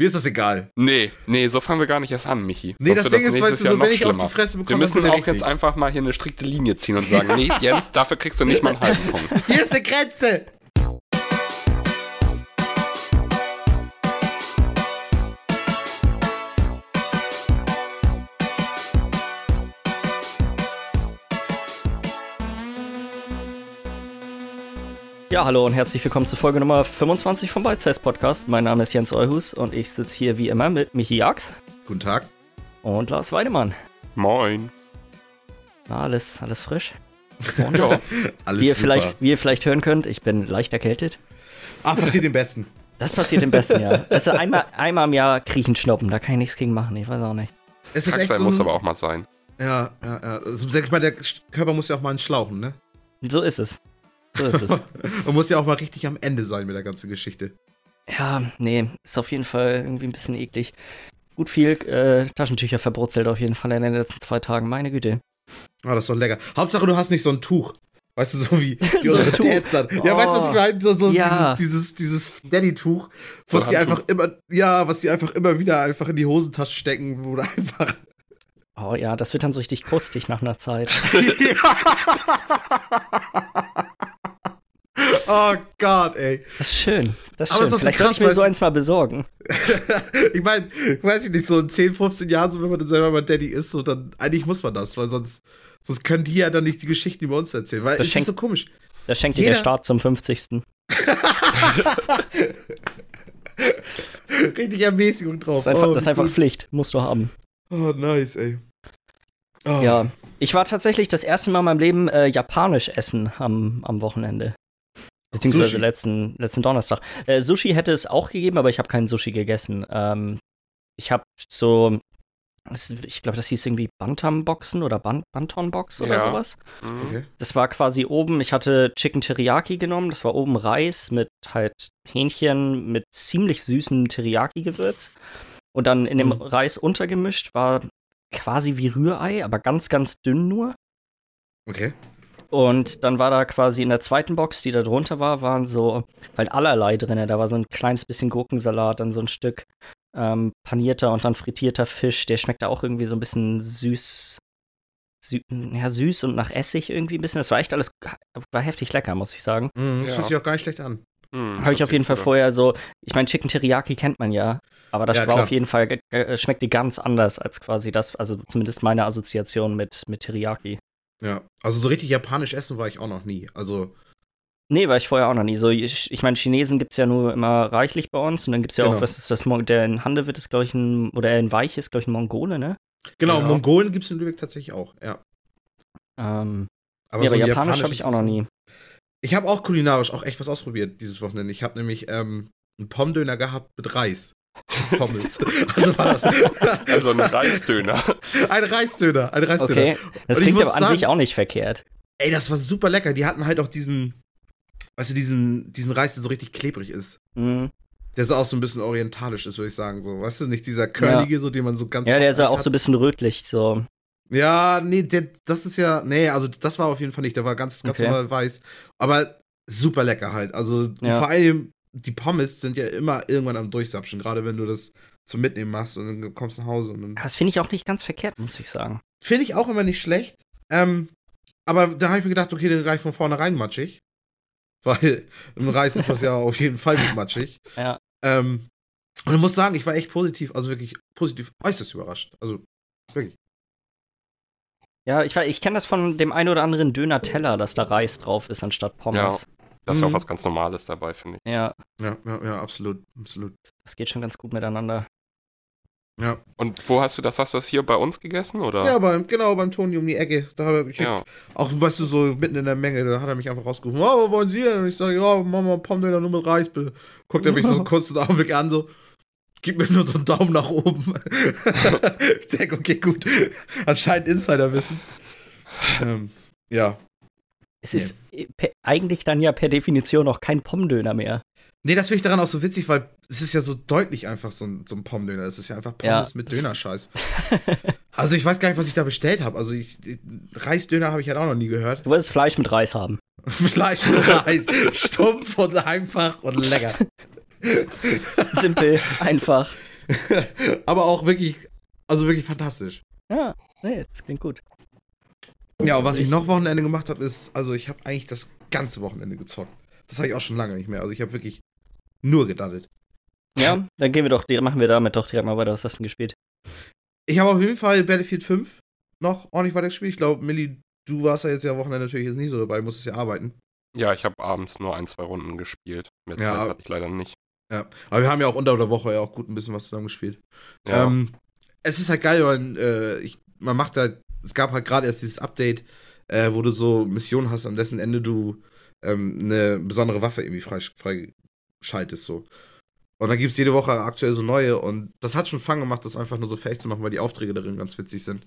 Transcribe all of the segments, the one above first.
Mir ist das egal. Nee, nee, so fangen wir gar nicht erst an, Michi. Nee, Sonst das Ding ist, nächstes weißt du, so, noch wenn ich auf die Fresse bekomme, Wir müssen auch richtig. jetzt einfach mal hier eine strikte Linie ziehen und sagen, nee, Jens, dafür kriegst du nicht mal einen halben Punkt. Hier ist eine Grenze! Ja, hallo und herzlich willkommen zur Folge Nummer 25 vom Bite Size Podcast. Mein Name ist Jens Euhus und ich sitze hier wie immer mit Michi Jax Guten Tag. und Lars Weidemann. Moin. Na, alles, alles frisch. Ja, Alles Wie ihr, super. vielleicht, wie ihr vielleicht hören könnt, ich bin leicht erkältet. Ah, passiert im Besten. Das passiert im besten Jahr. Also einmal, einmal im Jahr kriechen schnoppen, da kann ich nichts gegen machen, ich weiß auch nicht. Es ist echt sein so muss aber auch mal sein. Ja, ja, ja. Also, sag ich mal, der Körper muss ja auch mal einen Schlauchen, ne? So ist es. So ist es. Man muss ja auch mal richtig am Ende sein mit der ganzen Geschichte. ja, nee, ist auf jeden Fall irgendwie ein bisschen eklig. Gut viel äh, Taschentücher verbrutzelt auf jeden Fall in den letzten zwei Tagen, meine Güte. Ah, das ist doch lecker. Hauptsache, du hast nicht so ein Tuch. Weißt du, so wie, wie So ein unsere Tuch. Dads dann. Ja, Oh. weißt du, was ich meine? So, so Ja. dieses, dieses, dieses Daddy-Tuch, was So sie Handtuch. einfach immer, ja, was sie einfach immer wieder einfach in die Hosentasche stecken, wo du einfach. Oh ja, das wird dann so richtig krustig nach einer Zeit. Oh Gott, ey. Das ist schön. Das ist Aber schön. das so Vielleicht krass, ich mir so eins mal besorgen. ich meine, weiß ich nicht, so in 10, 15 Jahren, so wenn man dann selber mal Daddy ist, so dann, eigentlich muss man das, weil sonst, sonst können die ja dann nicht die Geschichten über uns erzählen, weil Das ist schenkt- so komisch. Das schenkt dir der Jeder- Staat zum 50. Richtig Ermäßigung drauf. Das ist einfach, oh, das ist einfach. Pflicht. Musst du haben. Oh, nice, ey. Oh. Ja. Ich war tatsächlich das erste Mal in meinem Leben äh, japanisch essen am, am Wochenende. Beziehungsweise Sushi. letzten, letzten Donnerstag. Äh, Sushi hätte es auch gegeben, aber ich habe keinen Sushi gegessen. Ähm, ich habe so, ich glaube, das hieß irgendwie Bantam-Boxen oder Ban Banton-Box oder Ja. sowas. Mhm. Okay. Das war quasi oben, ich hatte Chicken Teriyaki genommen, das war oben Reis mit halt Hähnchen mit ziemlich süßem Teriyaki-Gewürz. Und dann in dem Mhm. Reis untergemischt war quasi wie Rührei, aber ganz, ganz dünn nur. Okay. Und dann war da quasi in der zweiten Box, die da drunter war, waren so halt allerlei drin. Da war so ein kleines bisschen Gurkensalat, dann so ein Stück ähm, panierter und dann frittierter Fisch. Der schmeckte auch irgendwie so ein bisschen süß. Sü ja, süß und nach Essig irgendwie ein bisschen. Das war echt alles, war heftig lecker, muss ich sagen. Mhm, das Ja. hört sich auch gar nicht schlecht an. Das Habe ich auf jeden Fall vorher so, ich meine, Chicken Teriyaki kennt man ja, aber das Ja, war klar. auf jeden Fall, ge- schmeckte ganz anders als quasi das, also zumindest meine Assoziation mit, mit Teriyaki. Ja. Also so richtig japanisch essen war ich auch noch nie. Also, Nee, war ich vorher auch noch nie. So, ich, ich meine, Chinesen gibt es ja nur immer reichlich bei uns und dann gibt es ja Genau. auch, was ist das, der in Handewitt ist, glaube ich, ein, oder in Weich ist, glaube ich, ein Mongole, ne? genau, Ja. Mongolen gibt es in Lübeck tatsächlich auch, ja. Ähm, Aber, ja, so aber Japanisch habe ich auch noch nie. Ich habe auch kulinarisch auch echt was ausprobiert dieses Wochenende. Ich habe nämlich ähm, einen Pommdöner gehabt mit Reis. Pommes. also war das. Also ein Reisdöner. ein Reisdöner, ein Reisdöner. Okay, das Und klingt aber an sagen- sich auch nicht verkehrt. Ey, das war super lecker. Die hatten halt auch diesen, weißt du, diesen, diesen Reis, der so richtig klebrig ist. Mhm. Der so auch so ein bisschen orientalisch ist, würde ich sagen. So, weißt du, nicht dieser körnige, so den man so ganz. Ja, der ist ja auch hat. so ein bisschen rötlich, so. Ja, nee, der, das ist ja. Nee, also das war auf jeden Fall nicht. Der war ganz, ganz Okay. normal weiß. Aber super lecker halt. Also Ja. vor allem, die Pommes sind ja immer irgendwann am Durchsapschen. Gerade wenn du das zum Mitnehmen machst und dann kommst nach Hause und dann. Das finde ich auch nicht ganz verkehrt, muss ich sagen. Finde ich auch immer nicht schlecht. Ähm, aber da habe ich mir gedacht, okay, den Reis von vornherein matschig. Weil im Reis ist das ja auf jeden Fall nicht matschig. Ja. Ähm, und ich muss sagen, ich war echt positiv, also wirklich positiv äußerst überrascht. Also wirklich. Ja, ich, ich kenne das von dem einen oder anderen Döner-Teller, dass da Reis drauf ist anstatt Pommes. Das ist ja auch Mhm. was ganz Normales dabei, finde ich. Ja, Ja, ja, ja, absolut, absolut. das geht schon ganz gut miteinander. Ja. Und wo hast du das? Hast du das hier bei uns gegessen? Oder? Ja, beim, genau, beim Toni um die Ecke. Da habe ich Ja. auch, weißt du, so mitten in der Menge, da hat er mich einfach rausgerufen, oh, wo wollen Sie denn? Und ich sage, ja, Mama, Pommdöner nur mit Reis, bitte. Guckt er mich so einen kurzen Augenblick an, so, gib mir nur so einen Daumen nach oben. ich denke, okay, gut. Anscheinend Insiderwissen. ähm, ja. Es ist äh, eigentlich dann ja per Definition auch kein Pommdöner mehr. Nee, das finde ich daran auch so witzig, weil es ist ja so deutlich einfach so ein, so ein Pommdöner. Das ist ja einfach Pommes Ja, mit Dönerscheiß. also ich weiß gar nicht, was ich da bestellt habe. Also ich, Reisdöner habe ich halt auch noch nie gehört. Du wolltest Fleisch mit Reis haben. Fleisch mit Reis. Stumpf und einfach und lecker. Simpel, einfach. Aber auch wirklich, also wirklich fantastisch. Ja, nee, das klingt gut. Ja, und was ich noch Wochenende gemacht habe, ist, also ich habe eigentlich das ganze Wochenende gezockt. Das habe ich auch schon lange nicht mehr. Also ich habe wirklich nur gedaddelt. Ja, dann gehen wir doch, machen wir damit doch direkt mal weiter. Was hast du denn gespielt? Ich habe auf jeden Fall Battlefield 5 noch ordentlich weiter gespielt. Ich glaube, Millie, du warst ja jetzt ja Wochenende natürlich jetzt nicht so dabei, musstest ja arbeiten. Ja, ich habe abends nur ein, zwei Runden gespielt. Mehr Ja, Zeit hatte ich leider nicht. Ja. Aber wir haben ja auch unter der Woche ja auch gut ein bisschen was zusammen gespielt. Ja, Ähm, es ist halt geil, weil äh, ich, man macht halt, es gab halt gerade erst dieses Update, äh, wo du so Missionen hast, an dessen Ende du ähm, eine besondere Waffe irgendwie freisch- freischaltest. So. Und dann gibt es jede Woche aktuell so neue und das hat schon Fang gemacht, das einfach nur so fähig zu machen, weil die Aufträge darin ganz witzig sind.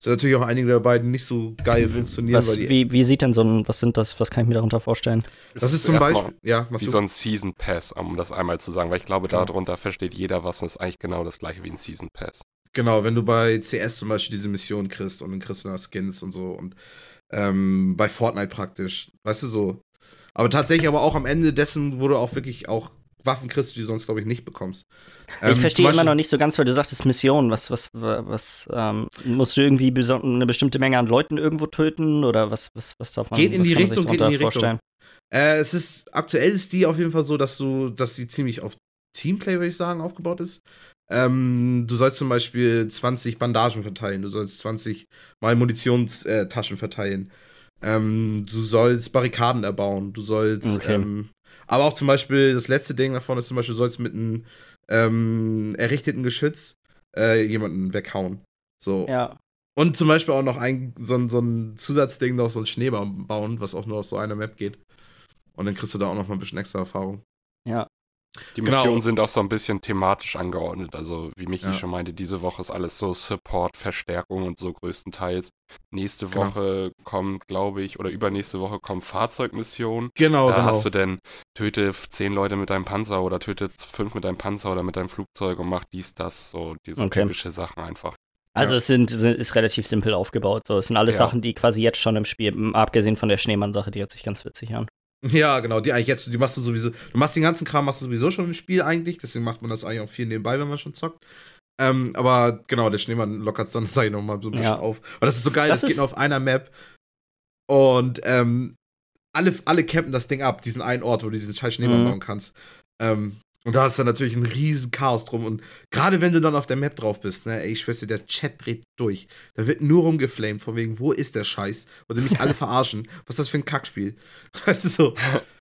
Es sind natürlich auch einige dabei, die nicht so geil funktionieren, Was, weil die. wie, wie sieht denn so ein, was sind das, was kann ich mir darunter vorstellen? das ist zum Beispiel. Ja, Wie du. so ein Season Pass, um das einmal zu sagen, weil ich glaube, Genau. darunter versteht jeder was und ist eigentlich genau das gleiche wie ein Season Pass. Genau, wenn du bei CS zum Beispiel diese Mission kriegst und dann kriegst du da Skins und so und ähm, bei Fortnite praktisch, weißt du so. Aber tatsächlich aber auch am Ende dessen, wo du auch wirklich auch Waffen kriegst, die du sonst, glaube ich, nicht bekommst. Ähm, ich verstehe immer noch nicht so ganz, weil du sagtest Mission. Was, was, was, ähm, musst du irgendwie eine bestimmte Menge an Leuten irgendwo töten oder was, was, was darf man Geht in die Richtung, geht in die Richtung. vorstellen? Äh, es ist, aktuell ist die auf jeden Fall so, dass du, dass sie ziemlich auf Teamplay, würde ich sagen, aufgebaut ist. Ähm, du sollst zum Beispiel 20 Bandagen verteilen, du sollst 20 mal Munitionstaschen verteilen. Ähm, du sollst Barrikaden erbauen, du sollst, Okay. ähm, aber auch zum Beispiel, das letzte Ding davon ist zum Beispiel, du sollst mit einem ähm, errichteten Geschütz äh, jemanden weghauen. So. Ja. Und zum Beispiel auch noch ein, so, ein, so ein Zusatzding, noch so ein Schneebaum bauen, was auch nur auf so einer Map geht. Und dann kriegst du da auch noch mal ein bisschen extra Erfahrung. Ja. Die Genau. Missionen sind auch so ein bisschen thematisch angeordnet. Also, wie Michi Ja. schon meinte, diese Woche ist alles so Support, Verstärkung und so größtenteils. Nächste Genau. Woche kommt, glaube ich, oder übernächste Woche kommen Fahrzeugmissionen. Genau, da genau. hast du denn, töte zehn Leute mit deinem Panzer oder töte fünf mit deinem Panzer oder mit deinem Flugzeug und mach dies, das, so diese Okay. typische Sachen einfach. Also Ja. es sind, sind, ist relativ simpel aufgebaut. So, es sind alles Ja. Sachen, die quasi jetzt schon im Spiel, abgesehen von der Schneemann-Sache, die hört sich ganz witzig an. Ja, genau, die eigentlich jetzt, die machst du sowieso, du machst den ganzen Kram, machst du sowieso schon im Spiel eigentlich, deswegen macht man das eigentlich auch viel nebenbei, wenn man schon zockt. Ähm, aber genau, der Schneemann lockert es dann, sag ich nochmal, so ein bisschen Ja. auf. Weil das ist so geil, Das das, geht nur auf einer Map. Und ähm, alle, alle campen das Ding ab, diesen einen Ort, wo du diesen scheiß Schneemann Mhm. bauen kannst. Ähm, und da ist dann natürlich ein riesen Chaos drum. Und gerade wenn du dann auf der Map drauf bist, ne, ey, ich schwör's dir, der Chat dreht durch. Da wird nur rumgeflamed, von wegen, wo ist der Scheiß? Und mich alle verarschen. Was ist das für ein Kackspiel? Weißt du so?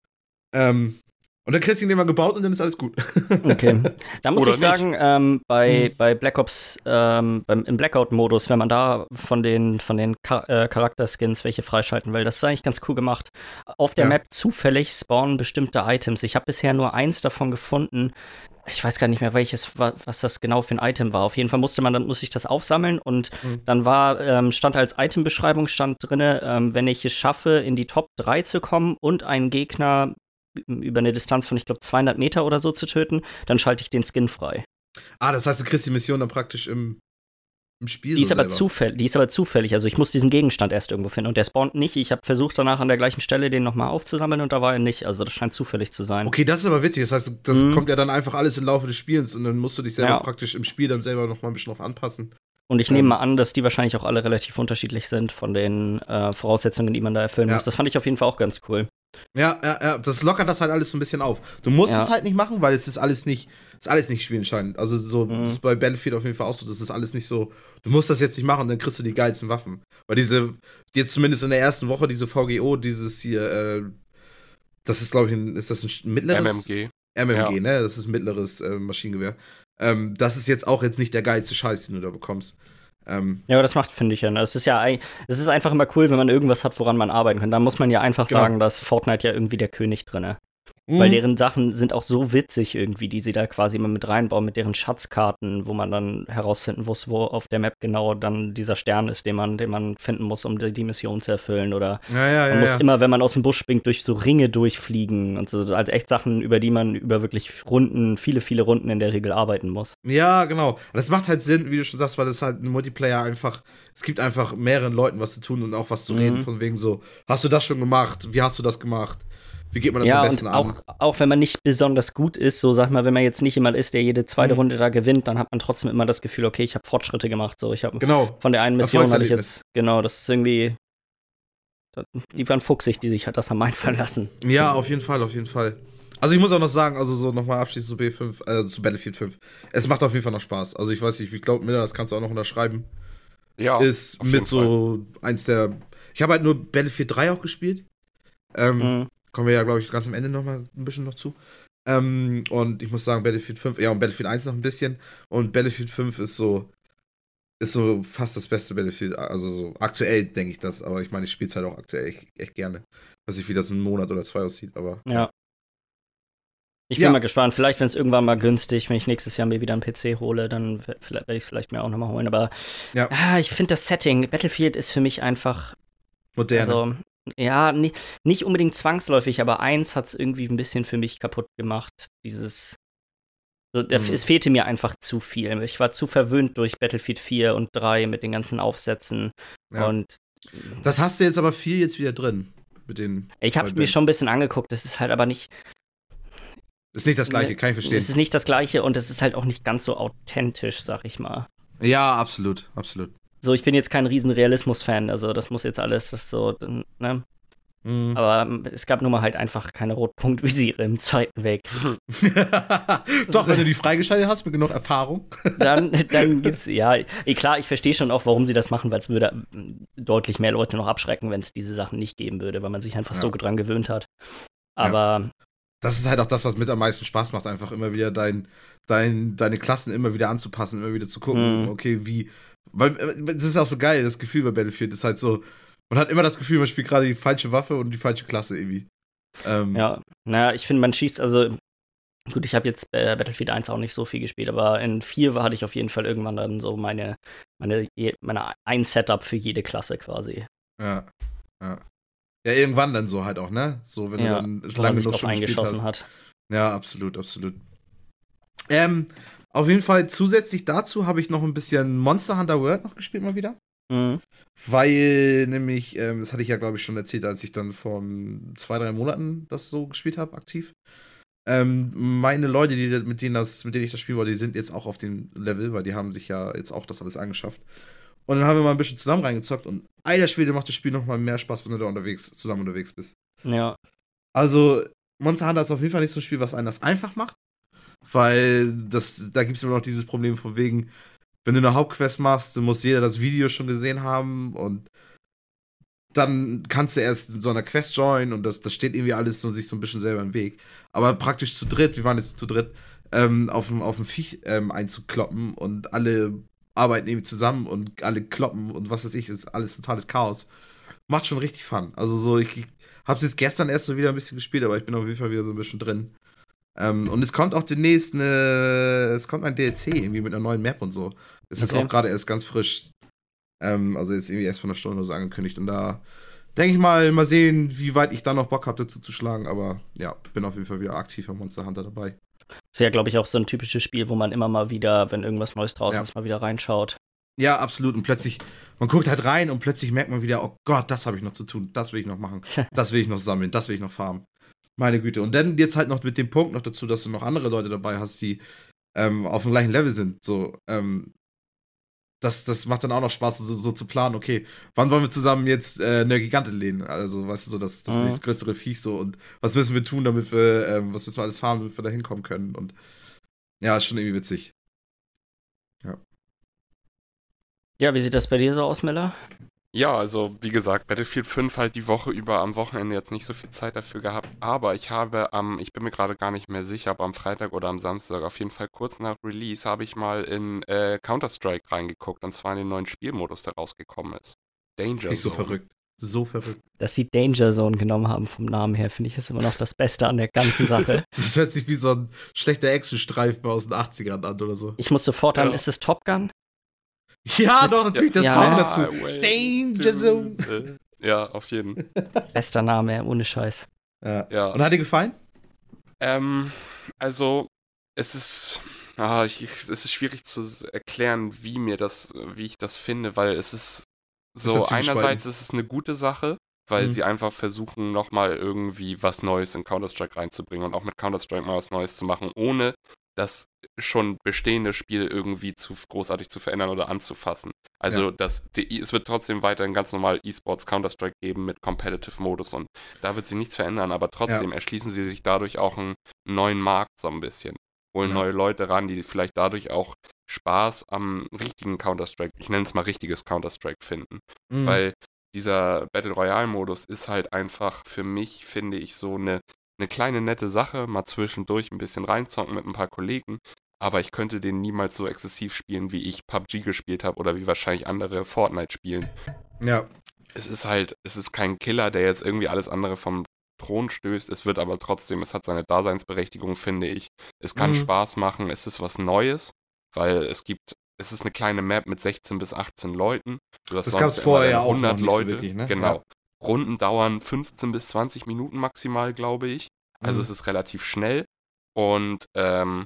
ähm, und dann kriegst du ihn immer gebaut und dann ist alles gut. Okay. Da muss Oder ich sagen, ähm, bei, Hm. bei Black Ops, ähm, beim, im Blackout-Modus, wenn man da von den, von den Ka äh, Charakterskins welche freischalten will, das ist eigentlich ganz cool gemacht. Auf der Ja. Map zufällig spawnen bestimmte Items. Ich habe bisher nur eins davon gefunden. Ich weiß gar nicht mehr, welches, wa- was das genau für ein Item war. Auf jeden Fall musste man, dann muss ich das aufsammeln und Mhm. dann war, ähm, stand als Itembeschreibung stand drinne, ähm, wenn ich es schaffe, in die Top 3 zu kommen und einen Gegner über eine Distanz von, ich glaube, 200 Meter oder so zu töten, dann schalte ich den Skin frei. ah, das heißt, du kriegst die Mission dann praktisch im, im Spiel. Die so ist, aber zufällig, die ist aber zufällig. Also ich muss diesen Gegenstand erst irgendwo finden und der spawnt nicht. Ich habe versucht danach an der gleichen Stelle den nochmal aufzusammeln und da war er nicht. Also das scheint zufällig zu sein. Okay, das ist aber witzig. Das heißt, das Mhm. kommt ja dann einfach alles im Laufe des Spiels und dann musst du dich selber Ja. praktisch im Spiel dann selber noch mal ein bisschen drauf anpassen. Und ich Ähm. nehme mal an, dass die wahrscheinlich auch alle relativ unterschiedlich sind von den äh, Voraussetzungen, die man da erfüllen Ja. muss. Das fand ich auf jeden Fall auch ganz cool. Ja, ja, ja, das lockert das halt alles so ein bisschen auf. Du musst Ja. es halt nicht machen, weil es ist alles nicht, ist alles nicht spielentscheidend. Also so, Mhm. das ist bei Battlefield auf jeden Fall auch so, das ist alles nicht so, du musst das jetzt nicht machen, dann kriegst du die geilsten Waffen. Weil diese, jetzt zumindest in der ersten Woche, diese VGO, dieses hier, äh, das ist, glaube ich, ein, ist das ein mittleres? MMG. MMG, Ja. ne? Das ist ein mittleres äh, Maschinengewehr. Ähm, das ist jetzt auch jetzt nicht der geilste Scheiß, den du da bekommst. Ähm, Ja, aber das macht, finde ich ja. ne? Es ist ja es ist einfach immer cool, wenn man irgendwas hat, woran man arbeiten kann. Da muss man ja einfach Genau. sagen, dass Fortnite ja irgendwie der König drin Weil mhm. deren Sachen sind auch so witzig irgendwie, die sie da quasi immer mit reinbauen, mit deren Schatzkarten, wo man dann herausfinden muss, wo auf der Map genau dann dieser Stern ist, den man, den man finden muss, um die, die Mission zu erfüllen. Oder ja, ja, ja, man muss ja. immer, wenn man aus dem Busch springt, durch so Ringe durchfliegen und so. Also echt Sachen, über die man über wirklich Runden, viele, viele Runden in der Regel arbeiten muss. Ja, genau. Das macht halt Sinn, wie du schon sagst, weil es halt ein Multiplayer einfach, es gibt einfach mehreren Leuten was zu tun und auch was zu Mhm. reden, von wegen so, hast du das schon gemacht? Wie hast du das gemacht? Wie geht man das ja, am und besten auch, an? auch wenn man nicht besonders gut ist, so sag mal, wenn man jetzt nicht jemand ist, der jede zweite Mhm. Runde da gewinnt, dann hat man trotzdem immer das Gefühl, okay, ich habe Fortschritte gemacht. So, ich habe Genau. von der einen Mission hatte ich jetzt, genau, das ist irgendwie. Die waren fuchsig, die sich hat das am einfallen lassen. Ja, auf jeden Fall, auf jeden Fall. Also ich muss auch noch sagen, also so nochmal abschließend zu B5, äh, zu Battlefield 5. Es macht auf jeden Fall noch Spaß. Also ich weiß nicht, ich glaube, Miller, das kannst du auch noch unterschreiben. Ja, ist auf jeden mit so eins der. Ich habe halt nur Battlefield 3 auch gespielt. Ähm, Mhm. Kommen wir ja, glaube ich, ganz am Ende nochmal ein bisschen noch zu. Ähm, und ich muss sagen, Battlefield 5, ja, und Battlefield 1 noch ein bisschen. Und Battlefield 5 ist so. Ist so fast das beste Battlefield. Also so aktuell denke ich das, aber ich meine, ich spiele es halt auch aktuell echt, echt gerne. Weiß nicht, wie das in einem Monat oder zwei aussieht, aber. Ja. Ich bin Ja. mal gespannt. Vielleicht, wenn es irgendwann mal günstig, wenn ich nächstes Jahr mir wieder einen PC hole, dann werde ich es vielleicht mir auch nochmal holen. Aber Ja. ah, ich finde das Setting, Battlefield ist für mich einfach, Moderne. also, ja, nicht, nicht unbedingt zwangsläufig, aber eins hat es irgendwie ein bisschen für mich kaputt gemacht. Dieses, so, der, Mhm. es fehlte mir einfach zu viel. Ich war zu verwöhnt durch Battlefield 4 und 3 mit den ganzen Aufsätzen. Ja. Und das hast du jetzt aber viel jetzt wieder drin. Mit den. ich habe mir schon ein bisschen angeguckt. Das ist halt aber nicht, Ist nicht das gleiche, kann ich verstehen. Es ist nicht das gleiche und es ist halt auch nicht ganz so authentisch, sag ich mal. Ja, absolut, absolut. So, ich bin jetzt kein riesen Realismus-Fan, also das muss jetzt alles das so, ne? Mhm. Aber ähm, es gab nun mal halt einfach keine Rotpunktvisiere im Zweiten Weltkrieg. Doch, wenn du die freigeschaltet hast mit genug Erfahrung. Dann, dann gibt's, ja, eh, klar, ich verstehe schon auch, warum sie das machen, weil es würde mm, deutlich mehr Leute noch abschrecken, wenn es diese Sachen nicht geben würde, weil man sich einfach Ja. so dran gewöhnt hat. Aber Das ist halt auch das, was mit am meisten Spaß macht, einfach immer wieder dein, dein, deine Klassen immer wieder anzupassen, immer wieder zu gucken, Mhm. okay, wie. Weil äh, das ist auch so geil, das Gefühl bei Battlefield ist halt so, man hat immer das Gefühl, man spielt gerade die falsche Waffe und die falsche Klasse irgendwie. Ähm, Ja, naja, ich finde, man schießt, also gut, ich habe jetzt äh, Battlefield 1 auch nicht so viel gespielt, aber in 4 war- hatte ich auf jeden Fall irgendwann dann so meine, meine, meine ein Setup für jede Klasse quasi. Ja, ja. Ja, irgendwann dann so halt auch, ne? So, wenn Ja, du dann lange genug schon eingeschossen hast. hat. Ja, absolut, absolut. Ähm, auf jeden Fall zusätzlich dazu habe ich noch ein bisschen Monster Hunter World noch gespielt mal wieder. Mhm. Weil nämlich, ähm, das hatte ich ja, glaube ich, schon erzählt, als ich dann vor zwei, drei Monaten das so gespielt habe, aktiv. Ähm, meine Leute, die, mit, denen das, mit denen ich das spielen wollte, die sind jetzt auch auf dem Level, weil die haben sich ja jetzt auch das alles angeschafft. Und dann haben wir mal ein bisschen zusammen reingezockt und alter Schwede macht das Spiel noch mal mehr Spaß, wenn du da unterwegs, zusammen unterwegs bist. Ja, Also, Monster Hunter ist auf jeden Fall nicht so ein Spiel, was einen das einfach macht. Weil das, da gibt es immer noch dieses Problem von wegen, wenn du eine Hauptquest machst, dann muss jeder das Video schon gesehen haben und dann kannst du erst in so einer Quest joinen und das, das steht irgendwie alles so sich so ein bisschen selber im Weg. Aber praktisch zu dritt, wir waren jetzt zu dritt, ähm, auf dem auf Viech ähm, einzukloppen und alle arbeiten irgendwie zusammen und alle kloppen und was weiß ich, ist alles totales Chaos. Macht schon richtig Fun. Also so, ich hab's jetzt gestern erst so wieder ein bisschen gespielt, aber ich bin auf jeden Fall wieder so ein bisschen drin. Ähm, und es kommt auch demnächst eine, es kommt ein DLC irgendwie mit einer neuen Map und so. Es ist Okay. auch gerade erst ganz frisch. Ähm, also jetzt irgendwie erst von einer Stunde oder so angekündigt. Und da denke ich mal, mal sehen, wie weit ich da noch Bock habe, dazu zu schlagen. Aber ja, bin auf jeden Fall wieder aktiv am Monster Hunter dabei. ist ja, glaube ich, auch so ein typisches Spiel, wo man immer mal wieder, wenn irgendwas Neues draußen Ja. ist, mal wieder reinschaut. Ja, absolut. Und plötzlich, man guckt halt rein und plötzlich merkt man wieder, oh Gott, das habe ich noch zu tun, das will ich noch machen, das will ich noch sammeln, das will ich noch farmen. Meine Güte. Und dann jetzt halt noch mit dem Punkt noch dazu, dass du noch andere Leute dabei hast, die ähm, auf dem gleichen Level sind. So, ähm, das, das macht dann auch noch Spaß, so, so zu planen, okay, wann wollen wir zusammen jetzt äh, eine Gigante lehnen? Also, weißt du, so das, das Mhm. nächstgrößere Viech so und was müssen wir tun, damit wir, ähm, was müssen wir alles farmen, damit wir da hinkommen können? Und ja, ist schon irgendwie witzig. Ja, wie sieht das bei dir so aus, Miller? Ja, also wie gesagt, Battlefield 5 halt die Woche über am Wochenende jetzt nicht so viel Zeit dafür gehabt, aber ich habe am, ich bin mir gerade gar nicht mehr sicher, ob am Freitag oder am Samstag, auf jeden Fall kurz nach Release, habe ich mal in äh, Counter-Strike reingeguckt und zwar in den neuen Spielmodus, der rausgekommen ist. Danger Nicht so Zone. verrückt. So verrückt. Dass sie Danger Zone genommen haben vom Namen her, finde ich, ist immer noch das Beste an der ganzen Sache. Das hört sich wie so ein schlechter Actionstreifen aus den 80ern an oder so. Ich muss sofort an, Ja. ist es Top Gun? Ja, doch, natürlich, der Ja. Sound dazu. Danger Zone. Äh, Ja, auf jeden. Bester Name, ohne Scheiß. Ja. Ja. Und hat dir gefallen? Ähm, also, es ist, ah, ich, es ist schwierig zu erklären, wie mir das, wie ich das finde, weil es ist Ist so, ziemlich einerseits ist es eine gute Sache, weil Mhm. sie einfach versuchen, nochmal irgendwie was Neues in Counter-Strike reinzubringen und auch mit Counter-Strike mal was Neues zu machen, ohne das schon bestehende Spiel irgendwie zu großartig zu verändern oder anzufassen. Also Ja. das, die, es wird trotzdem weiterhin ganz normal E-Sports Counter-Strike geben mit Competitive-Modus und da wird sich nichts verändern, aber trotzdem erschließen sie sich dadurch auch einen neuen Markt so ein bisschen. Holen Ja. neue Leute ran, die vielleicht dadurch auch Spaß am richtigen Counter-Strike, ich nenne es mal richtiges Counter-Strike finden. Mhm. Weil dieser Battle Royale-Modus ist halt einfach für mich, finde ich, so eine, eine kleine nette Sache, mal zwischendurch ein bisschen reinzocken mit ein paar Kollegen. Aber ich könnte den niemals so exzessiv spielen, wie ich PUBG gespielt habe oder wie wahrscheinlich andere Fortnite spielen. ja. Es ist halt, es ist kein Killer, der jetzt irgendwie alles andere vom Thron stößt. Es wird aber trotzdem, es hat seine Daseinsberechtigung, finde ich. Es kann Mhm. Spaß machen, es ist was Neues, weil es gibt, es ist eine kleine Map mit 16 bis 18 Leuten. Du hast Das gab's immer vorher ja auch noch 100 nicht so Leute. wirklich, ne? Genau. Ja. Runden dauern 15 bis 20 Minuten maximal, glaube ich. Also Mhm. es ist relativ schnell. Und ähm,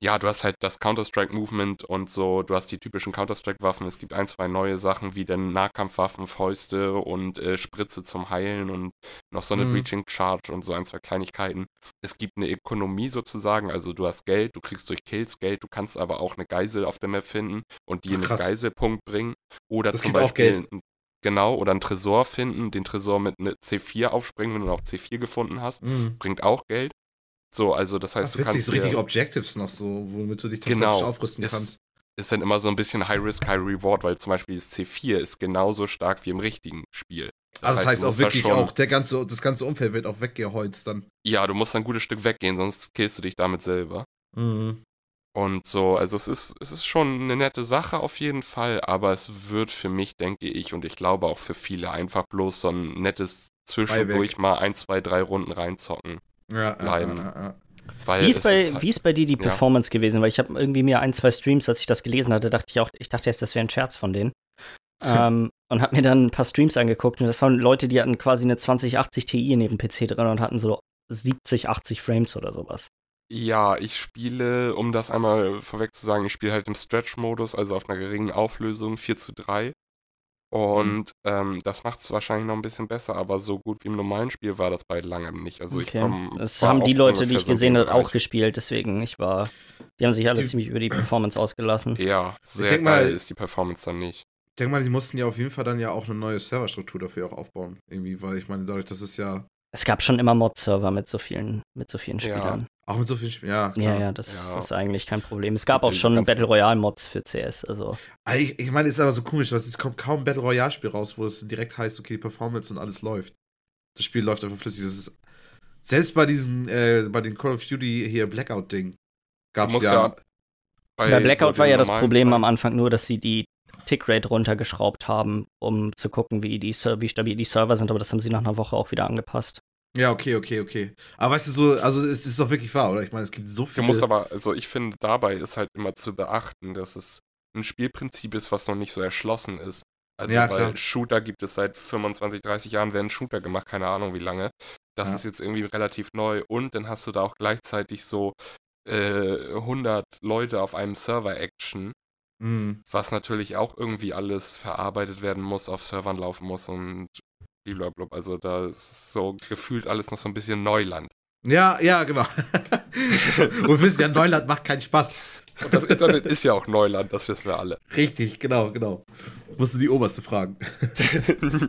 ja, du hast halt das Counter-Strike-Movement und so, du hast die typischen Counter-Strike-Waffen. Es gibt ein, zwei neue Sachen wie dann Nahkampfwaffen, Fäuste und äh, Spritze zum Heilen und noch so eine Mhm. Breaching Charge und so ein, zwei Kleinigkeiten. Es gibt eine Ökonomie sozusagen, also du hast Geld, du kriegst durch Kills Geld, du kannst aber auch eine Geisel auf der Map finden und die Ach, in krass. Geiselpunkt bringen. Oder Das zum Beispiel Genau, oder einen Tresor finden, den Tresor mit einer C4 aufspringen, wenn du noch C4 gefunden hast, Mhm. bringt auch Geld. So, also das heißt, Das du kannst so richtig Objectives noch so, womit du dich dann Genau. aufrüsten Es- kannst. ist dann immer so ein bisschen High Risk, High Reward, weil zum Beispiel das C4 ist genauso stark wie im richtigen Spiel. also das heißt du auch wirklich schon- auch, der ganze, das ganze Umfeld wird auch weggeholzt dann. Ja, du musst ein gutes Stück weggehen, sonst killst du dich damit selber. Mhm. Und so, also es ist, es ist schon eine nette Sache auf jeden Fall, aber es wird für mich, denke ich, und ich glaube auch für viele einfach bloß so ein nettes zwischendurch mal ein, zwei, drei Runden reinzocken. Ja, Bleiben. Ja, ja, ja. Weil Wie ist, bei, ist halt- wie ist bei dir die ja. Performance gewesen? Weil ich habe irgendwie mir ein, zwei Streams, als ich das gelesen hatte, dachte ich auch, ich dachte erst, das wäre ein Scherz von denen. ähm, und habe mir dann ein paar Streams angeguckt und das waren Leute, die hatten quasi eine 2080 Ti in ihrem PC drin und hatten so 70, 80 Frames oder sowas. Ja, ich spiele, um das einmal vorweg zu sagen, ich spiele halt im Stretch-Modus, also auf einer geringen Auflösung, 4 zu 3. Und ähm, das macht es wahrscheinlich noch ein bisschen besser, aber so gut wie im normalen Spiel war das bei langem nicht. Also ich Okay. komm, Das haben die Leute, die ich so gesehen habe, auch gespielt, deswegen ich war, die haben sich alle Die- ziemlich über die Performance ausgelassen. Ja, sehr geil mal- ist die Performance dann nicht. Ich denke mal, die mussten ja auf jeden Fall dann ja auch eine neue Serverstruktur dafür auch aufbauen. Irgendwie, weil ich meine, dadurch, dass es ja Es gab schon immer Mod-Server mit so vielen, mit so vielen Ja. Auch mit so vielen Spielen, ja. Ja, klar. ja, das Ja. ist eigentlich kein Problem. Es gab auch schon Battle Royale-Mods für CS, also. Aber Ich, ich meine, es ist aber so komisch, weil es kommt kaum ein Battle Royale-Spiel raus, wo es direkt heißt, okay, die Performance und alles läuft. Das Spiel läuft einfach flüssig. Das ist, selbst bei diesen, äh, bei den Call of Duty hier Blackout-Ding gab es ja. ja- Bei Blackout so war ja das Problem Teilen- am Anfang nur, dass sie die Tickrate runtergeschraubt haben, um zu gucken, wie, die, wie stabil die Server sind, aber das haben sie nach einer Woche auch wieder angepasst. Ja, okay, okay, okay. Aber weißt du so, also es ist doch wirklich wahr, oder? Ich meine, es gibt so Du viele. musst aber, also ich finde, dabei ist halt immer zu beachten, dass es ein Spielprinzip ist, was noch nicht so erschlossen ist. Also, Ja, weil klar. Shooter gibt es seit 25, 30 Jahren, werden Shooter gemacht, keine Ahnung wie lange. Das Ja. ist jetzt irgendwie relativ neu und dann hast du da auch gleichzeitig so äh, 100 Leute auf einem Server-Action, Mhm. was natürlich auch irgendwie alles verarbeitet werden muss, auf Servern laufen muss und blablabla. Also da ist so gefühlt alles noch so ein bisschen Neuland. Ja, ja, genau. Und wir wissen ja, Neuland macht keinen Spaß. Und das Internet ist ja auch Neuland, das wissen wir alle. Richtig, genau, genau. Das musst du die Oberste fragen.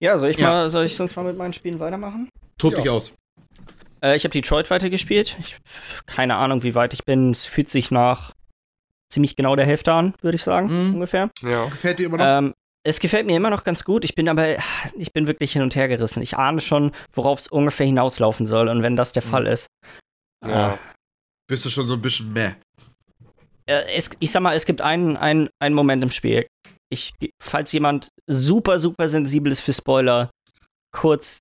Ja, soll ich, Ja. Mal, soll ich sonst mal mit meinen Spielen weitermachen? Tob Ja. dich aus. Äh, ich habe Detroit weitergespielt. Ich, keine Ahnung, wie weit ich bin. Es fühlt sich nach ziemlich genau der Hälfte an, würde ich sagen, Mhm. ungefähr. Ja. Gefällt dir immer noch? Ähm, es gefällt mir immer noch ganz gut. Ich bin aber, ich bin wirklich hin und her gerissen. Ich ahne schon, worauf es ungefähr hinauslaufen soll. Und wenn das der Mhm. Fall ist, Ja. Bist du schon so ein bisschen meh? äh, es, ich sag mal, es gibt einen, einen, einen Moment im Spiel. Ich, falls jemand super, super sensibel ist für Spoiler, kurz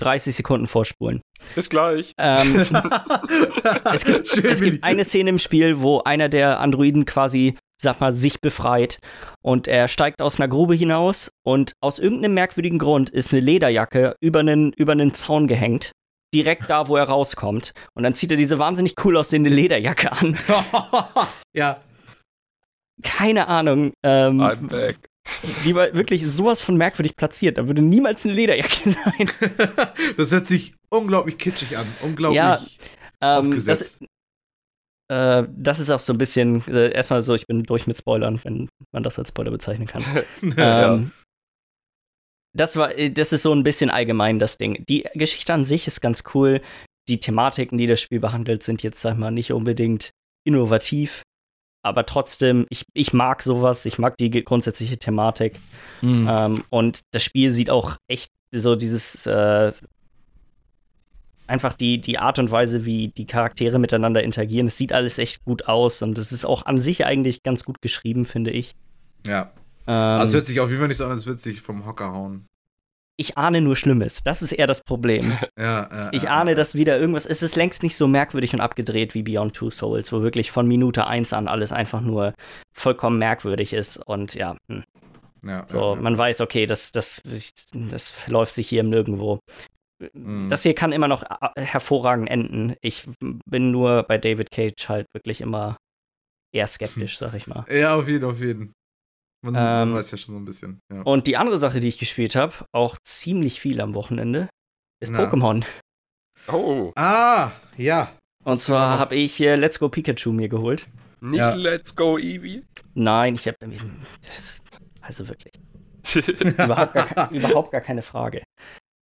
30 Sekunden vorspulen. Bis gleich. Ähm, es gibt, es gibt eine Szene im Spiel, wo einer der Androiden quasi, sag mal, sich befreit und er steigt aus einer Grube hinaus und aus irgendeinem merkwürdigen Grund ist eine Lederjacke über einen, über einen Zaun gehängt. Direkt da, wo er rauskommt. Und dann zieht er diese wahnsinnig cool aussehende Lederjacke an. ja. Keine Ahnung. Ähm, I'm back. die war wirklich sowas von merkwürdig platziert. Da würde niemals eine Lederjacke sein. das hört sich unglaublich kitschig an. Unglaublich Ja, Ähm, aufgesetzt. das, äh, das ist auch so ein bisschen, äh, erstmal so, ich bin durch mit Spoilern, wenn man das als Spoiler bezeichnen kann. ähm, das war, äh, das ist so ein bisschen allgemein das Ding. Die Geschichte an sich ist ganz cool. Die Thematiken, die das Spiel behandelt, sind jetzt, sag ich mal, nicht unbedingt innovativ. Aber trotzdem, ich, ich mag sowas, ich mag die grundsätzliche Thematik. Mhm. Ähm, und das Spiel sieht auch echt so dieses, äh, einfach die, die Art und Weise, wie die Charaktere miteinander interagieren. Es sieht alles echt gut aus und es ist auch an sich eigentlich ganz gut geschrieben, finde ich. ja. Ähm, Also es hört sich auf jeden Fall nicht so an, als würde es sich vom Hocker hauen. ich ahne nur Schlimmes. Das ist eher das Problem. Ja, äh, Ich ahne, äh, dass wieder irgendwas. Es ist längst nicht so merkwürdig und abgedreht wie Beyond Two Souls, wo wirklich von Minute 1 an alles einfach nur vollkommen merkwürdig ist. Und ja, hm. Ja, so, ja, ja. man weiß, okay, das, das, das verläuft sich hier im Nirgendwo. Mhm. Das hier kann immer noch äh, hervorragend enden. Ich bin nur bei David Cage halt wirklich immer eher skeptisch, sag ich mal. Ja, auf jeden, auf jeden. Man, man Ähm, weiß ja schon so ein bisschen. Ja. Und die andere Sache, die ich gespielt habe, auch ziemlich viel am Wochenende, ist Na. Pokémon. Oh, Ah, ja. Und zwar habe ich hier Let's Go Pikachu mir geholt. nicht Ja. Let's Go Eevee? Nein, ich habe also wirklich überhaupt gar, überhaupt gar keine Frage.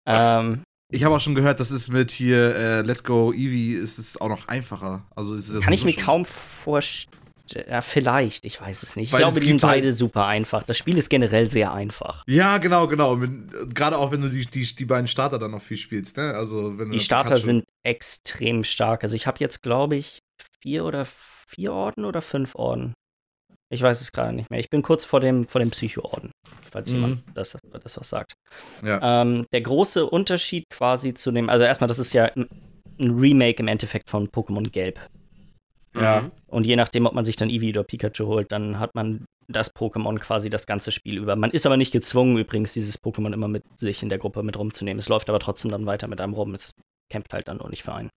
Ähm, Ich habe auch schon gehört, das ist mit hier äh, Let's Go Eevee ist es auch noch einfacher. Also ist es kann ich mir schon- kaum vorstellen. Ja, vielleicht, ich weiß es nicht. Ich Weil glaube, die sind halt- beide super einfach. Das Spiel ist generell sehr einfach. Ja, genau, genau. Gerade auch wenn du die, die, die beiden Starter dann noch viel spielst, ne? Also wenn Die Starter Pikachu- sind extrem stark. Also ich habe jetzt, glaube ich, vier oder vier Orden oder fünf Orden. Ich weiß es gerade nicht mehr. Ich bin kurz vor dem, vor dem Psycho-Orden, falls Mhm. jemand das, das was sagt. Ja. Ähm, der große Unterschied quasi zu dem, also erstmal, das ist ja ein Remake im Endeffekt von Pokémon Gelb. Ja. Und je nachdem, ob man sich dann Eevee oder Pikachu holt, dann hat man das Pokémon quasi das ganze Spiel über. Man ist aber nicht gezwungen, übrigens, dieses Pokémon immer mit sich in der Gruppe mit rumzunehmen. Es läuft aber trotzdem dann weiter mit einem rum. Es kämpft halt dann nur nicht für einen.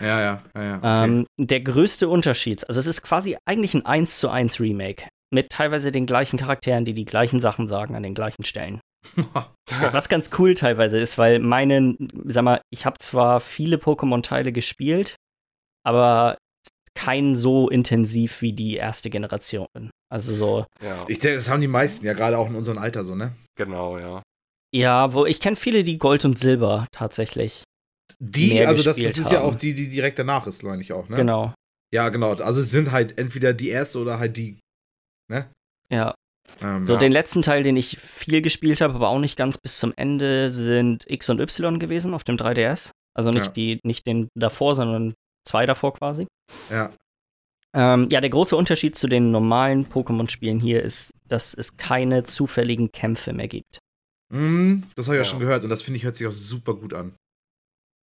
Ja, ja, ja, ja. Okay. Ähm, der größte Unterschied, also es ist quasi eigentlich ein 1 zu 1 Remake. Mit teilweise den gleichen Charakteren, die die gleichen Sachen sagen an den gleichen Stellen. Was ganz cool teilweise ist, weil meine, sag mal, ich habe zwar viele Pokémon-Teile gespielt, aber keinen so intensiv wie die erste Generation. Also so, Ja, ich denke, das haben die meisten ja gerade auch in unserem Alter so, ne? genau, ja. ja, wo ich kenne viele, die Gold und Silber tatsächlich. Die, also das, das ist ja haben. auch die, die direkt danach ist, meine ich auch, ne? Genau. Ja, genau. Also es sind halt entweder die erste oder halt die, ne? Ja. Ähm, So, ja. den letzten Teil, den ich viel gespielt habe, aber auch nicht ganz bis zum Ende, sind X und Y gewesen auf dem 3DS. Also nicht Ja. die, nicht den davor, sondern zwei davor quasi. ja. Ähm, ja, der große Unterschied zu den normalen Pokémon-Spielen hier ist, dass es keine zufälligen Kämpfe mehr gibt. Mhm, das habe ich ja Ja. schon gehört und das finde ich hört sich auch super gut an.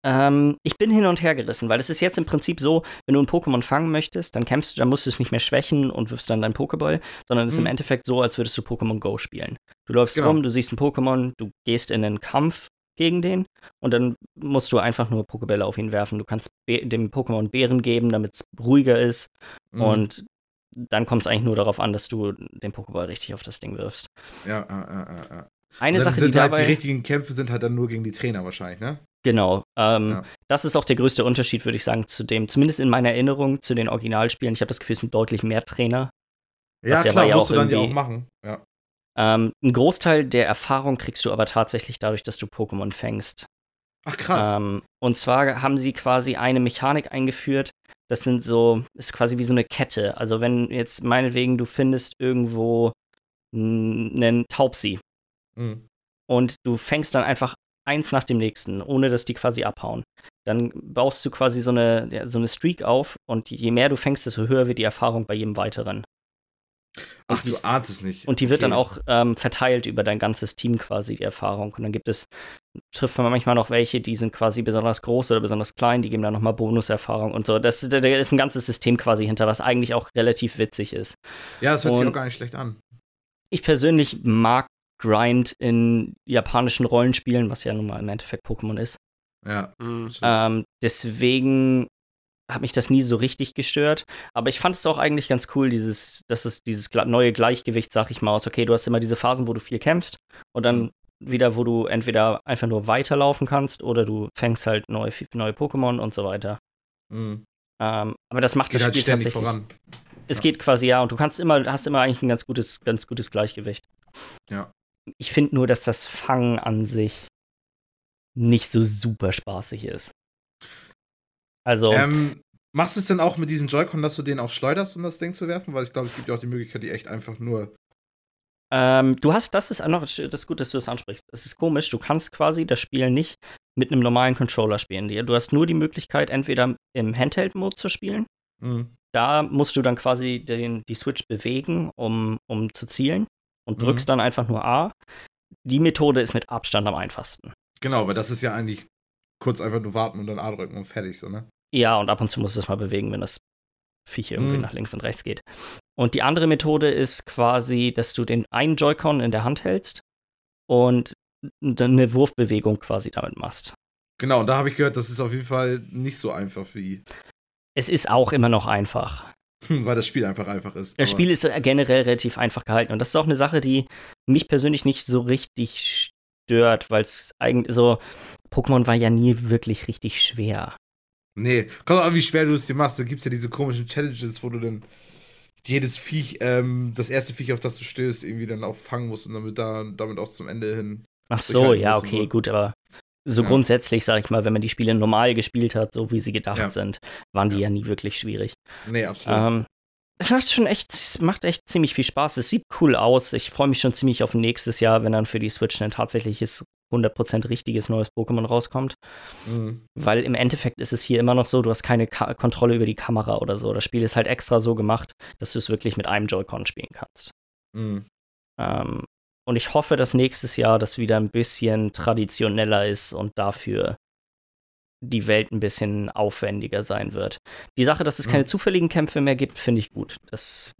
Ähm, ich bin hin und her gerissen, weil es ist jetzt im Prinzip so, wenn du ein Pokémon fangen möchtest, dann kämpfst du, dann musst du es nicht mehr schwächen und wirfst dann deinen Pokéball, sondern es ist Mhm. im Endeffekt so, als würdest du Pokémon Go spielen. Du läufst Genau. rum, du siehst ein Pokémon, du gehst in einen Kampf gegen den und dann musst du einfach nur Pokébälle auf ihn werfen. Du kannst dem Pokémon Beeren geben, damit es ruhiger ist Mhm. und dann kommt es eigentlich nur darauf an, dass du den Pokéball richtig auf das Ding wirfst. Ja, ja, ja, ja. Eine Sache, die sind halt dabei die richtigen Kämpfe sind halt dann nur gegen die Trainer wahrscheinlich, ne? Genau. Ähm, Ja. Das ist auch der größte Unterschied, würde ich sagen, zu dem, zumindest in meiner Erinnerung, zu den Originalspielen. Ich habe das Gefühl, es sind deutlich mehr Trainer. Ja, klar, ja musst auch du dann ja auch machen. Ja. Ähm, ein Großteil der Erfahrung kriegst du aber tatsächlich dadurch, dass du Pokémon fängst. Ach krass. Ähm, und zwar haben sie quasi eine Mechanik eingeführt. Das sind so, ist quasi wie so eine Kette. Also wenn jetzt meinetwegen du findest irgendwo einen Taubsi Mhm. und du fängst dann einfach eins nach dem nächsten, ohne dass die quasi abhauen. Dann baust du quasi so eine, so eine Streak auf und je mehr du fängst, desto höher wird die Erfahrung bei jedem weiteren. Ach, du ahnst es nicht. Und die wird Okay. dann auch ähm, verteilt über dein ganzes Team quasi, die Erfahrung. Und dann gibt es, trifft man manchmal noch welche, die sind quasi besonders groß oder besonders klein, die geben dann nochmal Bonuserfahrung und so. Das, da ist ein ganzes System quasi hinter, was eigentlich auch relativ witzig ist. Ja, das hört sich und- auch gar nicht schlecht an. Ich persönlich mag Grind in japanischen Rollenspielen, was ja nun mal im Endeffekt Pokémon ist. Ja. Mhm. Ähm, deswegen hat mich das nie so richtig gestört. Aber ich fand es auch eigentlich ganz cool, dieses, dass es dieses neue Gleichgewicht, sag ich mal, aus, okay, du hast immer diese Phasen, wo du viel kämpfst und dann mhm. wieder, wo du entweder einfach nur weiterlaufen kannst oder du fängst halt neue, neue Pokémon und so weiter. Mhm. Ähm, aber das macht das halt Spiel halt tatsächlich. Voran. Es ja. geht quasi, ja, und du kannst immer, hast immer eigentlich ein ganz gutes, ganz gutes Gleichgewicht. Ja. Ich finde nur, dass das Fangen an sich nicht so super spaßig ist. Also. Ähm, machst du es denn auch mit diesem Joy-Con, dass du den auch schleuderst, um das Ding zu werfen? Weil ich glaube, es gibt ja auch die Möglichkeit, die echt einfach nur. Ähm, du hast, das ist noch, das ist gut, dass du das ansprichst. Das ist komisch, du kannst quasi das Spiel nicht mit einem normalen Controller spielen. Du hast nur die Möglichkeit, entweder im Handheld-Mode zu spielen. Mhm. Da musst du dann quasi den, die Switch bewegen, um, um zu zielen und drückst mhm. dann einfach nur A. Die Methode ist mit Abstand am einfachsten. Genau, weil das ist ja eigentlich kurz einfach nur warten und dann A drücken und fertig, so, ne? Ja, und ab und zu musst du es mal bewegen, wenn das Viech irgendwie mhm. nach links und rechts geht. Und die andere Methode ist quasi, dass du den einen Joy-Con in der Hand hältst und eine Wurfbewegung quasi damit machst. Genau, und da habe ich gehört, das ist auf jeden Fall nicht so einfach wie. Es ist auch immer noch einfach. Weil das Spiel einfach einfach ist. Das Spiel ist generell relativ einfach gehalten. Und das ist auch eine Sache, die mich persönlich nicht so richtig stört, weil es eigentlich so. Pokémon war ja nie wirklich richtig schwer. Nee, kommt auch, wie schwer du es dir machst. Da gibt es ja diese komischen Challenges, wo du dann jedes Viech, ähm, das erste Viech, auf das du stößt, irgendwie dann auch fangen musst und damit, da, damit auch zum Ende hin. Ach so, ja, okay, so. gut, aber so ja. grundsätzlich, sag ich mal, wenn man die Spiele normal gespielt hat, so wie sie gedacht ja. sind, waren die ja. ja. nie wirklich schwierig. Nee, absolut. Ähm, es macht schon echt, macht echt ziemlich viel Spaß. Es sieht cool aus. Ich freue mich schon ziemlich auf nächstes Jahr, wenn dann für die Switch ein tatsächliches 100% richtiges neues Pokémon rauskommt. Mhm. Weil im Endeffekt ist es hier immer noch so, du hast keine Ka Kontrolle über die Kamera oder so. Das Spiel ist halt extra so gemacht, dass du es wirklich mit einem Joy-Con spielen kannst. Mhm. Ähm, und ich hoffe, dass nächstes Jahr das wieder ein bisschen traditioneller ist und dafür die Welt ein bisschen aufwendiger sein wird. Die Sache, dass es keine zufälligen Kämpfe mehr gibt, finde ich gut. Das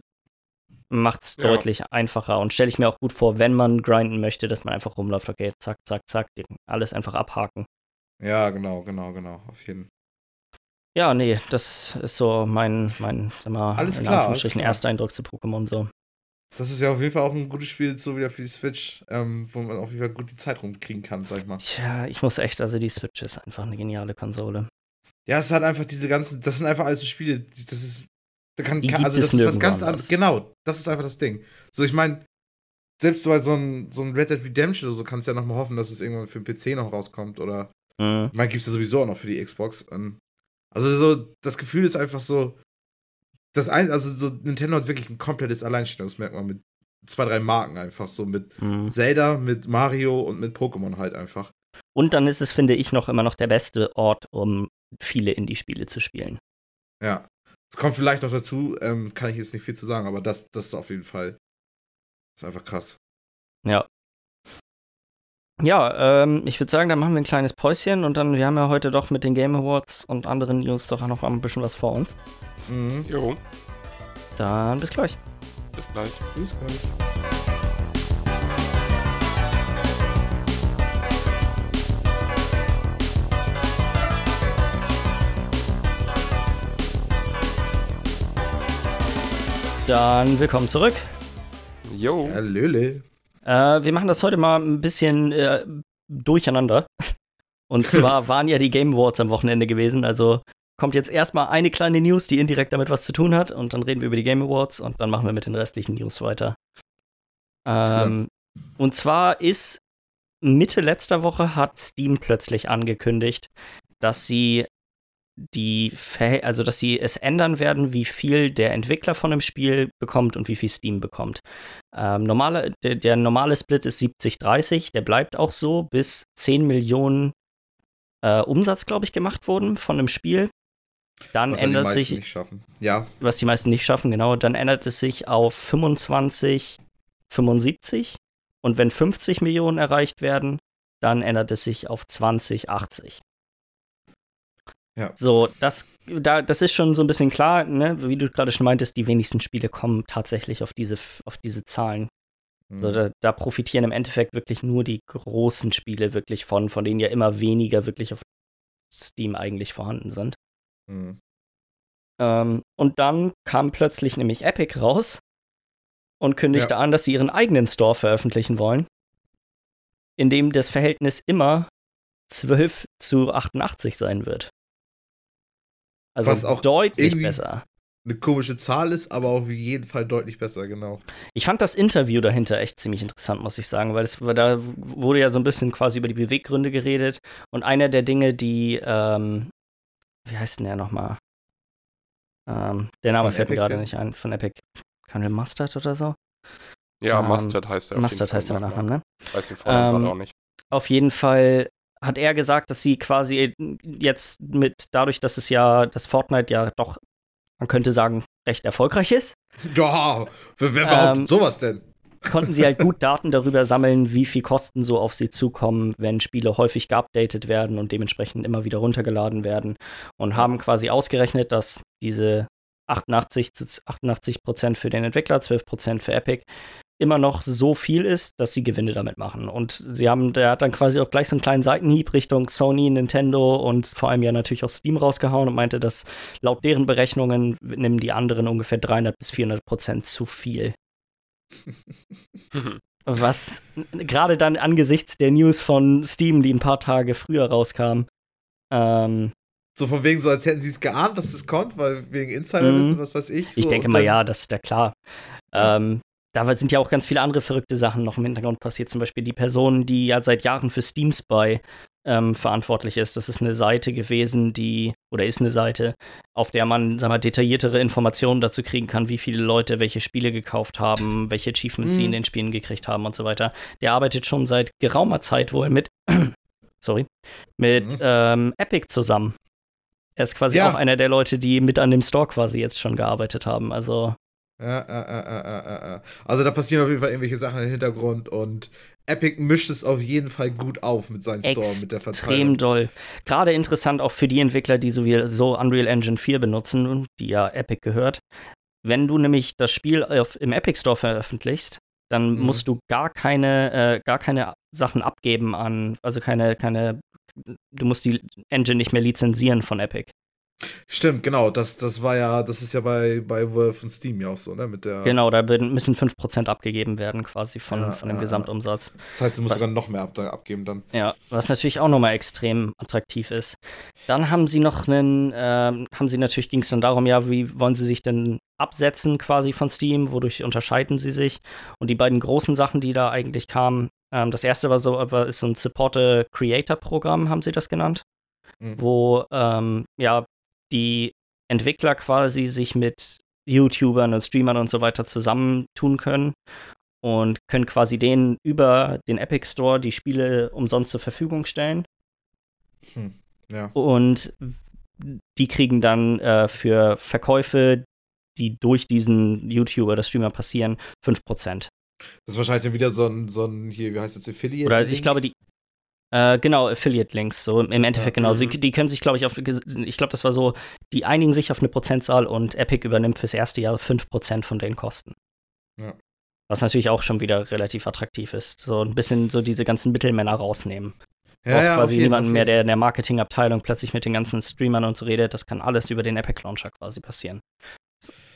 macht es ja. deutlich einfacher und stelle ich mir auch gut vor, wenn man grinden möchte, dass man einfach rumläuft, okay, zack, zack, zack, alles einfach abhaken. Ja, genau, genau, genau, auf jeden Fall. Ja, nee, das ist so mein, mein sag mal, alles in klar, Anführungsstrichen Ersteindruck zu Pokémon so. Das ist ja auf jeden Fall auch ein gutes Spiel, so wieder für die Switch, ähm, wo man auf jeden Fall gut die Zeit rumkriegen kann, sag ich mal. Tja, ich muss echt, also die Switch ist einfach eine geniale Konsole. Ja, es hat einfach diese ganzen, das sind einfach alles so Spiele, das ist, da kann, kann also das ist was ganz anderes. Genau, das ist einfach das Ding. So, ich meine, selbst bei so ein, so ein Red Dead Redemption oder so kannst du ja nochmal hoffen, dass es irgendwann für den PC noch rauskommt oder, mhm. ich meine, gibt es ja sowieso auch noch für die Xbox. Also so, das Gefühl ist einfach so, das ein, also so Nintendo hat wirklich ein komplettes Alleinstellungsmerkmal mit zwei, drei Marken einfach so mit mhm. Zelda, mit Mario und mit Pokémon halt einfach. Und dann ist es, finde ich, noch immer noch der beste Ort, um viele Indie-Spiele zu spielen. Ja. Es kommt vielleicht noch dazu, ähm, kann ich jetzt nicht viel zu sagen, aber das, das ist auf jeden Fall. ist einfach krass. Ja. Ja, ähm, ich würde sagen, dann machen wir ein kleines Päuschen und dann, wir haben ja heute doch mit den Game Awards und anderen News doch auch noch ein bisschen was vor uns. Mhm. Jo. Dann bis gleich. Bis gleich. Bis gleich. Dann willkommen zurück. Jo. Hallöle. Äh, wir machen das heute mal ein bisschen äh, durcheinander. Und zwar waren ja die Game Awards am Wochenende gewesen. Also kommt jetzt erstmal eine kleine News, die indirekt damit was zu tun hat. Und dann reden wir über die Game Awards und dann machen wir mit den restlichen News weiter. Ähm, und zwar ist Mitte letzter Woche hat Steam plötzlich angekündigt, dass sie die, also dass sie es ändern werden, wie viel der Entwickler von einem Spiel bekommt und wie viel Steam bekommt. Ähm, normale, der, der, normale Split ist 70-30, der bleibt auch so, bis 10 Millionen äh, Umsatz, glaube ich, gemacht wurden von einem Spiel. Dann was ändert sich. Nicht schaffen. Ja. Was die meisten nicht schaffen, genau. Dann ändert es sich auf 25, 75. Und wenn 50 Millionen erreicht werden, dann ändert es sich auf 20, 80. Ja. So, das, da, das ist schon so ein bisschen klar, ne? wie du gerade schon meintest, die wenigsten Spiele kommen tatsächlich auf diese, auf diese Zahlen. Mhm. So, da, da, profitieren im Endeffekt wirklich nur die großen Spiele wirklich von, von denen ja immer weniger wirklich auf Steam eigentlich vorhanden sind. Mhm. Ähm, und dann kam plötzlich nämlich Epic raus und kündigte ja. an, dass sie ihren eigenen Store veröffentlichen wollen, in dem das Verhältnis immer 12 zu 88 sein wird. Also Was auch deutlich besser. Eine komische Zahl ist, aber auf jeden Fall deutlich besser, genau. Ich fand das Interview dahinter echt ziemlich interessant, muss ich sagen, weil es da wurde ja so ein bisschen quasi über die Beweggründe geredet. Und einer der Dinge, die, ähm, wie heißt denn der nochmal? Ähm, der Name von fällt Epic mir gerade nicht ein, von Epic. Colonel Mustard oder so? Ja, ähm, Mustard heißt er. Mustard heißt der Nachname, ne? Weiß den Vornamen ähm, gerade auch nicht. Auf jeden Fall hat er gesagt, dass sie quasi jetzt mit, dadurch, dass es ja, dass Fortnite ja doch, man könnte sagen, recht erfolgreich ist. Ja, wer, wer behauptet ähm, sowas denn? konnten sie halt gut Daten darüber sammeln, wie viel Kosten so auf sie zukommen, wenn Spiele häufig geupdatet werden und dementsprechend immer wieder runtergeladen werden und haben quasi ausgerechnet, dass diese 88 zu 88 Prozent für den Entwickler, 12 Prozent für Epic immer noch so viel ist, dass sie Gewinne damit machen. Und sie haben, der hat dann quasi auch gleich so einen kleinen Seitenhieb Richtung Sony, Nintendo und vor allem ja natürlich auch Steam rausgehauen und meinte, dass laut deren Berechnungen nehmen die anderen ungefähr 300 bis 400 Prozent zu viel. Was gerade dann angesichts der News von Steam, die ein paar Tage früher rauskam, ähm, so von wegen, so als hätten sie es geahnt, dass es kommt, weil wegen Insiderwissen, mhm. was weiß ich. So, ich denke mal, ja, das ist ja klar. Ähm, da sind ja auch ganz viele andere verrückte Sachen noch im Hintergrund passiert. Zum Beispiel die Person, die ja seit Jahren für Steam Spy ähm, verantwortlich ist. Das ist eine Seite gewesen, die, oder ist eine Seite, auf der man, sag mal, detailliertere Informationen dazu kriegen kann, wie viele Leute welche Spiele gekauft haben, welche Achievements mhm. sie in den Spielen gekriegt haben und so weiter. Der arbeitet schon seit geraumer Zeit wohl mit, sorry, mit mhm. ähm, Epic zusammen. Er ist quasi ja. auch einer der Leute, die mit an dem Store quasi jetzt schon gearbeitet haben. Also ja, ja, ja, ja, Also da passieren auf jeden Fall irgendwelche Sachen im Hintergrund und Epic mischt es auf jeden Fall gut auf mit seinem Store, mit der Verteilung. Extrem doll. Gerade interessant auch für die Entwickler, die so Unreal Engine 4 benutzen, die ja Epic gehört. Wenn du nämlich das Spiel auf, im Epic Store veröffentlichst, dann mhm. musst du gar keine, äh, gar keine Sachen abgeben an, also keine, keine, du musst die Engine nicht mehr lizenzieren von Epic. Stimmt, genau. Das, das war ja, das ist ja bei, bei Valve und Steam ja auch so, ne? Mit der genau, da müssen 5% abgegeben werden, quasi von, ja, von dem ja, Gesamtumsatz. Das heißt, du musst was, sogar noch mehr ab, abgeben dann. Ja, was natürlich auch nochmal extrem attraktiv ist. Dann haben sie noch einen, äh, haben sie natürlich, ging es dann darum, ja, wie wollen sie sich denn absetzen quasi von Steam, wodurch unterscheiden sie sich? Und die beiden großen Sachen, die da eigentlich kamen, ähm, das erste war so, war, ist so ein Supporter-Creator-Programm, haben sie das genannt. Mhm. Wo ähm, ja die Entwickler quasi sich mit YouTubern und Streamern und so weiter zusammentun können und können quasi denen über den Epic Store die Spiele umsonst zur Verfügung stellen. Hm, ja. Und die kriegen dann äh, für Verkäufe, die durch diesen YouTuber oder Streamer passieren, 5%. Das ist wahrscheinlich dann wieder so ein, so ein hier, wie heißt das, Affiliate? Oder ich glaube, die, äh, genau, Affiliate-Links, so im Endeffekt ja, genau. Sie, mhm. die können sich, glaube ich, auf, ich glaube, das war so, die einigen sich auf eine Prozentzahl und Epic übernimmt fürs erste Jahr 5% von den Kosten. Ja. Was natürlich auch schon wieder relativ attraktiv ist. So ein bisschen so diese ganzen Mittelmänner rausnehmen. Ja, brauchst ja, quasi niemanden mehr, der in der Marketingabteilung plötzlich mit den ganzen Streamern und so redet. Das kann alles über den Epic Launcher quasi passieren.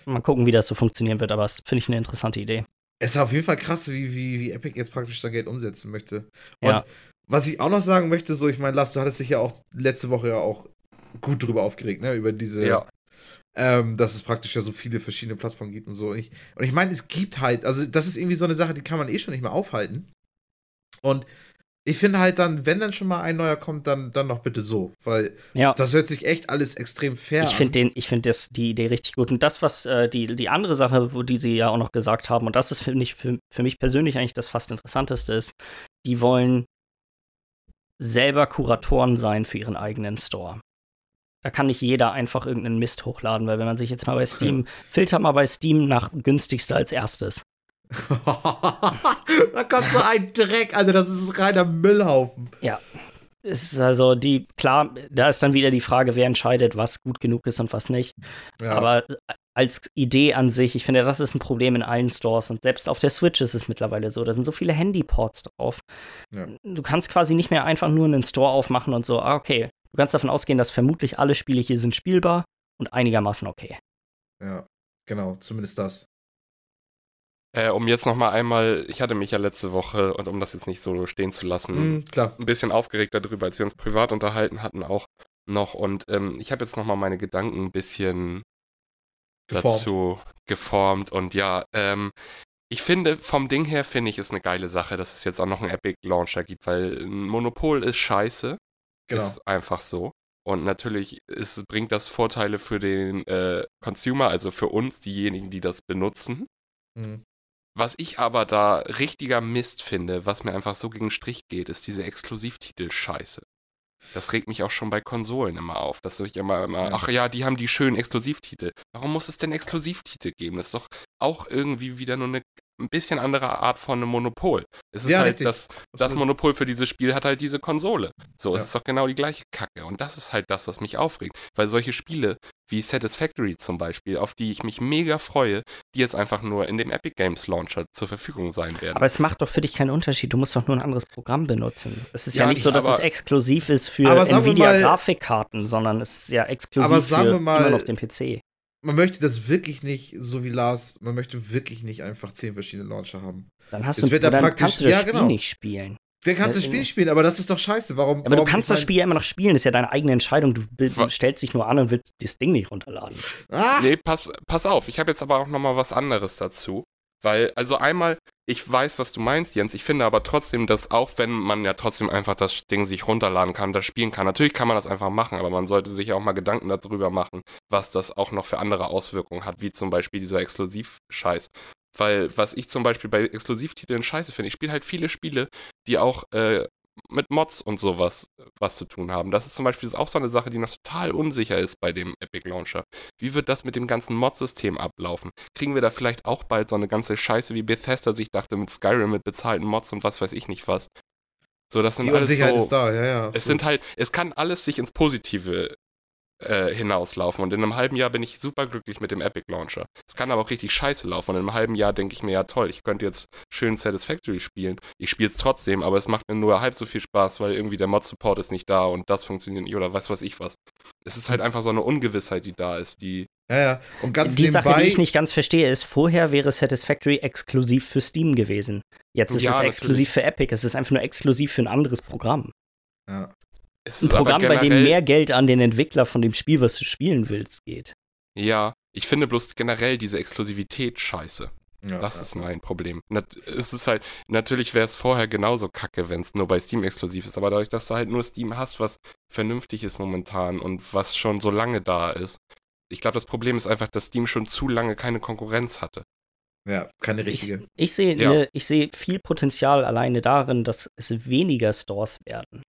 Mal gucken, wie das so funktionieren wird, aber das finde ich eine interessante Idee. Es ist auf jeden Fall krass, wie, wie, wie Epic jetzt praktisch sein Geld umsetzen möchte. Und ja. Was ich auch noch sagen möchte, so, ich meine, Lars, du hattest dich ja auch letzte Woche ja auch gut drüber aufgeregt, ne? Über diese, ja. ähm, dass es praktisch ja so viele verschiedene Plattformen gibt und so. Und ich, und ich meine, es gibt halt, also das ist irgendwie so eine Sache, die kann man eh schon nicht mehr aufhalten. Und ich finde halt dann, wenn dann schon mal ein neuer kommt, dann, dann noch bitte so, weil ja. das hört sich echt alles extrem fair ich find den, Ich finde die Idee richtig gut. Und das, was äh, die, die andere Sache, wo die sie ja auch noch gesagt haben, und das ist, finde ich, für, für mich persönlich eigentlich das fast Interessanteste ist, die wollen selber Kuratoren sein für ihren eigenen Store. Da kann nicht jeder einfach irgendeinen Mist hochladen, weil wenn man sich jetzt mal bei Steam, filtert mal bei Steam nach günstigster als erstes. da kommt so ein Dreck, also das ist ein reiner Müllhaufen. Ja. Es ist also die, klar, da ist dann wieder die Frage, wer entscheidet, was gut genug ist und was nicht. Ja. Aber als Idee an sich, ich finde, das ist ein Problem in allen Stores und selbst auf der Switch ist es mittlerweile so. Da sind so viele Handyports drauf. Ja. Du kannst quasi nicht mehr einfach nur einen Store aufmachen und so, ah, okay, du kannst davon ausgehen, dass vermutlich alle Spiele hier sind spielbar und einigermaßen okay. Ja, genau, zumindest das. Äh, um jetzt noch mal einmal, ich hatte mich ja letzte Woche, und um das jetzt nicht so stehen zu lassen, Mhm, klar. ein bisschen aufgeregt darüber, als wir uns privat unterhalten hatten auch noch. Und ähm, ich habe jetzt noch mal meine Gedanken ein bisschen Geformt. dazu geformt. Und ja, ähm, ich finde, vom Ding her finde ich es eine geile Sache, dass es jetzt auch noch einen Epic Launcher gibt, weil ein Monopol ist scheiße. Genau. Ist einfach so. Und natürlich ist, bringt das Vorteile für den äh, Consumer, also für uns, diejenigen, die das benutzen. Mhm. Was ich aber da richtiger Mist finde, was mir einfach so gegen den Strich geht, ist diese Exklusivtitel-Scheiße. Das regt mich auch schon bei Konsolen immer auf, dass ich immer, immer, ach ja, die haben die schönen Exklusivtitel. Warum muss es denn Exklusivtitel geben? Das ist doch auch irgendwie wieder nur eine ein bisschen andere Art von einem Monopol. Es ist Ja, halt das, das. Monopol für dieses Spiel hat halt diese Konsole. So, es Ja. ist doch genau die gleiche Kacke. Und das ist halt das, was mich aufregt. Weil solche Spiele wie Satisfactory zum Beispiel, auf die ich mich mega freue, die jetzt einfach nur in dem Epic Games Launcher zur Verfügung sein werden. Aber es macht doch für dich keinen Unterschied. Du musst doch nur ein anderes Programm benutzen. Es ist ja, Ja, nicht so, dass es aber- exklusiv ist für Nvidia-Grafikkarten, sondern es ist ja exklusiv Aber sagen für wir mal- immer noch den PC. Man möchte das wirklich nicht, so wie Lars, man möchte wirklich nicht einfach zehn verschiedene Launcher haben. Dann hast Es du, dann praktisch- kannst du das ja, Spiel genau. nicht spielen. Wer kann das Ja, Spiel spielen? Aber das ist doch scheiße. Warum? Aber du warum, kannst ich das Spiel ja immer noch spielen. Das ist ja deine eigene Entscheidung. Du, du stellst dich nur an und willst das Ding nicht runterladen. Ah! Nee, pass, pass auf, ich habe jetzt aber auch noch mal was anderes dazu. Weil, also einmal, ich weiß, was du meinst, Jens. Ich finde aber trotzdem, dass auch wenn man ja trotzdem einfach das Ding sich runterladen kann, das spielen kann. Natürlich kann man das einfach machen, aber man sollte sich auch mal Gedanken darüber machen, was das auch noch für andere Auswirkungen hat, wie zum Beispiel dieser Exklusivscheiß. Weil, was ich zum Beispiel bei Exklusivtiteln scheiße finde, ich spiele halt viele Spiele, die auch äh, mit Mods und sowas äh, was zu tun haben. Das ist zum Beispiel auch so eine Sache, die noch total unsicher ist bei dem Epic Launcher. Wie wird das mit dem ganzen Mod-System ablaufen? Kriegen wir da vielleicht auch bald so eine ganze Scheiße, wie Bethesda sich dachte, mit Skyrim, mit bezahlten Mods und was weiß ich nicht was? So, das sind Die alles Unsicherheit so, ist da, ja, ja. es sind halt, es kann alles sich ins Positive äh, hinauslaufen. Und in einem halben Jahr bin ich super glücklich mit dem Epic Launcher. Es kann aber auch richtig scheiße laufen. Und in einem halben Jahr denke ich mir, ja toll, ich könnte jetzt schön Satisfactory spielen. Ich spiele es trotzdem, aber es macht mir nur halb so viel Spaß, weil irgendwie der Mod-Support ist nicht da und das funktioniert nicht oder was weiß ich was. Es ist halt einfach so eine Ungewissheit, die da ist, die. ja, ja. Und ganz die nebenbei, Sache, die ich nicht ganz verstehe, ist, vorher wäre Satisfactory exklusiv für Steam gewesen. Jetzt ist Ja, es natürlich. exklusiv für Epic. Es ist einfach nur exklusiv für ein anderes Programm. ja. Es Ein ist aber Programm, bei dem generell- mehr Geld an den Entwickler von dem Spiel, was du spielen willst, geht. Ja, ich finde bloß generell diese Exklusivität scheiße. ja, Das ja. ist mein Problem. Nat es ist halt, natürlich wäre es vorher genauso kacke, wenn es nur bei Steam exklusiv ist, aber dadurch, dass du halt nur Steam hast, was vernünftig ist momentan und was schon so lange da ist. Ich glaube, das Problem ist einfach, dass Steam schon zu lange keine Konkurrenz hatte. Ja, keine Ich, richtige. ich sehe Ja. ne, ich sehe viel Potenzial alleine darin, dass es weniger Stores werden.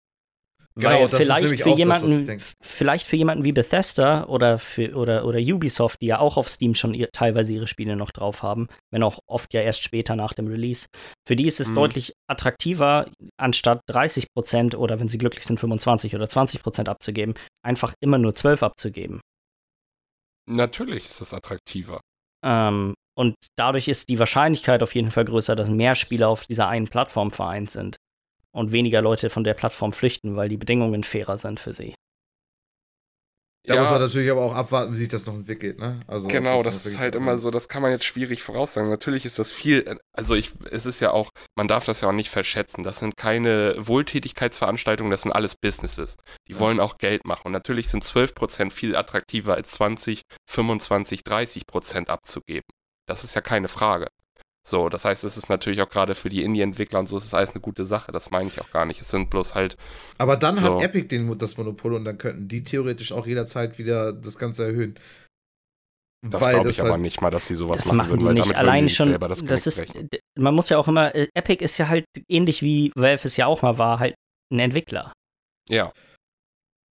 Genau, Weil das vielleicht für auch das, was ich jemanden, denk. vielleicht für jemanden wie Bethesda oder für oder, oder Ubisoft, die ja auch auf Steam schon ihr, teilweise ihre Spiele noch drauf haben, wenn auch oft ja erst später nach dem Release. Für die ist es Mhm. deutlich attraktiver, anstatt 30% oder wenn sie glücklich sind 25 oder 20% abzugeben, einfach immer nur 12 abzugeben. Natürlich ist das attraktiver. Ähm, und dadurch ist die Wahrscheinlichkeit auf jeden Fall größer, dass mehr Spieler auf dieser einen Plattform vereint sind und weniger Leute von der Plattform flüchten, weil die Bedingungen fairer sind für sie. Da muss man natürlich aber auch abwarten, wie sich das noch entwickelt, ne? Also, Genau, noch das ist halt immer so, das kann man jetzt schwierig voraussagen. Natürlich ist das viel, also ich, es ist ja auch, man darf das ja auch nicht verschätzen. Das sind keine Wohltätigkeitsveranstaltungen, das sind alles Businesses. Die Ja. wollen auch Geld machen. Und natürlich sind 12% viel attraktiver als 20, 25, 30% abzugeben. Das ist ja keine Frage. So, das heißt, es ist natürlich auch gerade für die Indie-Entwickler und so, es ist alles eine gute Sache. Das meine ich auch gar nicht. Es sind bloß halt, Aber dann So. hat Epic den, das Monopol und dann könnten die theoretisch auch jederzeit wieder das Ganze erhöhen. das glaube ich aber halt- nicht mal, dass sie sowas Das machen, machen würden, die weil nicht. damit Allein schon, selber das, das ist, man muss ja auch immer, äh, Epic ist ja halt ähnlich wie Valve es ja auch mal war, halt ein Entwickler. Ja.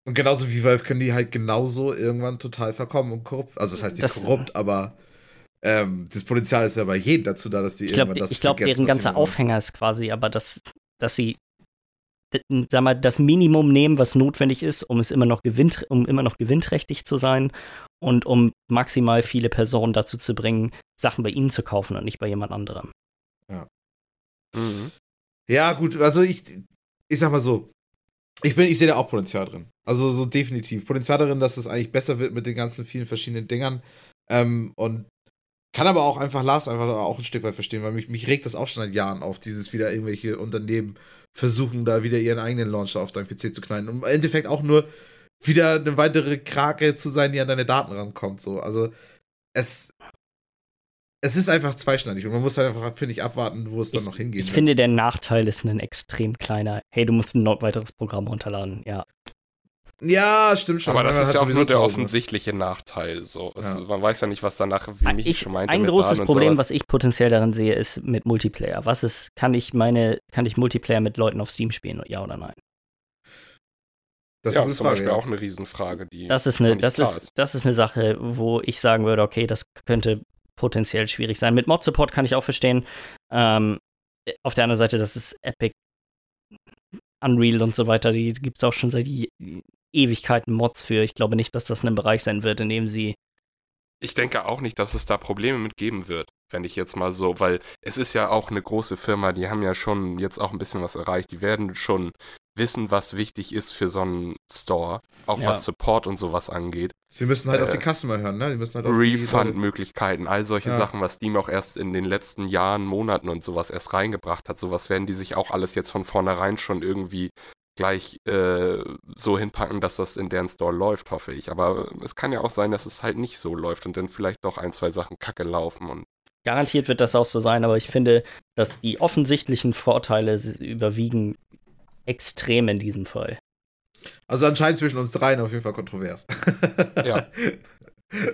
Und genauso wie Valve können die halt genauso irgendwann total verkommen und korrupt. Also, das heißt nicht Das- korrupt, aber ähm, das Potenzial ist ja bei jedem dazu da, dass die Ich glaube, irgendwann das ich glaub, vergessen, deren ganzer. Aufhänger ist quasi, aber dass, dass sie sag mal, das Minimum nehmen, was notwendig ist, um es immer noch gewinnt, um immer noch gewinnträchtig zu sein und um maximal viele Personen dazu zu bringen, Sachen bei ihnen zu kaufen und nicht bei jemand anderem. Mhm. Ja, gut, also ich, ich sag mal so, Ich, bin, ich sehe da auch Potenzial drin. Also so definitiv. Potenzial darin, dass es eigentlich besser wird mit den ganzen vielen verschiedenen Dingern. Ähm, und kann aber auch einfach Lars einfach auch ein Stück weit verstehen, weil mich, mich regt das auch schon seit Jahren auf, dieses wieder irgendwelche Unternehmen versuchen, da wieder ihren eigenen Launcher auf deinen PC zu knallen. Und im Endeffekt auch nur wieder eine weitere Krake zu sein, die an deine Daten rankommt. So. Also es, es ist einfach zweischneidig und man muss halt einfach, finde ich, abwarten, wo es dann ich, noch hingeht. Ich wird. finde, der Nachteil ist ein extrem kleiner. Hey, du musst ein weiteres Programm runterladen, ja. Ja, stimmt schon. Aber das ist ja auch nur der offensichtliche Nachteil. So. Es, ja. Man weiß ja nicht, was danach, wie mich schon meinte. Ein großes Problem, was ich potenziell darin sehe, ist mit Multiplayer. Was ist, kann ich meine, kann ich Multiplayer mit Leuten auf Steam spielen, ja oder nein? Das ja, ist zum Frage, Beispiel ja. auch eine Riesenfrage, die. Das ist eine, das ist, ist, das ist eine Sache, wo ich sagen würde, okay, das könnte potenziell schwierig sein. Mit Mod-Support kann ich auch verstehen. Ähm, auf der anderen Seite, das ist Epic, Unreal und so weiter, die gibt es auch schon seit Ewigkeiten Mods für. Ich glaube nicht, dass das ein Bereich sein wird, in dem sie. Ich denke auch nicht, dass es da Probleme mit geben wird, wenn ich jetzt mal so, weil es ist ja auch eine große Firma, die haben ja schon jetzt auch ein bisschen was erreicht. Die werden schon wissen, was wichtig ist für so einen Store, auch ja. was Support und sowas angeht. Sie müssen halt äh, auf die Customer hören, ne? Die müssen halt Refund-Möglichkeiten, all solche ja. Sachen, was Steam auch erst in den letzten Jahren, Monaten und sowas erst reingebracht hat. Sowas werden die sich auch alles jetzt von vornherein schon irgendwie gleich äh, so hinpacken, dass das in deren Store läuft, hoffe ich. Aber es kann ja auch sein, dass es halt nicht so läuft und dann vielleicht doch ein, zwei Sachen kacke laufen und Garantiert wird das auch so sein, aber ich finde, dass die offensichtlichen Vorteile überwiegen extrem in diesem Fall. Also anscheinend zwischen uns dreien auf jeden Fall kontrovers. Ja.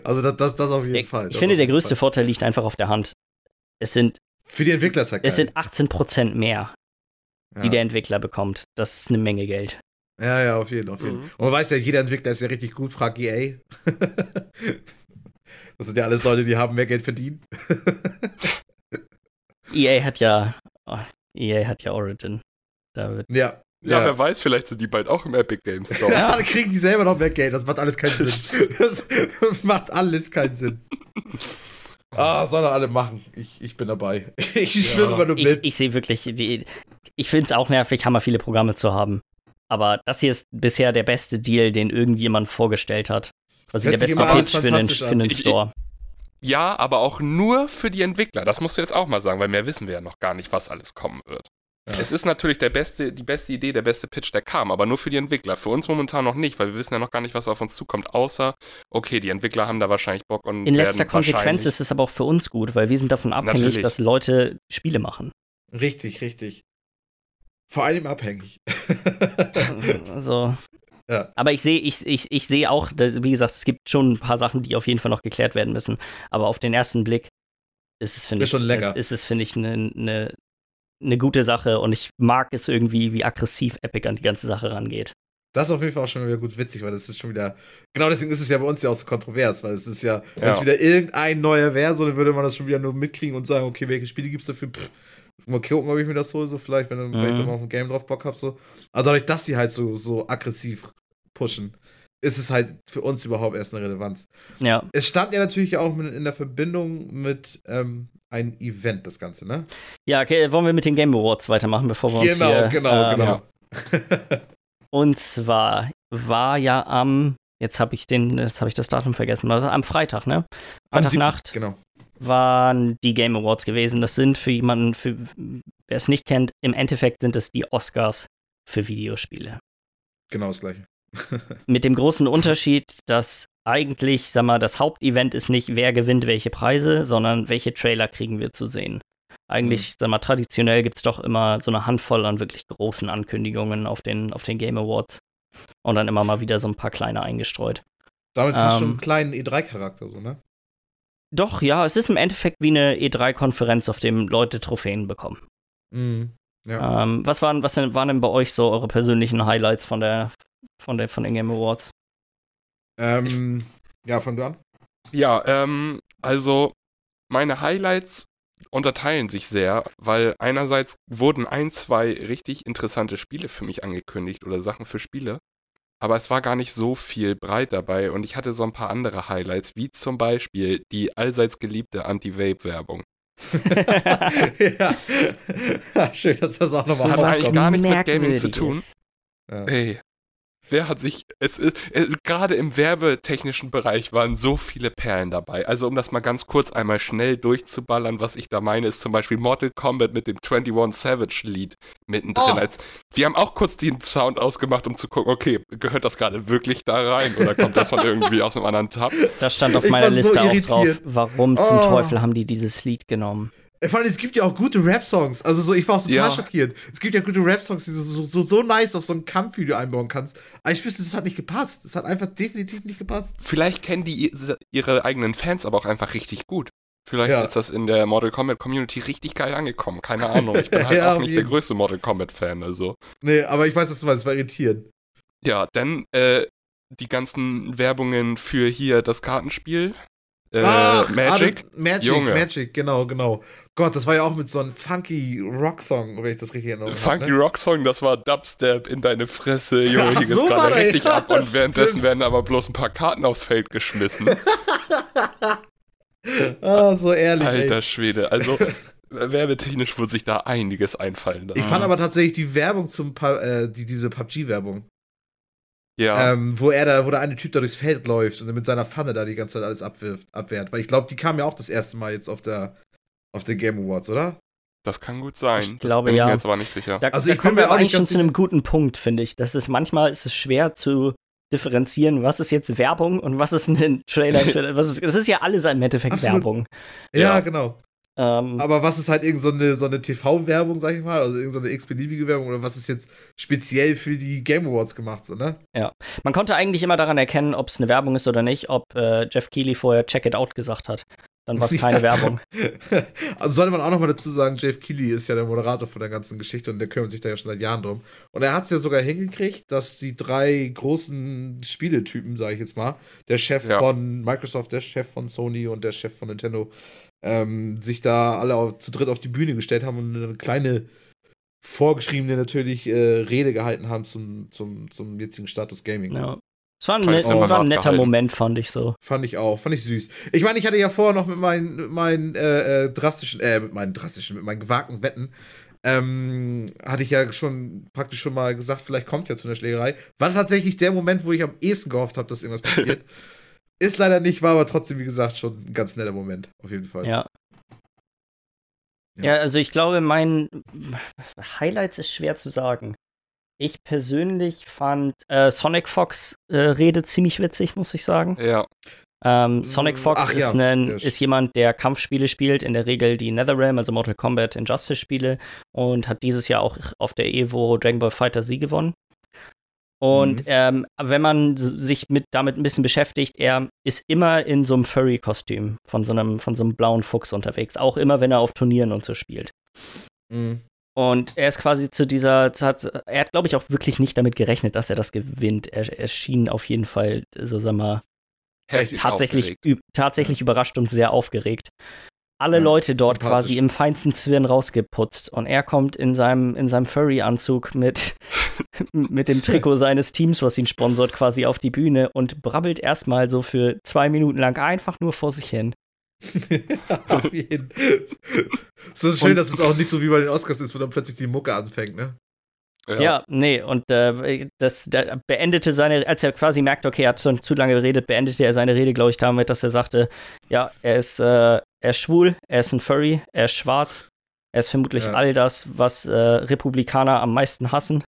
Also das, das, das auf jeden der, Fall. Ich finde, der größte Fall. Vorteil liegt einfach auf der Hand. Es sind für die Entwickler ist das Es sind 18% mehr, ja. die der Entwickler bekommt. Das ist eine Menge Geld. Ja, ja, auf jeden, auf jeden. Mhm. Und man weiß ja, jeder Entwickler ist ja richtig gut, fragt EA. das sind ja alles Leute, die haben mehr Geld verdient. EA hat ja oh, EA hat ja Origin. Da wird ja. Ja, ja, wer weiß, vielleicht sind die bald auch im Epic Games Store. ja, dann kriegen die selber noch mehr Geld. Das macht alles keinen Sinn. Das macht alles keinen Sinn. Ah, sollen alle machen. Ich, ich bin dabei. Ich schwimme ja. nur mit. Ich, ich sehe wirklich, die, ich finde es auch nervig, hammer viele Programme zu haben. Aber das hier ist bisher der beste Deal, den irgendjemand vorgestellt hat. Also der beste Pitch für einen, für einen Store. Ja, aber auch nur für die Entwickler. Das musst du jetzt auch mal sagen, weil mehr wissen wir ja noch gar nicht, was alles kommen wird. Ja. Es ist natürlich der beste, die beste Idee, der beste Pitch, der kam, aber nur für die Entwickler. Für uns momentan noch nicht, weil wir wissen ja noch gar nicht, was auf uns zukommt, außer, okay, die Entwickler haben da wahrscheinlich Bock und. In letzter Konsequenz ist es aber auch für uns gut, weil wir sind davon abhängig, natürlich. dass Leute Spiele machen. Richtig, richtig. Vor allem abhängig. also. Ja. Aber ich sehe ich, ich, ich seh auch, wie gesagt, es gibt schon ein paar Sachen, die auf jeden Fall noch geklärt werden müssen. Aber auf den ersten Blick ist es, finde ich, schon lecker. ist es, finde ich, eine ne, eine gute Sache und ich mag es irgendwie, wie aggressiv Epic an die ganze Sache rangeht. Das ist auf jeden Fall auch schon wieder gut witzig, weil das ist schon wieder. Genau deswegen ist es ja bei uns ja auch so kontrovers, weil es ist ja, wenn ja. es wieder irgendein neuer wäre, so dann würde man das schon wieder nur mitkriegen und sagen, okay, welche Spiele gibt es dafür? Pff, mal gucken, ob ich mir das hole, so vielleicht, wenn, mhm. wenn ich dann mal auf ein Game drauf Bock habe, so. Aber dadurch, dass sie halt so, so aggressiv pushen, ist es halt für uns überhaupt erst eine Relevanz. Ja. Es stand ja natürlich auch in der Verbindung mit ähm, ein Event, das Ganze, ne? Ja, okay, wollen wir mit den Game Awards weitermachen, bevor wir genau, uns hier... Genau, genau, genau. und zwar war ja am, jetzt habe ich den, jetzt habe ich das Datum vergessen, am Freitag, ne? Freitagnacht. Genau. Waren die Game Awards gewesen. Das sind für jemanden, für, wer es nicht kennt, im Endeffekt sind es die Oscars für Videospiele. Genau das gleiche. Mit dem großen Unterschied, dass eigentlich, sag mal, das Hauptevent ist nicht, wer gewinnt welche Preise, sondern welche Trailer kriegen wir zu sehen. Eigentlich, mhm. sag mal, traditionell gibt es doch immer so eine Handvoll an wirklich großen Ankündigungen auf den, auf den Game Awards. Und dann immer mal wieder so ein paar kleine eingestreut. Damit fast ähm, schon einen kleinen E3-Charakter, so, ne? Doch, ja, es ist im Endeffekt wie eine E3-Konferenz, auf dem Leute Trophäen bekommen. Mhm. Ja. Ähm, was waren, was waren denn bei euch so eure persönlichen Highlights von der, von der, von den Game Awards? Ähm, ja, fang du an. Ja, ähm, also meine Highlights unterteilen sich sehr, weil einerseits wurden ein, zwei richtig interessante Spiele für mich angekündigt oder Sachen für Spiele, aber es war gar nicht so viel breit dabei und ich hatte so ein paar andere Highlights, wie zum Beispiel die allseits geliebte Anti-Vape-Werbung. ja. Schön, dass das auch nochmal Hat eigentlich gar nichts mit Gaming zu tun. Ja. Ey. Wer hat sich, es ist, äh, gerade im werbetechnischen Bereich waren so viele Perlen dabei. Also um das mal ganz kurz einmal schnell durchzuballern, was ich da meine, ist zum Beispiel Mortal Kombat mit dem 21 Savage Lied mittendrin. Oh. Als, wir haben auch kurz den Sound ausgemacht, um zu gucken, okay, gehört das gerade wirklich da rein oder kommt das von irgendwie aus einem anderen Tab? Das stand auf Ich meiner war so Liste auch drauf. Warum zum Oh. Teufel haben die dieses Lied genommen? Äh, Vor allem, es gibt ja auch gute Rap-Songs. Also so, ich war auch total Ja. schockiert. Es gibt ja gute Rap-Songs, die du so, so, so nice auf so ein Kampfvideo einbauen kannst. Aber ich wüsste, das hat nicht gepasst. Das hat einfach definitiv nicht gepasst. Vielleicht kennen die ihre eigenen Fans aber auch einfach richtig gut. Vielleicht Ja. ist das in der Mortal Kombat Community richtig geil angekommen. Keine Ahnung. Ich bin halt Ja, auch nicht der größte Mortal Kombat Fan, also. Nee, aber ich weiß, was du meinst. Es war irritierend. Ja, dann äh, die ganzen Werbungen für hier das Kartenspiel. Äh, Ah, Magic. ah, Magic, Junge. Magic, genau, genau. Gott, das war ja auch mit so einem funky Rock-Song, wenn ich das richtig erinnere. Funky ne? Rock Song, das war Dubstep in deine Fresse, Junge, Ach, hier so geht's gerade richtig ja, ab und währenddessen stimmt. werden aber bloß ein paar Karten aufs Feld geschmissen. Ah, so ehrlich, Alter ey. Schwede, also werbetechnisch wird sich da einiges einfallen. Ich fand aber tatsächlich die Werbung zum, Pu- äh, die, diese PUBG-Werbung, ja, ähm, wo er da, wo der eine Typ da durchs Feld läuft und mit seiner Pfanne da die ganze Zeit alles abwirft, abwehrt. Weil ich glaube, die kam ja auch das erste Mal jetzt auf der, auf der Game Awards, oder? das kann gut sein. Ich das glaube, bin ich ja. mir jetzt aber nicht sicher. Da, Also da ich kommen wir eigentlich schon zu einem guten Punkt, finde ich. Das ist manchmal ist es schwer zu differenzieren, was ist jetzt Werbung und was ist ein Trailer für, was ist, das ist ja alles im Endeffekt Absolut. Werbung. Ja, Ja. genau. Ähm, Aber was ist halt irgend so eine, so eine TV-Werbung, sag ich mal, also irgend so eine x-beliebige Werbung oder was ist jetzt speziell für die Game Awards gemacht, so, ne? man konnte eigentlich immer daran erkennen, ob es eine Werbung ist oder nicht, ob äh, Jeff Keighley vorher Check It Out gesagt hat. Dann war es keine Ja. Werbung. Also sollte man auch noch mal dazu sagen, Jeff Keighley ist ja der Moderator von der ganzen Geschichte und der kümmert sich da ja schon seit Jahren drum. Und er hat es ja sogar hingekriegt, dass die drei großen Spieletypen, sage ich jetzt mal, der Chef Ja. von Microsoft, der Chef von Sony und der Chef von Nintendo, ähm, sich da alle auf, zu dritt auf die Bühne gestellt haben und eine kleine vorgeschriebene natürlich äh, Rede gehalten haben zum, zum, zum jetzigen Status Gaming. Ja. Es war ein, net, war ein netter. Moment, fand ich so. Fand ich auch, fand ich süß. Ich meine, ich hatte ja vorher noch mit meinen, mit meinen äh, äh, drastischen, äh, mit meinen drastischen, mit meinen gewagten Wetten, ähm, hatte ich ja schon praktisch schon mal gesagt, vielleicht kommt ja zu einer Schlägerei. War tatsächlich der Moment, wo ich am ehesten gehofft habe, dass irgendwas passiert. Ist leider nicht, war aber trotzdem, wie gesagt, schon ein ganz netter Moment, auf jeden Fall. Ja. Ja. Ja, also ich glaube, mein Highlights ist schwer zu sagen. Ich persönlich fand äh, Sonic Fox äh, Rede ziemlich witzig, muss ich sagen. Ja, Ähm, Sonic Fox Ach ist, ja, ein, ist jemand, der Kampfspiele spielt, in der Regel die NetherRealm, also Mortal Kombat Injustice Spiele und hat dieses Jahr auch auf der Evo Dragon Ball Fighter Z gewonnen. Und Mhm. ähm, wenn man sich mit, damit ein bisschen beschäftigt, er ist immer in so einem Furry-Kostüm von so einem, von so einem blauen Fuchs unterwegs, auch immer, wenn er auf Turnieren und so spielt. Mhm. Und er ist quasi zu dieser, hat, er hat, glaube ich, auch wirklich nicht damit gerechnet, dass er das gewinnt. Er, er schien auf jeden Fall, so sag mal, heftig tatsächlich, tatsächlich überrascht und sehr aufgeregt. Alle Ja, Leute dort quasi im feinsten Zwirn rausgeputzt und er kommt in seinem, in seinem Furry-Anzug mit, mit dem Trikot seines Teams, was ihn sponsort, quasi auf die Bühne und brabbelt erstmal so für zwei Minuten lang einfach nur vor sich hin. auf jeden So schön, Und- dass es auch nicht so wie bei den Oscars ist, wo dann plötzlich die Mucke anfängt, ne? Ja, nee, und äh, das da beendete seine, als er quasi merkte, okay, er hat schon zu lange geredet, beendete er seine Rede, glaube ich, damit, dass er sagte, ja, er ist, äh, er ist schwul, er ist ein Furry, er ist schwarz, er ist vermutlich Ja. all das, was äh, Republikaner am meisten hassen.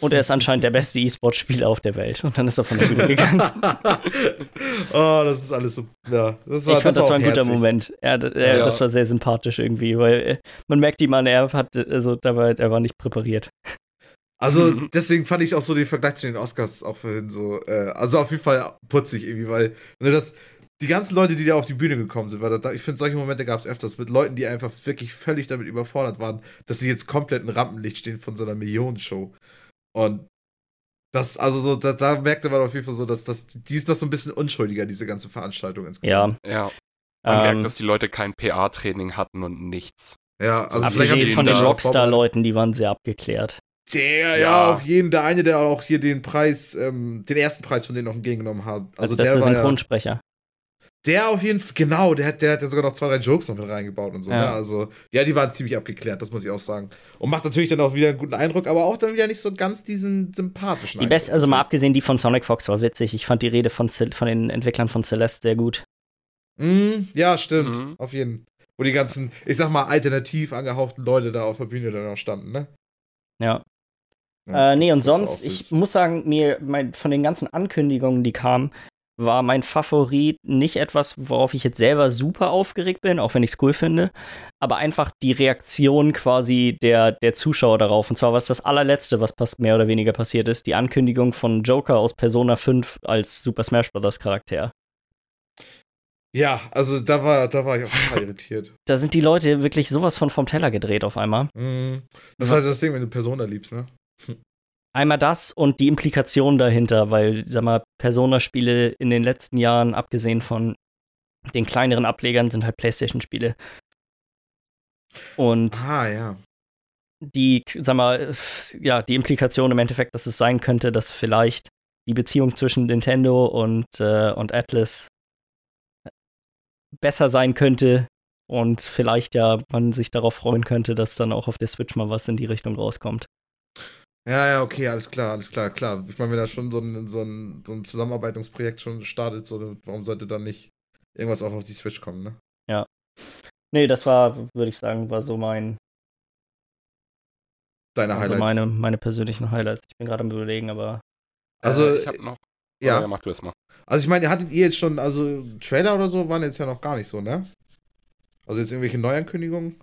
Und er ist anscheinend der beste E-Sport-Spieler auf der Welt. Und dann ist er von der Bühne gegangen. oh, das ist alles so. Ja, das war, ich fand, das, war ein auch guter herzig. Moment. Er, er, Ja. Das war sehr sympathisch irgendwie, weil äh, man merkt ihm an, er hat, also, dabei, er war nicht präpariert. Also deswegen fand ich auch so den Vergleich zu den Oscars auch vorhin so, äh, also auf jeden Fall putzig irgendwie, weil wenn du das, die ganzen Leute, die da auf die Bühne gekommen sind, weil da, ich finde, solche Momente gab es öfters mit Leuten, die einfach wirklich völlig damit überfordert waren, dass sie jetzt komplett im Rampenlicht stehen von so einer Millionenshow. Und das, also so, da, da merkte man auf jeden Fall so, dass das, die ist noch so ein bisschen unschuldiger, diese ganze Veranstaltung insgesamt. Ja. Ja, man ähm, merkt, dass die Leute kein PA-Training hatten und nichts. Ja, also Abgesehen von den Rockstar-Leuten, die waren sehr abgeklärt. Der, ja, Ja. auf jeden. Der eine, der auch hier den Preis, ähm, den ersten Preis von denen noch entgegengenommen hat. Als Also bester der war ja, Synchronsprecher. Der auf jeden Fall, genau, der hat, der hat ja sogar noch zwei, drei Jokes noch mit reingebaut und so. Ja. Ne? Also, ja, die waren ziemlich abgeklärt, das muss ich auch sagen. Und macht natürlich dann auch wieder einen guten Eindruck, aber auch dann wieder nicht so ganz diesen sympathischen Die beste, also mal abgesehen, die von Sonic Fox war witzig. Ich fand die Rede von, Cel von den Entwicklern von Celeste sehr gut. Mm, ja, stimmt. Mhm. Auf jeden Wo die ganzen, ich sag mal, alternativ angehauchten Leute da auf der Bühne dann auch standen, ne? Ja. Ja, äh, nee, und sonst, ich muss sagen, mir mein, von den ganzen Ankündigungen, die kamen, war mein Favorit nicht etwas, worauf ich jetzt selber super aufgeregt bin, auch wenn ich es cool finde, aber einfach die Reaktion quasi der, der Zuschauer darauf. Und zwar was das allerletzte, was mehr oder weniger passiert ist, die Ankündigung von Joker aus Persona 5 als Super Smash Bros. Charakter. Ja, also da war, da war ich auch total irritiert. Da sind die Leute wirklich sowas von vom Teller gedreht auf einmal. Mm. Das ist halt das Ding, wenn du Persona liebst, ne? Einmal das und die Implikation dahinter, weil, sag mal, Persona-Spiele in den letzten Jahren, abgesehen von den kleineren Ablegern, sind halt PlayStation-Spiele. Und Ah, ja. die, sag mal, ja, die Implikation im Endeffekt, dass es sein könnte, dass vielleicht die Beziehung zwischen Nintendo und, äh, und Atlas besser sein könnte und vielleicht ja man sich darauf freuen könnte, dass dann auch auf der Switch mal was in die Richtung rauskommt. Ja, ja, okay, alles klar, alles klar, klar. Ich meine, wenn da schon so ein, so ein, so ein Zusammenarbeitungsprojekt schon startet, so, warum sollte dann nicht irgendwas auch auf die Switch kommen, ne? Nee, das war, würde ich sagen, war so mein, Deine also Highlights. meine, meine persönlichen Highlights. Ich bin gerade am überlegen, aber Also, äh, ich habe noch. ja. Ja, mach du es mal. Also ich meine, hattet ihr jetzt schon, also Trailer oder so waren jetzt ja noch gar nicht so, ne? Also jetzt irgendwelche Neuankündigungen?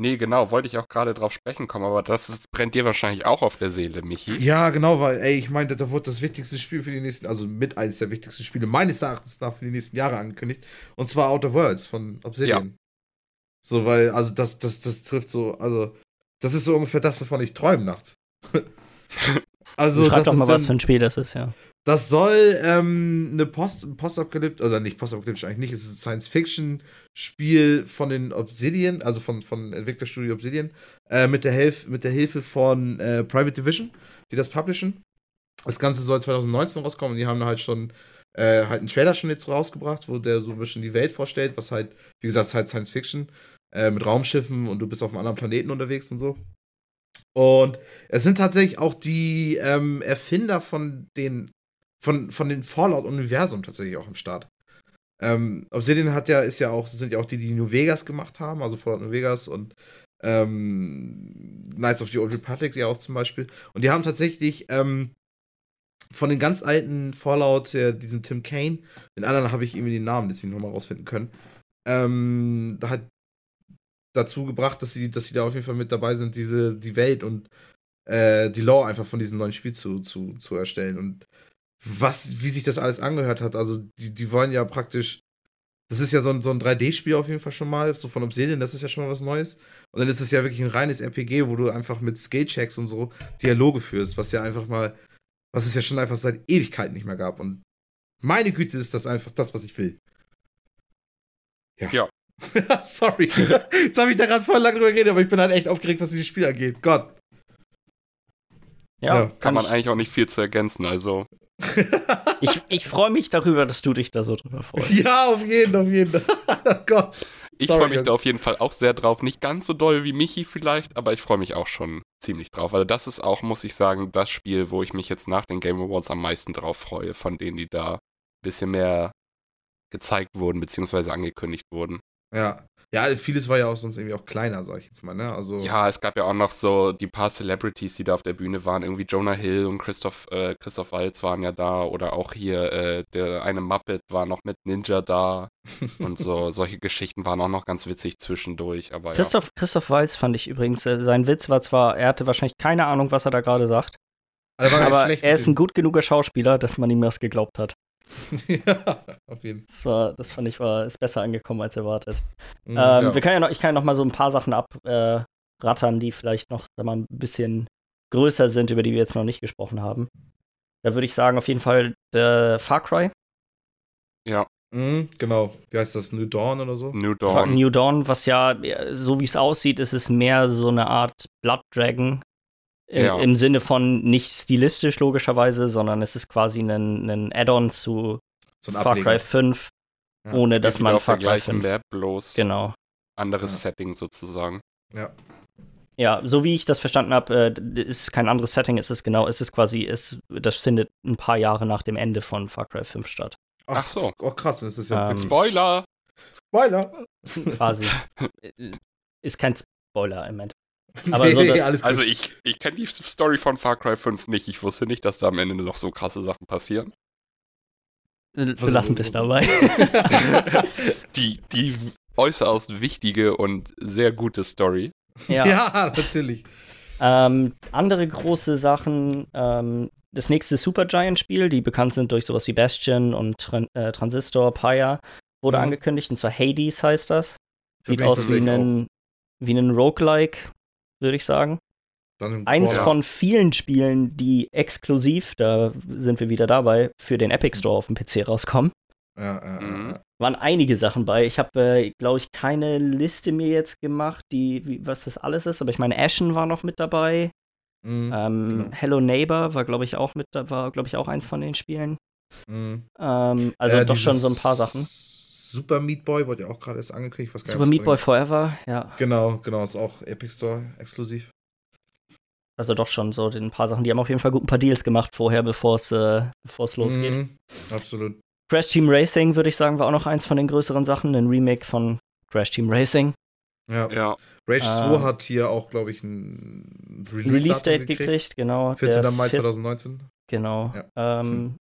Nee, genau, wollte ich auch gerade drauf sprechen kommen, aber das ist, brennt dir wahrscheinlich auch auf der Seele, Michi. Ja, genau, weil, ey, ich meine, da wurde das wichtigste Spiel für die nächsten, also mit eines der wichtigsten Spiele meines Erachtens nach für die nächsten Jahre angekündigt. Und zwar Outer Worlds von Obsidian. So, weil, also das, das, das trifft so, also, das ist so ungefähr das, wovon ich träume nachts. also, schreib das doch ist mal, was dann- für ein Spiel das ist, ja. Das soll ähm, eine Post Postapokalypse, oder nicht Postapokalypse eigentlich nicht, es ist ein Science-Fiction-Spiel von den Obsidian, also von, von Entwicklerstudio Obsidian, äh, mit, der mit der Hilfe von äh, Private Division, die das publishen. Das Ganze soll 2019 rauskommen und die haben halt schon äh, halt einen Trailer schon jetzt rausgebracht, wo der so ein bisschen die Welt vorstellt, was halt, wie gesagt, ist halt Science-Fiction äh, mit Raumschiffen und du bist auf einem anderen Planeten unterwegs und so. Und es sind tatsächlich auch die ähm, Erfinder von den von, von den Fallout-Universum tatsächlich auch am Start. Ähm, Obsidian hat ja, ist ja auch, sind ja auch die, die New Vegas gemacht haben, also Fallout New Vegas und ähm, Knights of the Old Republic ja auch zum Beispiel. Und die haben tatsächlich ähm, von den ganz alten Fallout, äh, diesen Tim Kane, den anderen habe ich irgendwie den Namen nicht nochmal rausfinden können, ähm, hat dazu gebracht, dass sie, dass sie da auf jeden Fall mit dabei sind, diese, die Welt und äh, die Lore einfach von diesem neuen Spiel zu, zu, zu erstellen. Und was, wie sich das alles angehört hat, also die, die wollen ja praktisch, das ist ja so ein, so ein 3D-Spiel auf jeden Fall schon mal, so von Obsidian, das ist ja schon mal was Neues. Und dann ist es ja wirklich ein reines RPG, wo du einfach mit Skill-Checks und so Dialoge führst, was ja einfach mal, was es ja schon einfach seit Ewigkeiten nicht mehr gab. Und meine Güte ist das einfach das, was ich will. Ja. Ja. Sorry. Jetzt habe ich da gerade voll lange drüber geredet, aber ich bin halt echt aufgeregt, was dieses Spiel angeht. Gott. Ja, Ja, Kann man ich, eigentlich auch nicht viel zu ergänzen, also. ich, ich freue mich darüber, dass du dich da so drüber freust. ja, auf jeden, auf jeden. Oh Gott. Ich freue mich Jungs. da auf jeden Fall auch sehr drauf. Nicht ganz so doll wie Michi vielleicht, aber ich freue mich auch schon ziemlich drauf. Also das ist auch, muss ich sagen, das Spiel, wo ich mich jetzt nach den Game Awards am meisten drauf freue, von denen, die da ein bisschen mehr gezeigt wurden, beziehungsweise angekündigt wurden. Ja. Ja, vieles war ja auch sonst irgendwie auch kleiner, sag ich jetzt mal, ne? Also. Ja, es gab ja auch noch so die paar Celebrities, die da auf der Bühne waren. Irgendwie Jonah Hill und Christoph, äh, Christoph Waltz waren ja da. Oder auch hier äh, der eine Muppet war noch mit Ninja da. und so solche Geschichten waren auch noch ganz witzig zwischendurch. Aber ja. Christoph, Christoph Waltz fand ich übrigens, äh, sein Witz war zwar, er hatte wahrscheinlich keine Ahnung, was er da gerade sagt, aber schlecht er ist ein gut genuger Schauspieler, dass man ihm das geglaubt hat. ja, auf jeden Das war, das fand ich war, ist besser angekommen als erwartet. Fall. Mhm. ähm, ja. wir können ja noch, ich kann ja noch mal so ein paar Sachen abrattern, äh, die vielleicht noch sag mal, ein bisschen größer sind, über die wir jetzt noch nicht gesprochen haben. Da würde ich sagen, auf jeden Fall der Far Cry, ja, Mhm, genau. Wie heißt das? New Dawn oder so? New Dawn. New Dawn, was ja, äh, so wie es aussieht, ist es mehr so eine Art Blood Dragon. Im, Ja. Im Sinne von nicht stilistisch logischerweise, sondern es ist quasi ein, ein Add-on zu So ein Far Ableger. Cry 5. Ja, ohne dass Spielt man Far Cry gleichen 5. Map, bloß Genau. anderes Ja. Setting sozusagen. Ja. Ja, so wie ich das verstanden habe, äh, ist kein anderes Setting, es ist genau, es ist quasi, es, das findet ein paar Jahre nach dem Ende von Far Cry 5 statt. Ach so. Oh, krass, das ist ja Ähm, Spoiler! Spoiler. quasi. Äh, ist kein Spoiler im Endeffekt. Aber so, gut. Also ich, ich kenne die Story von Far Cry 5 nicht. Ich wusste nicht, dass da am Ende noch so krasse Sachen passieren. Wir lassen bis dabei. Die, die äußerst wichtige und sehr gute Story. ja. ja. natürlich. Ähm, andere große Sachen, ähm, das nächste Supergiant-Spiel, die bekannt sind durch sowas wie Bastion und Tran äh, Transistor, Pyre, wurde Mhm. angekündigt, und zwar Hades heißt das. Da Sieht aus wie ein, wie ein Roguelike, würde ich sagen. Eins Crawler. von vielen Spielen, die exklusiv, da sind wir wieder dabei, für den Epic Store auf dem PC rauskommen. Ja, ja, Mhm. ja. Waren einige Sachen bei. Ich habe, äh, glaube ich, keine Liste mir jetzt gemacht, die, wie, was das alles ist, aber ich meine, Ashen war noch mit dabei. Mhm. Ähm, Genau. Hello Neighbor war, glaube ich, auch mit, da war, glaube ich, auch eins von den Spielen. Mhm. Ähm, also Äh, doch schon so ein paar Sachen. Super Meat Boy wurde ja auch gerade erst angekündigt. Was Super Meat Boy Forever, ja. Genau, genau, ist auch Epic Store exklusiv. Also doch schon so ein paar Sachen. Die haben auf jeden Fall gut ein paar Deals gemacht vorher, bevor es äh, bevor's losgeht. Mhm. Absolut. Crash Team Racing, würde ich sagen, war auch noch eins von den größeren Sachen. Ein Remake von Crash Team Racing. Ja. Ja.Age 2 Ähm, hat hier auch, glaube ich, ein Release-Datum Release-Date gekriegt. genau. 14. Der Mai vier- 2019. Genau. Ja. Ähm,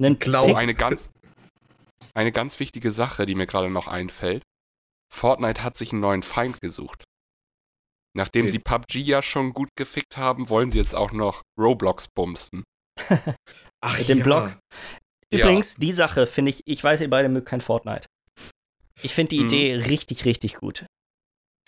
einen Klau. Eine ganz, eine ganz wichtige Sache, die mir gerade noch einfällt. Fortnite hat sich einen neuen Feind gesucht. Nachdem Okay. sie PUBG ja schon gut gefickt haben, wollen sie jetzt auch noch Roblox bumsten. Ach, Mit dem Block. Ja. Übrigens, die Sache finde ich, ich weiß, ihr beide mögt kein Fortnite. Ich finde die Mhm. Idee richtig, richtig gut.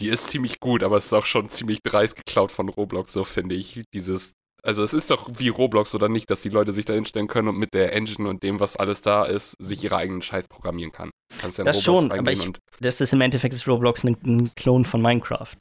Die ist ziemlich gut, aber es ist auch schon ziemlich dreist geklaut von Roblox, so finde ich. Dieses, also es ist doch wie Roblox oder nicht, dass die Leute sich da hinstellen können und mit der Engine und dem, was alles da ist, sich ihre eigenen Scheiß programmieren kann. Kannst ja Das Roblox schon, aber ich- Das ist im Endeffekt ist Roblox ein, ein Klon von Minecraft.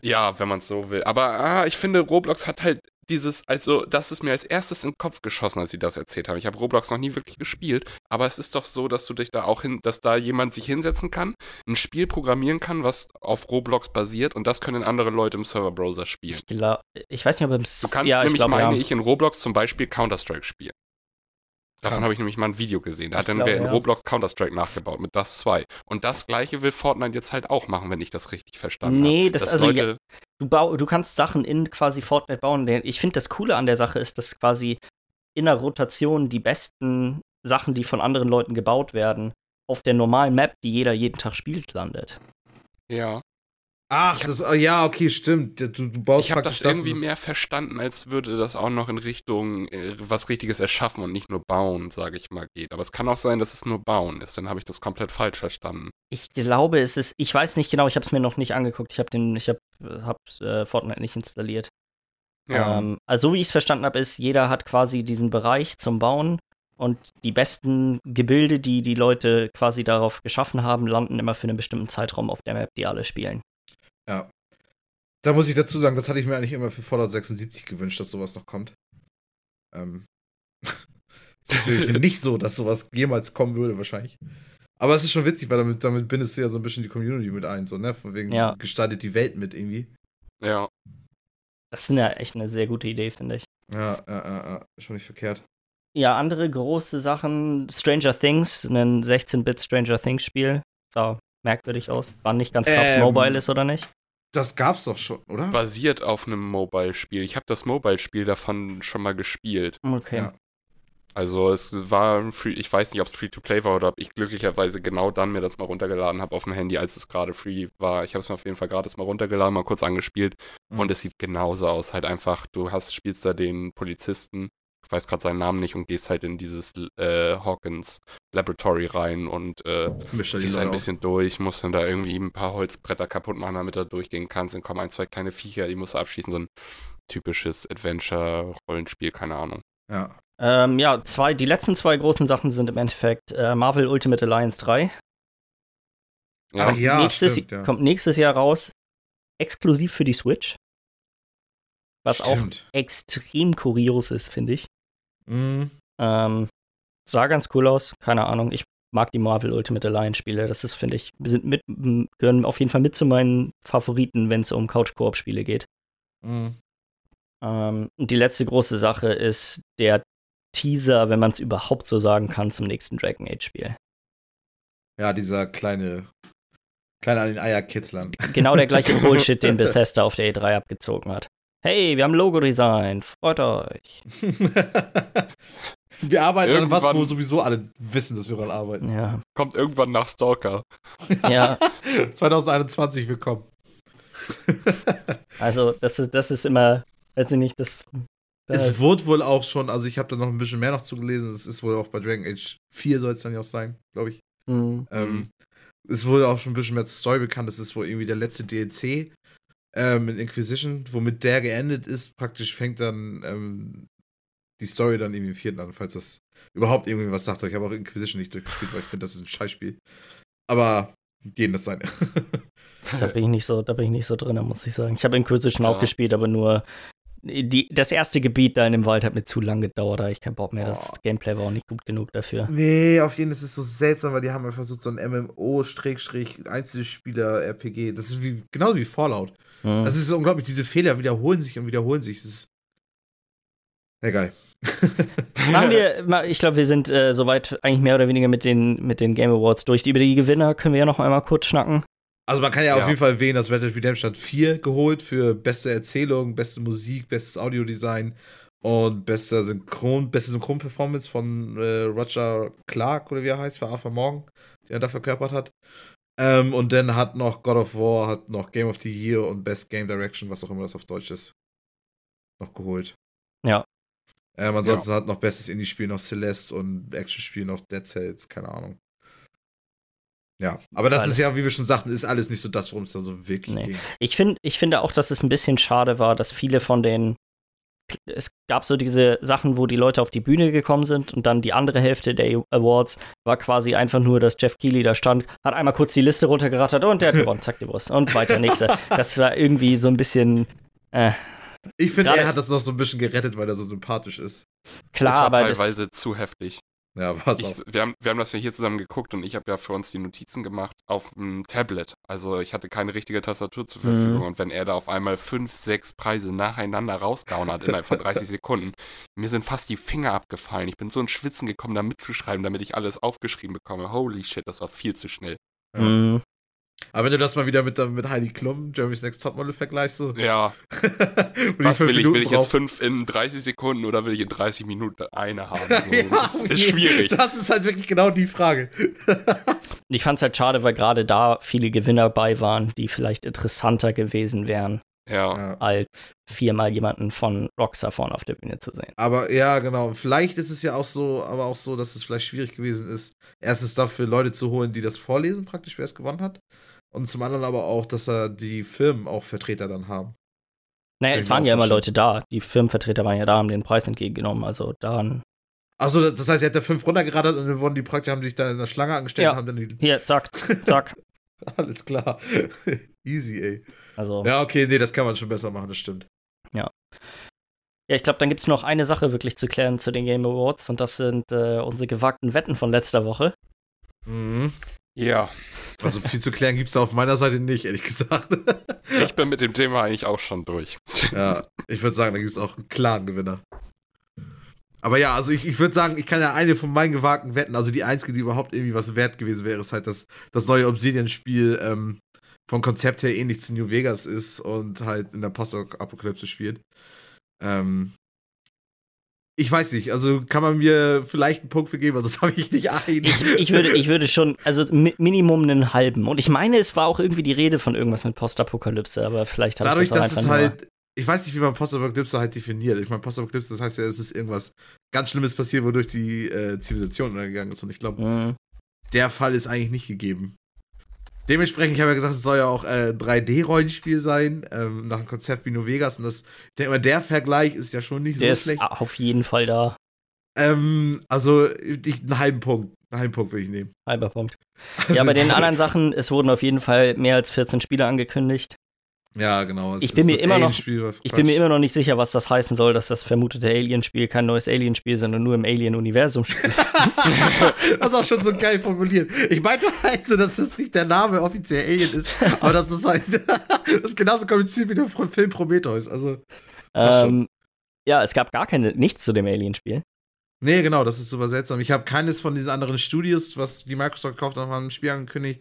Ja, wenn man es so will. Aber ah, ich finde, Roblox hat halt dieses, also das ist mir als erstes in den Kopf geschossen, als sie das erzählt haben. Ich habe Roblox noch nie wirklich gespielt, aber es ist doch so, dass du dich da auch hin, dass da jemand sich hinsetzen kann, ein Spiel programmieren kann, was auf Roblox basiert und das können andere Leute im Serverbrowser spielen. Ich, glaub, ich weiß nicht, ob im Du kannst ja, ich nämlich, glaub, meine ja. ich, in Roblox zum Beispiel Counter-Strike spielen. Davon habe ich nämlich mal ein Video gesehen. Da Ich hat dann wer in ja. Roblox Counter-Strike nachgebaut mit das 2. Und das gleiche will Fortnite jetzt halt auch machen, wenn ich das richtig verstanden habe. Nee, das- Dass also Leute, Du, bau, du kannst Sachen in quasi Fortnite bauen. Ich finde, das Coole an der Sache ist, dass quasi in der Rotation die besten Sachen, die von anderen Leuten gebaut werden, auf der normalen Map, die jeder jeden Tag spielt, landet. ja. Ach, das, ah, ja, okay, stimmt. Du, du baust Ich habe das praktisch irgendwie was- mehr verstanden, als würde das auch noch in Richtung äh, was Richtiges erschaffen und nicht nur bauen, sage ich mal, geht. Aber es kann auch sein, dass es nur bauen ist. Dann habe ich das komplett falsch verstanden. Ich glaube, es ist, ich weiß nicht genau, ich habe es mir noch nicht angeguckt. Ich habe den, ich habe hab, äh, Fortnite nicht installiert. Ähm, also so wie ich es verstanden habe, ist, jeder hat quasi diesen Bereich zum Bauen und die besten Gebilde, die die Leute quasi darauf geschaffen haben, landen immer für einen bestimmten Zeitraum auf der Map, die alle spielen. Ja. Da muss ich dazu sagen, das hatte ich mir eigentlich immer für Fallout 76 gewünscht, dass sowas noch kommt. Ähm. ist natürlich nicht so, dass sowas jemals kommen würde, wahrscheinlich. Aber es ist schon witzig, weil damit, damit bindest du ja so ein bisschen die Community mit ein, so, ne? Von wegen Ja. gestaltet die Welt mit irgendwie. ja. Das ist eine, echt eine sehr gute Idee, finde ich. Ja, ja, ja, ja, schon nicht verkehrt. Ja, andere große Sachen, Stranger Things, ein 16-Bit Stranger Things Spiel. Sah merkwürdig aus. War nicht ganz klar, ob es Ähm, mobile ist oder nicht. Das gab's doch schon, oder? Basiert auf einem Mobile-Spiel. Ich habe das Mobile-Spiel davon schon mal gespielt. Okay. ja. Also es war ein free, ich weiß nicht, ob es Free-to-Play war oder ob ich glücklicherweise genau dann mir das mal runtergeladen habe auf dem Handy, als es gerade free war. Ich habe es mir auf jeden Fall gratis mal runtergeladen, mal kurz angespielt Mhm. und es sieht genauso aus. Halt einfach, du hast, spielst da den Polizisten, ich weiß gerade seinen Namen nicht und gehst halt in dieses äh, Hawkins Laboratory rein und äh, gehst ein auf. bisschen durch, musst dann da irgendwie ein paar Holzbretter kaputt machen, damit du durchgehen kannst. Dann kommen ein, zwei kleine Viecher, die musst du abschießen. So ein typisches Adventure-Rollenspiel, keine Ahnung. Ja. Ähm, ja, zwei, die letzten zwei großen Sachen sind im Endeffekt äh, Marvel Ultimate Alliance 3. Ja, Ach ja, nächstes, stimmt, ja. Kommt nächstes Jahr raus, exklusiv für die Switch. Was auch Stimmt. extrem kurios ist, finde ich. Mhm. Ähm, sah ganz cool aus, keine Ahnung. Ich mag die Marvel Ultimate Alliance Spiele. Das ist, finde ich, sind mit, gehören auf jeden Fall mit zu meinen Favoriten, wenn es um Couch-Koop-Spiele geht. Mhm. Ähm, und die letzte große Sache ist der Teaser, wenn man es überhaupt so sagen kann, zum nächsten Dragon Age Spiel. Ja, dieser kleine, kleine an den Eierkitzlern. Genau der gleiche Bullshit, den Bethesda auf der E3 abgezogen hat. Hey, wir haben Logo-Design, freut euch. wir arbeiten irgendwann, an was, wo sowieso alle wissen, dass wir daran arbeiten. Ja. Kommt irgendwann nach Stalker. ja. 2021 willkommen. also, das ist, das ist immer, weiß ich nicht, das. Es wurde wohl auch schon, also ich habe da noch ein bisschen mehr noch zugelesen, es ist wohl auch bei Dragon Age 4 soll es dann ja auch sein, glaube ich. Mhm. Ähm, es wurde auch schon ein bisschen mehr zur Story bekannt, das ist wohl irgendwie der letzte DLC ähm, mit Inquisition, womit der geendet ist. Praktisch fängt dann ähm, die Story dann irgendwie im vierten an, falls das überhaupt irgendwie was sagt. Ich habe auch Inquisition nicht durchgespielt, weil ich finde, das ist ein Scheißspiel. Aber gehen das sein. da bin ich nicht so, da bin ich nicht so drin, muss ich sagen. Ich habe Inquisition ja. auch gespielt, aber nur die, das erste Gebiet da in dem Wald hat mir zu lange gedauert, da habe ich keinen Bock mehr. Das oh. Gameplay war auch nicht gut genug dafür. Nee, auf jeden Fall ist es so seltsam, weil die haben versucht, so ein MMO-Einzelspieler-RPG. Das ist wie, genau wie Fallout. Mhm. Das ist unglaublich, diese Fehler wiederholen sich und wiederholen sich. Das ist. Egal. Machen wir, ich glaube, wir sind äh, soweit eigentlich mehr oder weniger mit den, mit den Game Awards durch. Über die Gewinner können wir ja noch einmal kurz schnacken. Also man kann ja, ja. auf jeden Fall erwähnen, dass Red Dead Redemption 4 geholt für beste Erzählung, beste Musik, bestes Audiodesign und beste Synchron, beste Synchronperformance von äh, Roger Clark oder wie er heißt, für Arthur Morgan, die er da verkörpert hat. Ähm, und dann hat noch God of War, hat noch Game of the Year und Best Game Direction, was auch immer das auf Deutsch ist, noch geholt. Ja. Ähm, ansonsten ja. hat noch bestes Indie-Spiel noch Celeste und Action-Spiel noch Dead Cells, keine Ahnung. Ja, aber das alles. ist ja, wie wir schon sagten, ist alles nicht so das, worum es da so wirklich nee. ging. Ich, find, ich finde auch, dass es ein bisschen schade war, dass viele von den. Es gab so diese Sachen, wo die Leute auf die Bühne gekommen sind und dann die andere Hälfte der Awards war quasi einfach nur, dass Jeff Keighley da stand, hat einmal kurz die Liste runtergerattert und der hat gewonnen, zack, die Brust. Und weiter, nächste. Das war irgendwie so ein bisschen. Äh, ich finde, er hat das noch so ein bisschen gerettet, weil er so sympathisch ist. Klar, das war aber teilweise das, zu heftig. Ja, was ich, wir, haben, wir haben das ja hier zusammen geguckt und ich habe ja für uns die Notizen gemacht auf dem Tablet. Also ich hatte keine richtige Tastatur zur Verfügung. Mhm. Und wenn er da auf einmal fünf, sechs Preise nacheinander rausgehauen hat innerhalb von 30 Sekunden, mir sind fast die Finger abgefallen. Ich bin so in Schwitzen gekommen, da mitzuschreiben, damit ich alles aufgeschrieben bekomme. Holy shit, das war viel zu schnell. Ja. Mhm. Aber wenn du das mal wieder mit, mit Heidi Klum, Jeremy's Next Topmodel vergleichst, so. Ja. Was will ich? Will ich jetzt fünf in 30 Sekunden oder will ich in 30 Minuten eine haben? So, ja, das ist okay. schwierig. Das ist halt wirklich genau die Frage. ich fand es halt schade, weil gerade da viele Gewinner bei waren, die vielleicht interessanter gewesen wären. Ja. als viermal jemanden von Rockstar vorne auf der Bühne zu sehen. Aber ja, genau. Vielleicht ist es ja auch so, aber auch so, dass es vielleicht schwierig gewesen ist, erstens dafür Leute zu holen, die das vorlesen, praktisch, wer es gewonnen hat. Und zum anderen aber auch, dass er die Firmen auch Vertreter dann haben. Naja, es waren ja immer Leute da. Die Firmenvertreter waren ja da, haben den Preis entgegengenommen. Also dann. Achso, das heißt, er hat da fünf runtergerattert und dann wurden die Praktiker haben sich da in der Schlange angestellt ja. und haben dann die. Hier, zack, zack. Alles klar. Easy, ey. Also. Ja, okay, nee, das kann man schon besser machen, das stimmt. Ja. Ja, ich glaube, dann gibt es noch eine Sache wirklich zu klären zu den Game Awards und das sind äh, unsere gewagten Wetten von letzter Woche. Mhm. Ja. Also viel zu klären gibt es auf meiner Seite nicht, ehrlich gesagt. ich bin mit dem Thema eigentlich auch schon durch. Ja, ich würde sagen, da gibt es auch einen klaren Gewinner. Aber ja, also ich, ich würde sagen, ich kann ja eine von meinen gewagten Wetten, also die einzige, die überhaupt irgendwie was wert gewesen wäre, ist halt das, das neue Obsidian-Spiel ähm, vom Konzept her ähnlich zu New Vegas ist und halt in der Post-Apokalypse spielt. Ähm, ich weiß nicht, also kann man mir vielleicht einen Punkt für geben, also das habe ich nicht ein. Ich, ich, würde, ich würde schon, also Minimum einen halben. Und ich meine, es war auch irgendwie die Rede von irgendwas mit Postapokalypse, aber vielleicht habe ich das auch dass es halt, ich weiß nicht, wie man Postapokalypse halt definiert. Ich meine, Postapokalypse, das heißt ja, es ist irgendwas ganz Schlimmes passiert, wodurch die äh, Zivilisation untergegangen ist. Und ich glaube, mhm. der Fall ist eigentlich nicht gegeben. Dementsprechend, ich habe ja gesagt, es soll ja auch äh, 3D-Rollenspiel sein, ähm, nach einem Konzept wie New Vegas. Und das, der, der Vergleich ist ja schon nicht der so schlecht. Der ist auf jeden Fall da. Ähm, also, ich, einen halben Punkt. Einen halben Punkt würde ich nehmen. Halber Punkt. Also, ja, bei den anderen Sachen, es wurden auf jeden Fall mehr als 14 Spiele angekündigt. Ja, genau. es Ich ist bin mir immer noch- Ich bin mir immer noch nicht sicher, was das heißen soll, dass das vermutete Alien-Spiel kein neues Alien-Spiel, sondern nur im Alien-Universum spielt. Das ist auch schon so geil formuliert. Ich meinte halt so, dass das nicht der Name offiziell Alien ist, aber das ist halt das ist genauso kompliziert wie der Film Prometheus. Also, ähm, ja, es gab gar keine, nichts zu dem Alien-Spiel. nee, genau, das ist super seltsam. Ich habe keines von diesen anderen Studios, was die Microsoft gekauft hat, mal ein Spiel angekündigt.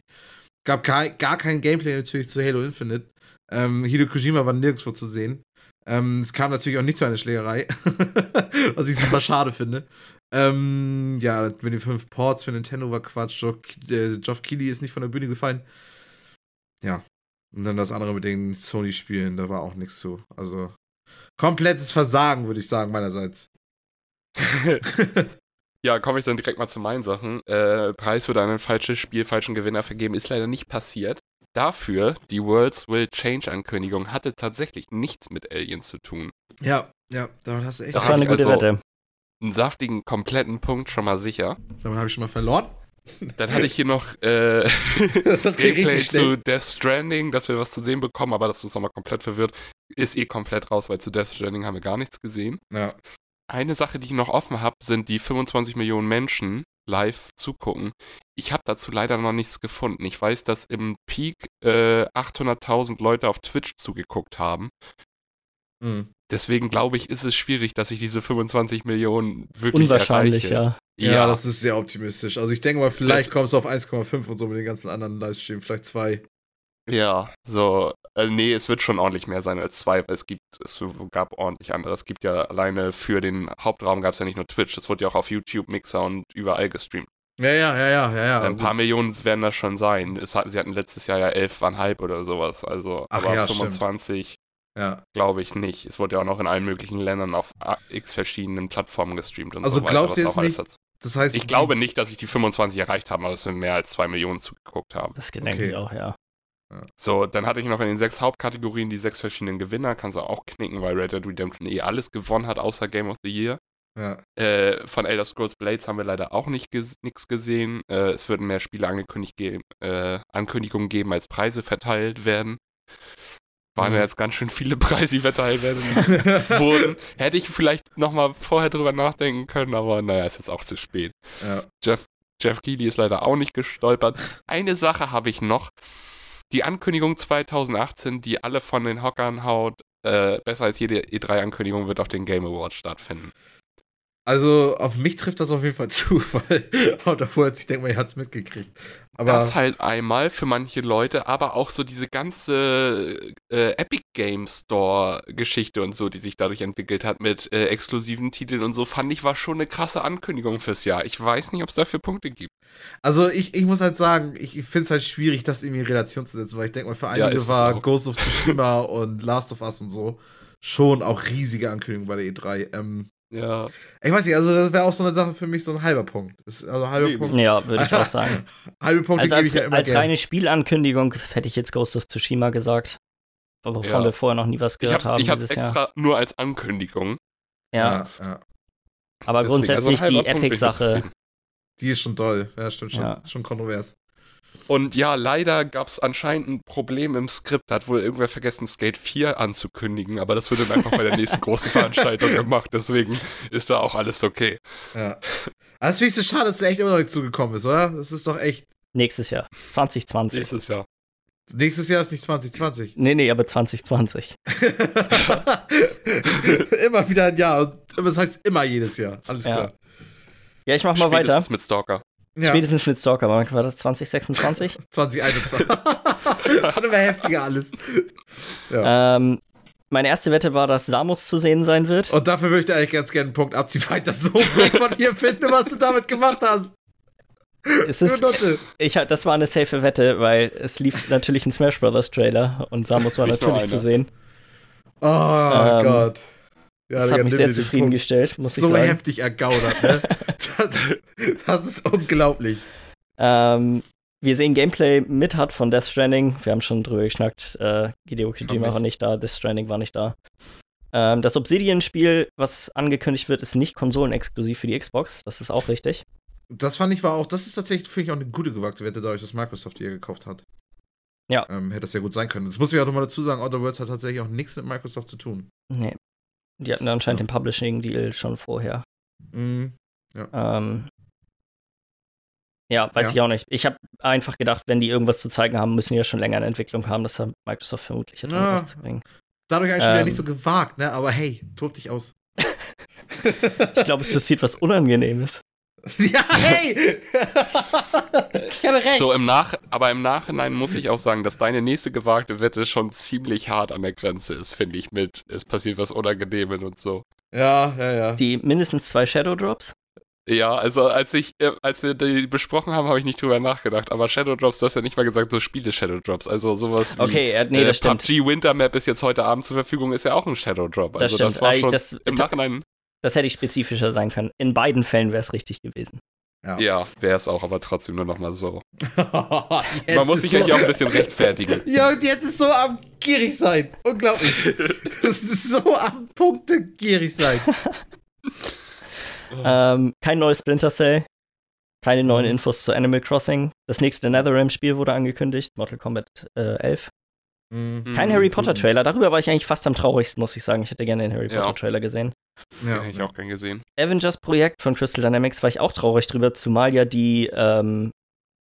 Gab gar kein Gameplay natürlich zu Halo Infinite. Ähm, Hideo Kojima war nirgendwo zu sehen. Ähm, es kam natürlich auch nicht zu einer Schlägerei, was ich super schade finde. Ähm, ja, mit den fünf Ports für Nintendo war Quatsch. Geoff, äh, Geoff Keighley ist nicht von der Bühne gefallen. Ja. Und dann das andere mit den Sony-Spielen, da war auch nichts zu. Also, komplettes Versagen, würde ich sagen, meinerseits. Ja, komme ich dann direkt mal zu meinen Sachen. Äh, Preis wird an ein falsches Spiel, falschen Gewinner vergeben, ist leider nicht passiert. Dafür, die Worlds Will Change Ankündigung hatte tatsächlich nichts mit Aliens zu tun. Ja, ja, damit hast du echt. Das Da war eine gute also- Wette. Einen saftigen, kompletten Punkt schon mal sicher. Damit habe ich schon mal verloren. Dann hatte ich hier noch äh, das geht Gameplay zu Death Stranding, dass wir was zu sehen bekommen, aber das ist nochmal komplett verwirrt. Ist eh komplett raus, weil zu Death Stranding haben wir gar nichts gesehen. Ja. Eine Sache, die ich noch offen habe, sind die 25 Millionen Menschen live zugucken. Ich habe dazu leider noch nichts gefunden. Ich weiß, dass im Peak äh, 800.000 Leute auf Twitch zugeguckt haben. Mhm. Deswegen glaube ich, ist es schwierig, dass ich diese 25 Millionen wirklich Unwahrscheinlich, erreiche. ja. Ja, das ist sehr optimistisch. Also ich denke mal, vielleicht kommst du auf 1,5 und so mit den ganzen anderen Livestreams, vielleicht zwei. Ja, so, äh, nee, es wird schon ordentlich mehr sein als zwei, weil es gibt, es gab ordentlich andere. Es gibt ja alleine für den Hauptraum gab es ja nicht nur Twitch, es wurde ja auch auf YouTube, Mixer und überall gestreamt. Ja, ja, ja, ja, ja. ja. Ein paar Millionen werden das schon sein. Es hatten, sie hatten letztes Jahr ja 11,5 oder sowas, also, Ach aber ja, stimmt. 25 Ja. glaube ich nicht. Es wurde ja auch noch in allen möglichen Ländern auf a- x verschiedenen Plattformen gestreamt und Also so weiter. glaubst du jetzt nicht, Das heißt, Ich glaube nicht, dass ich die 25 erreicht habe, aber dass wir mehr als zwei Millionen zugeguckt haben. Das denke Okay. ich auch, ja. So, dann hatte ich noch in den sechs Hauptkategorien die sechs verschiedenen Gewinner. Kannst du auch knicken, weil Red Dead Redemption eh alles gewonnen hat, außer Game of the Year. Ja. Äh, von Elder Scrolls Blades haben wir leider auch nicht ges nichts gesehen. Äh, es würden mehr Spiele angekündigt geben, äh, Ankündigungen geben, als Preise verteilt werden. Waren Mhm. ja jetzt ganz schön viele Preise, die verteilt werden wurden. Hätte ich vielleicht nochmal vorher drüber nachdenken können, aber naja, ist jetzt auch zu spät. ja. Jeff, Jeff Keighley ist leider auch nicht gestolpert. Eine Sache habe ich noch. Die Ankündigung 2018, die alle von den Hockern haut, äh, besser als jede E3-Ankündigung, wird auf den Game Awards stattfinden. Also auf mich trifft das auf jeden Fall zu, weil Out of Words, ich denke mal, ihr hat es mitgekriegt. Aber das halt einmal für manche Leute, aber auch so diese ganze äh, Epic Game Store Geschichte und so, die sich dadurch entwickelt hat mit äh, exklusiven Titeln und so, fand ich war schon eine krasse Ankündigung fürs Jahr. Ich weiß nicht, ob es dafür Punkte gibt. Also ich, ich muss halt sagen, ich, ich finde es halt schwierig, das irgendwie in Relation zu setzen, weil ich denke mal, für Ja, einige es war auch. Ghost of Tsushima und Last of Us und so schon auch riesige Ankündigungen bei der E3. Ähm, Ja. ich weiß nicht, also das wäre auch so eine Sache für mich, so ein halber Punkt. Also halber Nee, Punkt. Ja, würde ich auch sagen. Halbe Punkte Also gebe als, ich ja immer als reine Spielankündigung hätte ich jetzt Ghost of Tsushima gesagt. Wovon Ja. wir vorher noch nie was Ich gehört hab's, haben ich hab's dieses Jahr. extra nur als Ankündigung. Ja, ja, ja. aber Deswegen, also grundsätzlich halber die ich Epic-Sache. Die ist schon toll. Ja, stimmt schon. Schon kontrovers. Und ja, leider gab es anscheinend ein Problem im Skript. Da hat wohl irgendwer vergessen, Skate 4 anzukündigen, aber das wird dann einfach bei der nächsten großen Veranstaltung gemacht. Deswegen ist da auch alles okay. Ja. Aber das finde ich so schade, dass der echt immer noch nicht zugekommen ist, oder? Das ist doch echt. Nächstes Jahr. 2020. Nächstes Jahr. Nächstes Jahr ist nicht 2020. Nee, nee, aber 2020. immer wieder ein Jahr. Und das heißt immer jedes Jahr. Alles Ja. klar. Ja, ich mach mal weiter. Spätestens mit Stalker. Ja. Spätestens mit Stalker. Wann war das 2026? 2021. Hat immer heftiger alles. Ja. ähm, meine erste Wette war, dass Samus zu sehen sein wird. Und dafür würde ich dir eigentlich ganz gerne einen Punkt abziehen, weil ich das so frech von dir finde, was du damit gemacht hast. Es ist, ich, das war eine safe Wette, weil es lief natürlich ein Smash Brothers Trailer und Samus war natürlich zu einer. sehen. Oh Ähm, Gott. Ja, das hat mich sehr zufriedengestellt, muss Punkt. ich So sagen. heftig ergaudert, ne? das, das ist unglaublich. Ähm, wir sehen Gameplay mit hat von Death Stranding. Wir haben schon drüber geschnackt. Äh, Hideo Kojima war nicht da, Death Stranding war nicht da. Ähm, das Obsidian-Spiel, was angekündigt wird, ist nicht konsolenexklusiv für die Xbox. Das ist auch richtig. Das fand ich war auch, das ist tatsächlich, finde ich, auch eine gute gewagte Wette, dadurch, dass Microsoft die ja gekauft hat. Ja. Ähm, hätte das ja gut sein können. Das muss ich auch nochmal dazu sagen, Outer Worlds hat tatsächlich auch nichts mit Microsoft zu tun. Nee. Die hatten anscheinend den Publishing-Deal schon vorher. Mhm. Ähm, ja, weiß Ja. ich auch nicht. Ich habe einfach gedacht, wenn die irgendwas zu zeigen haben, müssen die ja schon länger in Entwicklung haben. Das hat Microsoft vermutlich jetzt Ja. was zu bringen. Dadurch eigentlich wieder Ähm. nicht so gewagt, ne? Aber hey, tob dich aus. Ich glaube, es passiert was Unangenehmes. ja, hey! ich hatte recht. So im Nach aber im Nachhinein muss ich auch sagen, dass deine nächste gewagte Wette schon ziemlich hart an der Grenze ist, finde ich, mit es passiert was Unangenehmes und so. Ja, ja, ja. Die mindestens zwei Shadow Drops. Ja, also als ich, äh, als wir die besprochen haben, habe ich nicht drüber nachgedacht. Aber Shadow Drops, du hast ja nicht mal gesagt, so Spiele Shadow Drops. Also sowas wie Okay, äh, nee, äh, das stimmt. PUBG Winter Map ist jetzt heute Abend zur Verfügung, ist ja auch ein Shadow Drop. Das Also stimmt. das war Eigentlich schon das- im Nachhinein, Das hätte ich spezifischer sein können. In beiden Fällen wäre es richtig gewesen. Ja. ja, wäre es auch, aber trotzdem nur noch mal so. Man muss sich so, ja hier auch ein bisschen rechtfertigen. Ja, und jetzt ist so am gierig sein. Unglaublich. das ist so am Punkte gierig sein. Ähm, kein neues Splinter Cell. Keine neuen Mhm. Infos zu Animal Crossing. Das nächste NetherRealm-Spiel wurde angekündigt. Mortal Kombat äh, 11. Mhm. Kein Mhm, Harry Potter-Trailer. Darüber war ich eigentlich fast am traurigsten, muss ich sagen. Ich hätte gerne den Harry Ja. Potter-Trailer gesehen. Den Ja, hätte ich auch gern gesehen. Avengers-Projekt von Crystal Dynamics war ich auch traurig drüber, zumal ja die, ähm,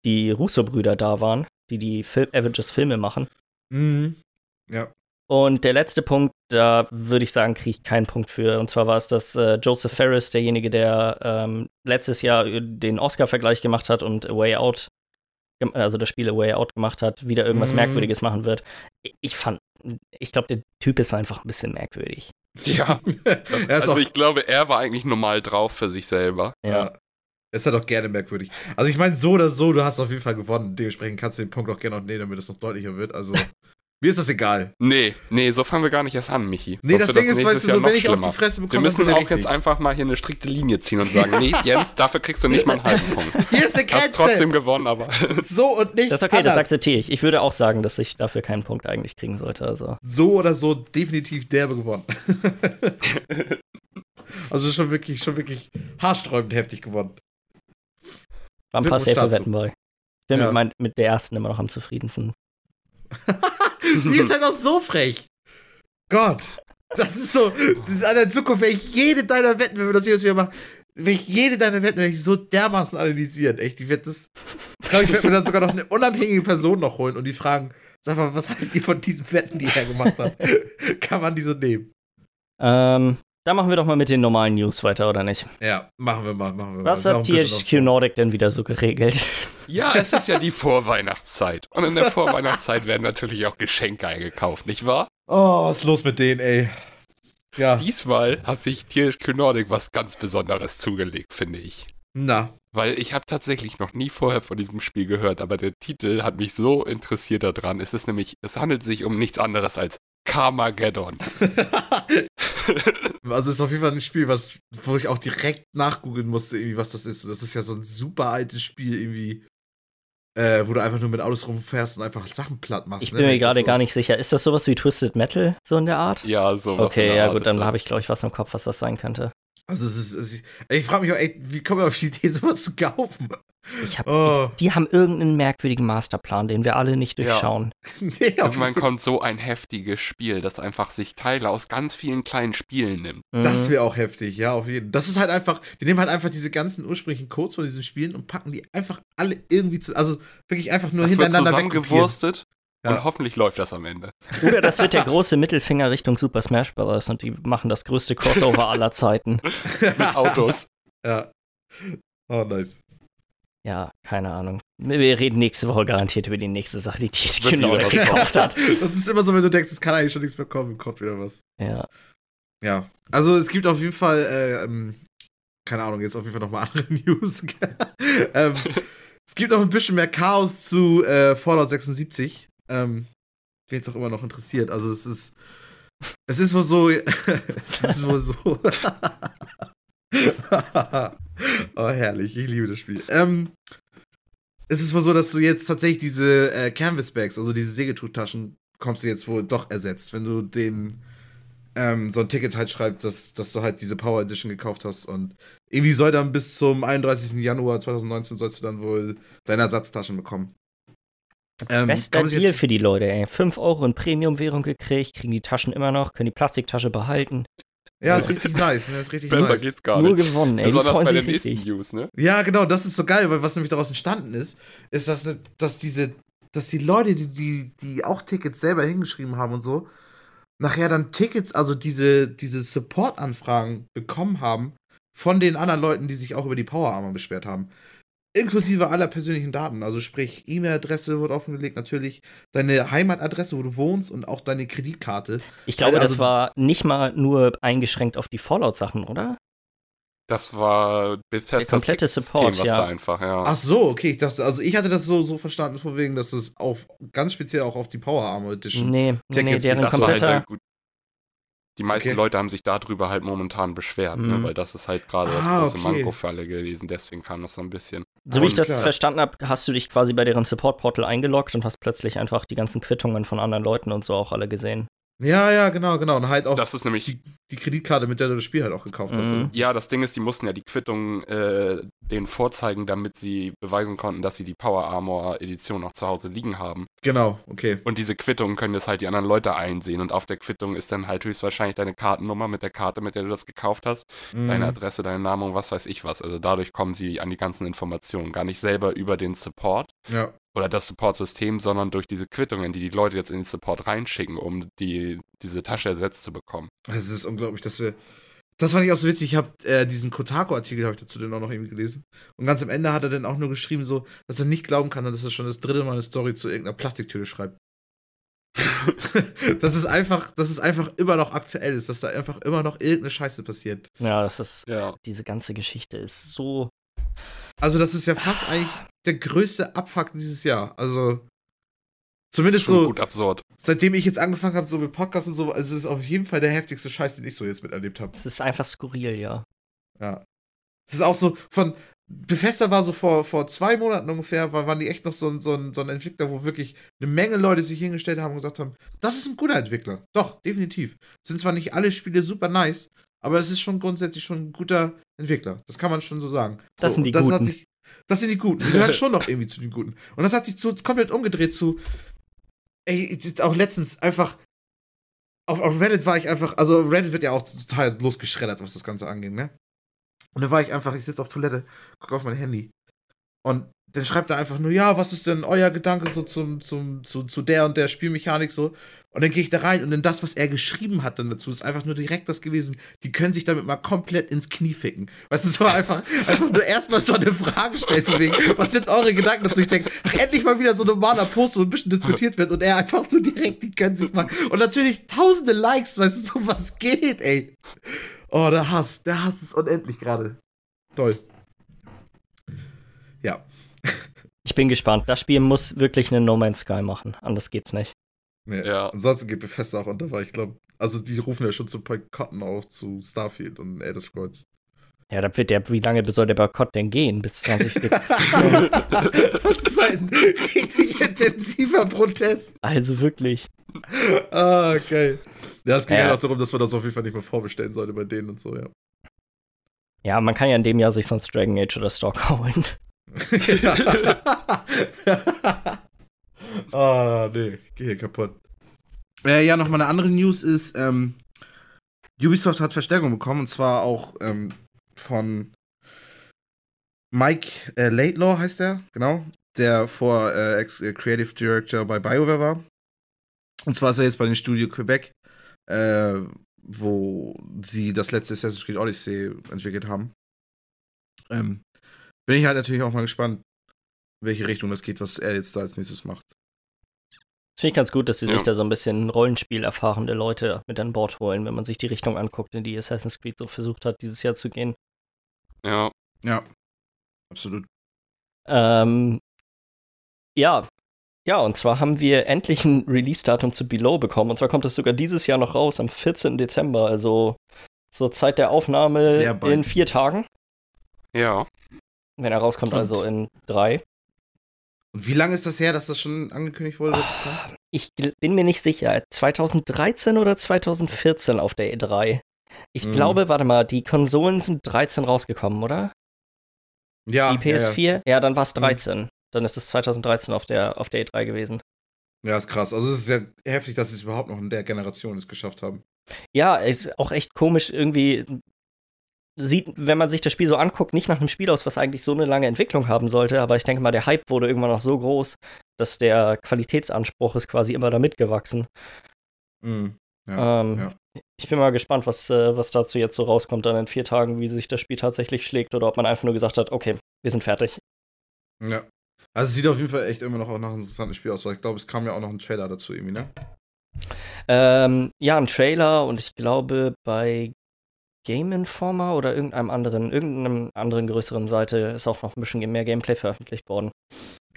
die Russo-Brüder da waren, die die Fil Avengers-Filme machen. Mhm. Ja. Und der letzte Punkt, da würde ich sagen, kriege ich keinen Punkt für. Und zwar war es, dass äh, Joseph Ferris, derjenige, der ähm, letztes Jahr den Oscar-Vergleich gemacht hat und A Way Out, also das Spiel A Way Out gemacht hat, wieder irgendwas Mhm. Merkwürdiges machen wird. Ich- fand, ich glaube, der Typ ist einfach ein bisschen merkwürdig. Ja, das, ist also ich glaube, er war eigentlich normal drauf für sich selber. Ja. Ist ja doch gerne merkwürdig. Also ich meine, so oder so, du hast auf jeden Fall gewonnen. Dementsprechend kannst du den Punkt auch gerne noch nehmen, damit es noch deutlicher wird. Also, mir ist das egal. Nee, nee, so fangen wir gar nicht erst an, Michi. Nee, Sonst das Ding ist, nächstes weißt du, so, wenn ich auf die Fresse bekomme, Wir müssen auch jetzt einfach mal hier eine strikte Linie ziehen und sagen, nee, Jens, dafür kriegst du nicht mal einen halben Punkt. Hier ist eine Du hast trotzdem gewonnen, aber So und nicht Das ist okay, das anders. akzeptiere ich. Ich würde auch sagen, dass ich dafür keinen Punkt eigentlich kriegen sollte. Also. so oder so definitiv derbe gewonnen. also schon wirklich, schon wirklich haarsträubend heftig gewonnen. War ein paar safe. Wetten bei. Ich bin Ja. mit, mein, mit der ersten immer noch am zufriedensten. Die ist ja noch so frech. Gott. Das ist so, das ist an der Zukunft, wenn ich jede deiner Wetten, wenn wir das jetzt wieder machen, wenn ich jede deiner Wetten, wenn ich so dermaßen analysieren, echt, ich werde das, ich glaube, ich werde mir dann sogar noch eine unabhängige Person noch holen und die fragen, sag mal, was haltet ihr von diesen Wetten, die er gemacht hat? Kann man die so nehmen? Ähm, da machen wir doch mal mit den normalen News weiter, oder nicht? Ja, machen wir mal, machen wir Was mal. hat THQ Nordic denn wieder so geregelt? ja, es ist ja die Vorweihnachtszeit. Und in der Vorweihnachtszeit werden natürlich auch Geschenke eingekauft, nicht wahr? Oh, was ist los mit denen, ey? Ja, Diesmal hat sich THQ Nordic was ganz Besonderes zugelegt, finde ich. na. Weil ich habe tatsächlich noch nie vorher von diesem Spiel gehört, aber der Titel hat mich so interessiert daran. Es ist nämlich, es handelt sich um nichts anderes als Carmageddon. Also es ist auf jeden Fall ein Spiel, was, wo ich auch direkt nachgoogeln musste, irgendwie, was das ist. Das ist ja so ein super altes Spiel, irgendwie, äh, wo du einfach nur mit Autos rumfährst und einfach Sachen platt machst. Ich ne? bin Wenn mir gerade so- gar nicht sicher. Ist das sowas wie Twisted Metal, so in der Art? Ja, sowas. in Okay, der ja Art gut, dann habe ich, glaube ich, was im Kopf, was das sein könnte. Also es ist, es ist ich frage mich auch, ey, wie kommen wir auf die Idee, sowas zu kaufen? Ich hab, Oh, Die haben irgendeinen merkwürdigen Masterplan, den wir alle nicht Ja. durchschauen. nee, auf Irgendwann kommt so ein heftiges Spiel, das einfach sich Teile aus ganz vielen kleinen Spielen nimmt. Das Mhm. wäre auch heftig, ja, auf jeden Fall. Das ist halt einfach, wir nehmen halt einfach diese ganzen ursprünglichen Codes von diesen Spielen und packen die einfach alle irgendwie zu, also wirklich einfach nur Das wird hintereinander wegkopieren. zusammengewurstet Ja. und hoffentlich läuft das am Ende. Oder das wird der große Mittelfinger Richtung Super Smash Bros. und die machen das größte Crossover aller Zeiten. Mit Autos. Ja. Oh, nice. Ja, keine Ahnung. Wir reden nächste Woche garantiert über die nächste Sache, die THQ kommen. gekauft hat. Das ist immer so, wenn du denkst, es kann eigentlich schon nichts mehr kommen, kommt wieder was. Ja. Ja. Also es gibt auf jeden Fall, äh, ähm, keine Ahnung, jetzt auf jeden Fall nochmal andere News. ähm, es gibt noch ein bisschen mehr Chaos zu äh, Fallout 76. Ähm, Wen es auch immer noch interessiert. Also es ist. Es ist wohl so. es ist wohl so. oh, herrlich. Ich liebe das Spiel. Ähm, es ist wohl so, dass du jetzt tatsächlich diese äh, Canvas-Bags, also diese Segeltuchtaschen, kommst du jetzt wohl doch ersetzt. Wenn du den ähm, so ein Ticket halt schreibst, dass, dass du halt diese Power Edition gekauft hast und irgendwie soll dann bis zum 31. Januar 2019 sollst du dann wohl deine Ersatztaschen bekommen. Ähm, Bester Deal jetzt- für die Leute, ey. 5 Euro in Premium-Währung gekriegt, kriegen die Taschen immer noch, können die Plastiktasche behalten. Ja, ist richtig nice, ne? Ist richtig Besser nice. geht's gar Nur nicht. gewonnen, ey. Besonders bei den nächsten. News, ne? Ja, genau, das ist so geil, weil was nämlich daraus entstanden ist, ist, dass, ne- dass diese, dass die Leute, die, die, die auch Tickets selber hingeschrieben haben und so, nachher dann Tickets, also diese, diese Support-Anfragen bekommen haben von den anderen Leuten, die sich auch über die Power Armor beschwert haben. Inklusive aller persönlichen Daten. Also sprich, E-Mail-Adresse wird offengelegt, natürlich deine Heimatadresse, wo du wohnst und auch deine Kreditkarte. Ich glaube, Also- das war nicht mal nur eingeschränkt auf die Fallout-Sachen, oder? Das war Bethesda's komplette Ticketsystem, Support, was ja. da einfach, ja. Ach so, okay, ich dachte, also ich hatte das so, so verstanden, von wegen, dass es auf, ganz speziell auch auf die Power Armor Edition. Nee, nee, nee, deren das halt kompletter. gut. Die meisten Okay. Leute haben sich darüber halt momentan beschwert, ne? Mhm. weil das ist halt gerade das Ah, große okay. Manko für alle gewesen. Deswegen kam das so ein bisschen. so wie ich das klar. verstanden habe, hast du dich quasi bei deren Support-Portal eingeloggt und hast plötzlich einfach die ganzen Quittungen von anderen Leuten und so auch alle gesehen. Ja, ja, genau, genau. Und halt auch Das ist nämlich die, die Kreditkarte, mit der du das Spiel halt auch gekauft hast. Mhm. oder? Ja, das Ding ist, die mussten ja die Quittung äh, denen vorzeigen, damit sie beweisen konnten, dass sie die Power Armor Edition noch zu Hause liegen haben. Genau, okay. Und diese Quittungen können jetzt halt die anderen Leute einsehen. Und auf der Quittung ist dann halt höchstwahrscheinlich deine Kartennummer mit der Karte, mit der du das gekauft hast, Mhm. deine Adresse, dein Name und was weiß ich was. Also dadurch kommen sie an die ganzen Informationen. Gar nicht selber über den Support Ja. Oder das Support-System, sondern durch diese Quittungen, die die Leute jetzt in den Support reinschicken, um die, diese Tasche ersetzt zu bekommen. Es ist unglaublich, dass wir. Das fand ich auch so witzig. Ich habe äh, diesen Kotaku-Artikel, habe ich dazu dann auch noch irgendwie gelesen. Und ganz am Ende hat er dann auch nur geschrieben, so, dass er nicht glauben kann, dass er schon das dritte Mal eine Story zu irgendeiner Plastiktüte schreibt. dass es einfach, dass es einfach immer noch aktuell ist, dass da einfach immer noch irgendeine Scheiße passiert. Ja, das ist. Ja. Diese ganze Geschichte ist so. Also, das ist ja fast eigentlich der größte Abfuck dieses Jahr. Also, Das ist zumindest so, gut absurd. seitdem ich jetzt angefangen habe, so mit Podcasts und so, also es ist auf jeden Fall der heftigste Scheiß, den ich so jetzt miterlebt habe. Es ist einfach skurril, ja. Ja. Es ist auch so von. Bethesda war so vor, vor zwei Monaten ungefähr, war, waren die echt noch so, ein- so, ein, so ein Entwickler, wo wirklich eine Menge Leute sich hingestellt haben und gesagt haben, das ist ein guter Entwickler. Doch, definitiv. Sind zwar nicht alle Spiele super nice, aber es ist schon grundsätzlich schon ein guter Entwickler. Das kann man schon so sagen. Das so, sind die das Hat Guten. sich, das sind die Guten. Die gehören schon noch irgendwie zu den Guten. Und das hat sich zu, komplett umgedreht zu. Ey, auch letztens einfach. Auf, auf Reddit war ich einfach. Also, Reddit wird ja auch total losgeschreddert, was das Ganze angeht, ne? Und da war ich einfach, ich sitze auf Toilette, gucke auf mein Handy. Und dann schreibt er einfach nur, ja, was ist denn euer Gedanke so zum, zum, zu, zu der und der Spielmechanik so? Und dann gehe ich da rein und dann das, was er geschrieben hat dann dazu, ist einfach nur direkt das gewesen, die können sich damit mal komplett ins Knie ficken. Weißt du, so einfach, einfach nur erstmal so eine Frage stellen von wegen, was sind eure Gedanken dazu? Ich denke, ach, endlich mal wieder so ein normaler Post, wo ein bisschen diskutiert wird und er einfach nur direkt, die können sich mal. Und natürlich tausende Likes, weißt du, so was geht, ey. Oh, der Hass, der Hass ist unendlich gerade. Toll. Ja. Ich bin gespannt. Das Spiel muss wirklich eine No Man's Sky machen. Anders geht's nicht. Nee. Ja. Ansonsten geht Bethesda auch unter, weil ich glaube, also die rufen ja schon zu Boykotten auf zu Starfield und Elder Scrolls. Ja, dann wird der, wie lange soll der Boykott denn gehen? Bis 20. das ist ein richtig intensiver Protest. also wirklich. Ah, geil. Ja, es ging Ja. ja auch darum, dass man das auf jeden Fall nicht mehr vorbestellen sollte bei denen und so, ja. Ja, man kann ja in dem Jahr sich sonst Dragon Age oder Stalk holen. Ah, nee, ich geh hier kaputt. Äh, ja, nochmal eine andere News ist, ähm, Ubisoft hat Verstärkung bekommen und zwar auch ähm, von Mike äh, Laidlaw heißt er, genau, der vor äh, äh, Creative Director bei BioWare war. Und zwar ist er jetzt bei dem Studio Quebec, äh, wo sie das letzte Assassin's Creed Odyssey entwickelt haben. Ähm, bin ich halt natürlich auch mal gespannt, in welche Richtung das geht, was er jetzt da als nächstes macht. Das finde ich ganz gut, dass sie Ja. sich da so ein bisschen Rollenspiel erfahrene Leute mit an Bord holen, wenn man sich die Richtung anguckt, in die Assassin's Creed so versucht hat, dieses Jahr zu gehen. Ja. Ja, absolut. Ähm, ja. Ja, und zwar haben wir endlich ein Release-Datum zu Below bekommen. Und zwar kommt es sogar dieses Jahr noch raus, am 14. Dezember, also zur Zeit der Aufnahme in vier Tagen. Ja. Wenn er rauskommt, Und- also in drei. Und wie lange ist das her, dass das schon angekündigt wurde, kommt? Ich bin mir nicht sicher, 2013 oder 2014 auf der E3. Ich Mhm. glaube, warte mal, die Konsolen sind 13 rausgekommen, oder? Ja, die PS4? Ja, dann war es 13. dann ist es 2013 auf der, auf der E3 gewesen. Ja, ist krass. Also es ist sehr heftig, dass sie es überhaupt noch in der Generation es geschafft haben. Ja, ist auch echt komisch irgendwie. Sieht, wenn man sich das Spiel so anguckt, nicht nach einem Spiel aus, was eigentlich so eine lange Entwicklung haben sollte, aber ich denke mal, der Hype wurde irgendwann noch so groß, dass der Qualitätsanspruch ist quasi immer da mitgewachsen. Mhm. Ja, ähm, ja. Ich bin mal gespannt, was, äh, was dazu jetzt so rauskommt, dann in vier Tagen, wie sich das Spiel tatsächlich schlägt oder ob man einfach nur gesagt hat, okay, wir sind fertig. Ja. Also es sieht auf jeden Fall echt immer noch auch nach einem interessanten Spiel aus, weil ich glaube, es kam ja auch noch ein Trailer dazu irgendwie, ne? Ähm, ja, ein Trailer und ich glaube bei Game Informer oder irgendeinem anderen, irgendeinem anderen größeren Seite ist auch noch ein bisschen mehr Gameplay veröffentlicht worden.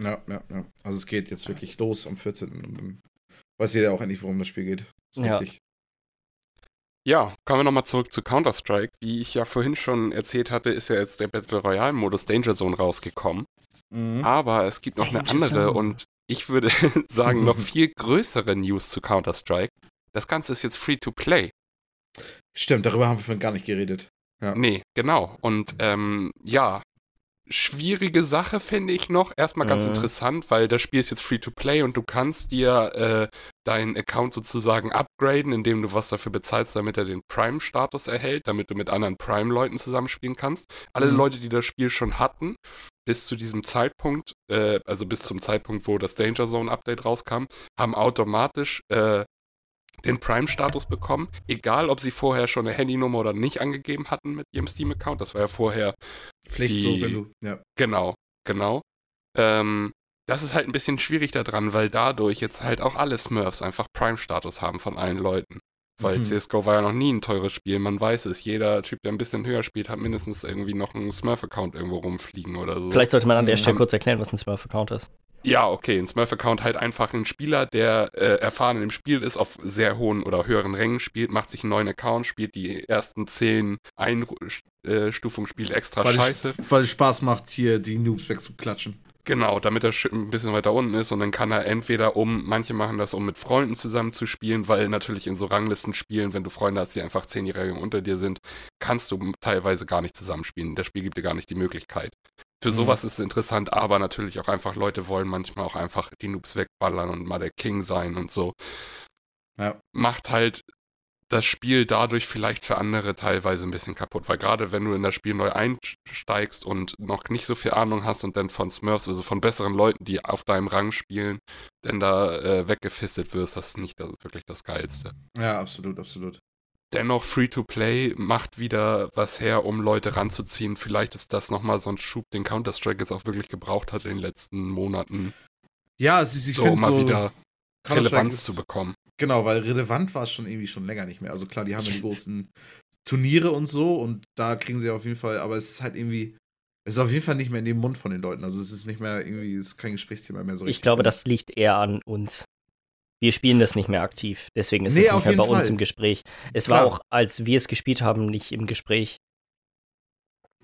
Ja, ja, ja. Also es geht jetzt wirklich los am 14. Und dann weiß jeder auch endlich, worum das Spiel geht. Ist ja. richtig. Ja, kommen wir nochmal zurück zu Counter-Strike. Wie ich ja vorhin schon erzählt hatte, ist ja jetzt der Battle Royale-Modus Danger Zone rausgekommen. Mhm. Aber es gibt noch Danger eine andere Zone. und ich würde sagen, noch viel größere News zu Counter-Strike. Das Ganze ist jetzt free to play. Stimmt, darüber haben wir gar nicht geredet. Ja. Nee, genau. Und ähm, ja, schwierige Sache, finde ich noch. Erstmal ganz mhm. interessant, weil das Spiel ist jetzt free to play und du kannst dir äh, deinen Account sozusagen upgraden, indem du was dafür bezahlst, damit er den Prime-Status erhält, damit du mit anderen Prime-Leuten zusammenspielen kannst. Alle mhm. Leute, die das Spiel schon hatten, bis zu diesem Zeitpunkt, äh, also bis zum Zeitpunkt, wo das Danger Zone Update rauskam, haben automatisch äh, den Prime-Status bekommen, egal ob sie vorher schon eine Handynummer oder nicht angegeben hatten mit ihrem Steam-Account. Das war ja vorher Pflicht die, so, wenn du, ja. Genau, genau. Ähm, das ist halt ein bisschen schwierig daran, weil dadurch jetzt halt auch alle Smurfs einfach Prime-Status haben von allen Leuten. Weil mhm. CSGO war ja noch nie ein teures Spiel, man weiß es. Jeder Typ, der ein bisschen höher spielt, hat mindestens irgendwie noch einen Smurf-Account irgendwo rumfliegen oder so. Vielleicht sollte man an der Stelle kurz erklären, was ein Smurf-Account ist. Ja, okay, ein Smurf-Account halt einfach ein Spieler, der äh, erfahren im Spiel ist, auf sehr hohen oder höheren Rängen spielt, macht sich einen neuen Account, spielt die ersten zehn Einstufungsspiele extra weil scheiße. Es, weil es Spaß macht, hier die Noobs wegzuklatschen. Genau, damit er ein bisschen weiter unten ist und dann kann er entweder um, manche machen das, um mit Freunden zusammen zu spielen, weil natürlich in so Ranglistenspielen, wenn du Freunde hast, die einfach zehnjährige unter dir sind, kannst du teilweise gar nicht zusammenspielen. Das Spiel gibt dir gar nicht die Möglichkeit. Für mhm. sowas ist es interessant, aber natürlich auch einfach Leute wollen manchmal auch einfach die Noobs wegballern und mal der King sein und so. Ja. Macht halt das Spiel dadurch vielleicht für andere teilweise ein bisschen kaputt, weil gerade wenn du in das Spiel neu einsteigst und noch nicht so viel Ahnung hast und dann von Smurfs, also von besseren Leuten, die auf deinem Rang spielen, dann da äh, weggefistet wirst, das ist nicht das, wirklich das Geilste. Ja, absolut, absolut. Dennoch Free-to-Play macht wieder was her, um Leute ranzuziehen. Vielleicht ist das nochmal so ein Schub, den Counter-Strike jetzt auch wirklich gebraucht hat in den letzten Monaten. Ja, es ist, ich so, finde mal so wieder Relevanz zu bekommen. Genau, weil relevant war es schon irgendwie schon länger nicht mehr. Also klar, die haben ja die großen Turniere und so und da kriegen sie auf jeden Fall, aber es ist halt irgendwie, es ist auf jeden Fall nicht mehr in dem Mund von den Leuten. Also es ist nicht mehr irgendwie, es ist kein Gesprächsthema mehr so richtig. Ich glaube, das liegt eher an uns. Wir spielen das nicht mehr aktiv. Deswegen ist nee, es nicht mehr bei Fall. uns im Gespräch. Es Klar. war auch, als wir es gespielt haben, nicht im Gespräch.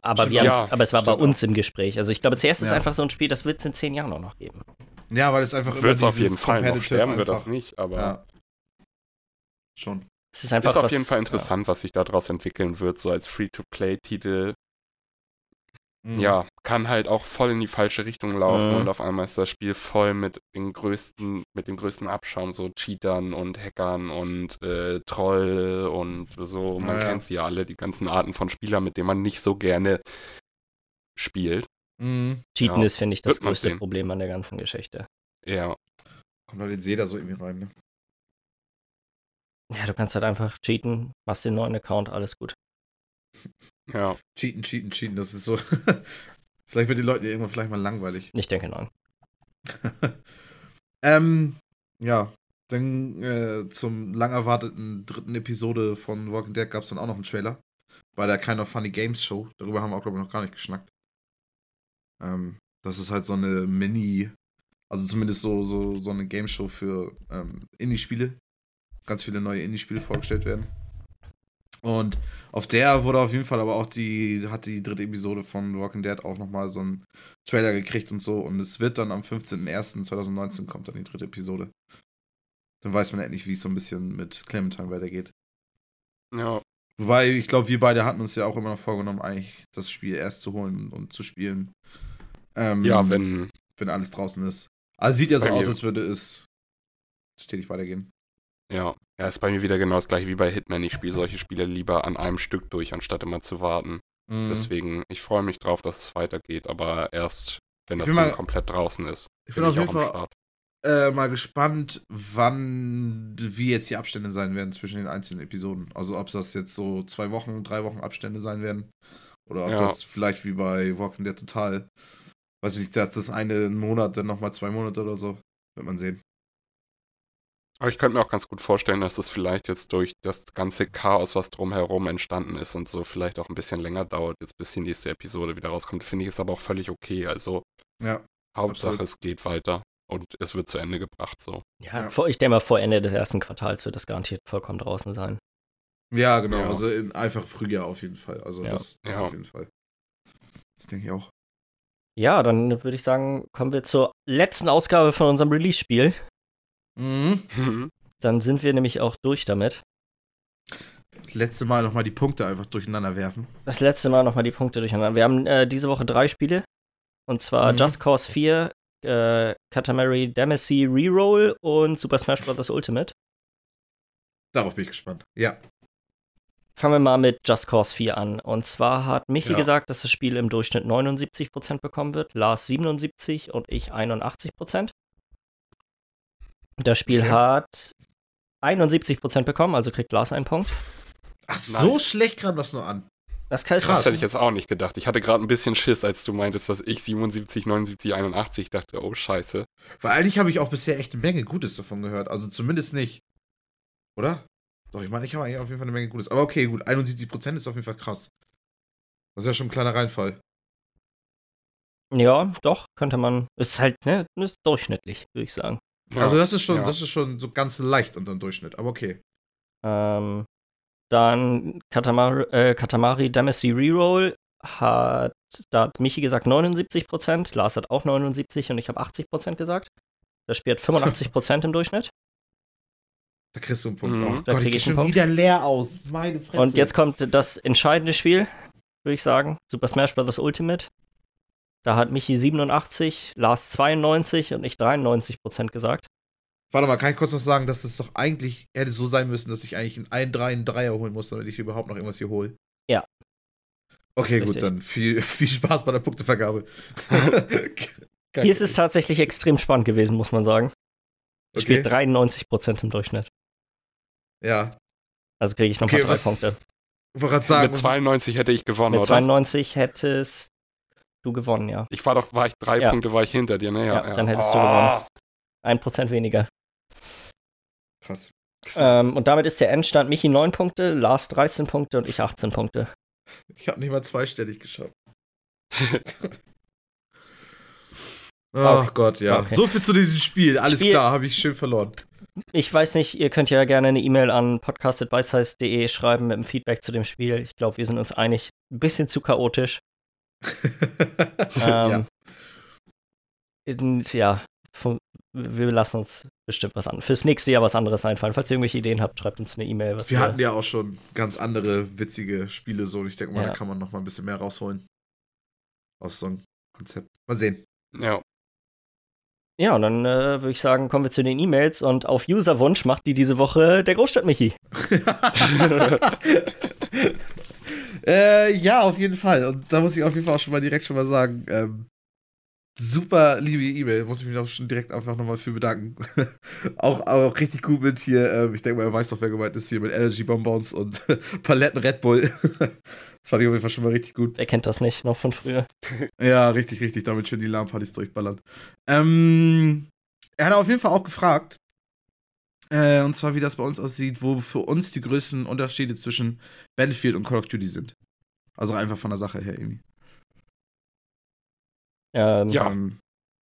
Aber, stimmt, wir ja, aber es war bei uns auch. im Gespräch. Also ich glaube, CS ja. ist einfach so ein Spiel, das wird es in zehn Jahren auch noch geben. Ja, weil es einfach wird es auf jeden Fall noch sterben wir das nicht, aber ja. schon. Es ist einfach ist auf was, jeden Fall interessant, was sich daraus entwickeln wird, so als Free-to-Play-Titel Mhm. Ja, kann halt auch voll in die falsche Richtung laufen mhm. und auf einmal ist das Spiel voll mit den größten, mit dem größten Abschaum, so Cheatern und Hackern und äh, Troll und so. Man ja, kennt sie ja alle, die ganzen Arten von Spielern, mit denen man nicht so gerne spielt. Mhm. Cheaten ja. ist, finde ich, das größte Problem an der ganzen Geschichte. Ja. Kommt halt den Seder so irgendwie rein, ne? Ja, du kannst halt einfach cheaten, machst den neuen Account, alles gut. Ja. Cheaten, cheaten, cheaten, das ist so. vielleicht wird die Leute irgendwann vielleicht mal langweilig. Ich denke nein. ähm, ja. Dann äh, zum lang erwarteten dritten Episode von Walking Dead gab es dann auch noch einen Trailer. Bei der Kind of Funny Games Show. Darüber haben wir auch, glaube ich, noch gar nicht geschnackt. Ähm, das ist halt so eine Mini, also zumindest so, so, so eine Game Show für ähm, Indie-Spiele. Ganz viele neue Indie-Spiele vorgestellt werden. Und auf der wurde auf jeden Fall aber auch die, hat die dritte Episode von Walking Dead auch nochmal so einen Trailer gekriegt und so. Und es wird dann am 15.01.2019 kommt dann die dritte Episode. Dann weiß man endlich, wie es so ein bisschen mit Clementine weitergeht. Ja. Wobei, ich glaube, wir beide hatten uns ja auch immer noch vorgenommen, eigentlich das Spiel erst zu holen und zu spielen. Ähm, ja, wenn wenn alles draußen ist. Also sieht ja so aus, als würde es stetig weitergehen. Ja. Ja, ist bei mir wieder genau das gleiche wie bei Hitman. Ich spiele solche Spiele lieber an einem Stück durch, anstatt immer zu warten. Mhm. Deswegen, ich freue mich drauf, dass es weitergeht, aber erst, wenn das Ding mal- komplett draußen ist, ich bin bin ich auf auch jeden am Start. äh, mal gespannt, wann, wie jetzt die Abstände sein werden zwischen den einzelnen Episoden. Also ob das jetzt so zwei Wochen, drei Wochen Abstände sein werden. Oder ob Ja. das vielleicht wie bei Walking Dead total, weiß ich nicht, dass das eine ein Monat, dann nochmal zwei Monate oder so. Wird man sehen. Aber ich könnte mir auch ganz gut vorstellen, dass das vielleicht jetzt durch das ganze Chaos, was drumherum entstanden ist und so, vielleicht auch ein bisschen länger dauert, jetzt bis die nächste Episode wieder rauskommt. Finde ich ist aber auch völlig okay. Also Ja. Hauptsache, Absolut. es geht weiter und es wird zu Ende gebracht. So. Ja, Ja. Vor, ich denke mal, vor Ende des ersten Quartals wird das garantiert vollkommen draußen sein. Ja, genau. Ja. Also in einfach Frühjahr auf jeden Fall. Also Ja. das, das Ja. auf jeden Fall. Das denke ich auch. Ja, dann würde ich sagen, kommen wir zur letzten Ausgabe von unserem Release-Spiel. Mhm. Dann sind wir nämlich auch durch damit. Das letzte Mal nochmal die Punkte einfach durcheinander werfen. Das letzte Mal nochmal die Punkte durcheinander. Wir haben äh, diese Woche drei Spiele. Und zwar Mhm. Just Cause 4, äh, Katamari Damacy Reroll und Super Smash Bros. Ultimate. Darauf bin ich gespannt. Ja. Fangen wir mal mit Just Cause 4 an. Und zwar hat Michi Ja. gesagt, dass das Spiel im Durchschnitt 79% bekommen wird, Lars 77% und ich 81%. Das Spiel Okay. hat 71% bekommen, also kriegt Lars einen Punkt. Ach, so Nice. schlecht kam das nur an. Das kann Krass. Das hätte ich jetzt auch nicht gedacht. Ich hatte gerade ein bisschen Schiss, als du meintest, dass ich 77, 79, 81 dachte, oh scheiße. Weil eigentlich habe ich auch bisher echt eine Menge Gutes davon gehört. Also zumindest nicht. Oder? Doch, ich meine, ich habe eigentlich auf jeden Fall eine Menge Gutes. Aber okay, gut, 71% ist auf jeden Fall krass. Das ist ja schon ein kleiner Reinfall. Ja, doch, könnte man. Ist halt, ne, ist durchschnittlich, würde ich sagen. Ja, also das ist schon, ja. das ist schon so ganz leicht unter dem Durchschnitt. Aber okay. Ähm, dann Katamari, äh, Katamari Damacy Reroll hat, da hat Michi gesagt 79%, Lars hat auch 79% und ich habe 80% gesagt. Das Spiel hat 85% im Durchschnitt. Da kriegst du einen Punkt. Mhm. Oh Da Gott, krieg ich ich schon Punkt. wieder leer aus. Meine Fresse. Und jetzt kommt das entscheidende Spiel, würde ich sagen. Super Smash Bros. Ultimate. Da hat Michi 87, Lars 92 und ich 93% gesagt. Warte mal, kann ich kurz noch sagen, dass es doch eigentlich hätte so sein müssen, dass ich eigentlich in ein Drei einen Dreier holen muss, damit ich überhaupt noch irgendwas hier hole. Ja. Okay, gut, richtig. dann viel, viel Spaß bei der Punktevergabe. Hier ist es tatsächlich extrem spannend gewesen, muss man sagen. Das Okay. Spiel 93% im Durchschnitt. Ja. Also kriege ich nochmal Okay, drei was- Punkte. Ich wollte gerade sagen, Mit 92 hätte ich gewonnen, Mit oder? 92 hättest du gewonnen, ja. Ich war doch, war ich drei Ja. Punkte, war ich hinter dir, ne? Ja, dann hättest du Ah. gewonnen. Ein Prozent weniger. krass. Ähm, und damit ist der Endstand Michi 9 Punkte, Lars 13 Punkte und ich 18 Punkte. Ich habe nicht mal zweistellig geschafft. Okay. Ach Gott, ja. Okay. So viel zu diesem Spiel. Alles Spiel- klar, habe ich schön verloren. Ich weiß nicht, ihr könnt ja gerne eine E-Mail an podcast.bitesize.de schreiben mit dem Feedback zu dem Spiel. Ich glaube, wir sind uns einig. Ein bisschen zu chaotisch. ja. Ähm, in, ja, fu- wir lassen uns bestimmt was an. Fürs nächste Jahr was anderes einfallen. Falls ihr irgendwelche Ideen habt, schreibt uns eine E-Mail. was Wir hatten ja auch schon ganz andere witzige Spiele so. und Ich denke mal, Ja. da kann man noch mal ein bisschen mehr rausholen. Aus so einem Konzept. Mal sehen. Ja. Ja, und dann äh, würde ich sagen, kommen wir zu den E-Mails und auf Userwunsch macht die diese Woche der Großstadt-Michi. äh, ja, auf jeden Fall. Und da muss ich auf jeden Fall auch schon mal direkt schon mal sagen, ähm, super liebe E-Mail, muss ich mich auch schon direkt einfach nochmal für bedanken. auch, auch richtig gut mit hier, ähm, ich denke mal, er weiß doch, wer gemeint ist, hier mit Energy Bonbons und Paletten Red Bull. das fand ich auf jeden Fall schon mal richtig gut. Wer kennt das nicht noch von früher? Ja, richtig, richtig, damit schön die LAN-Partys durchballern. Ähm, er hat auf jeden Fall auch gefragt, äh, und zwar, wie das bei uns aussieht, wo für uns die größten Unterschiede zwischen Battlefield und Call of Duty sind. Also einfach von der Sache her irgendwie. Ähm, Ja.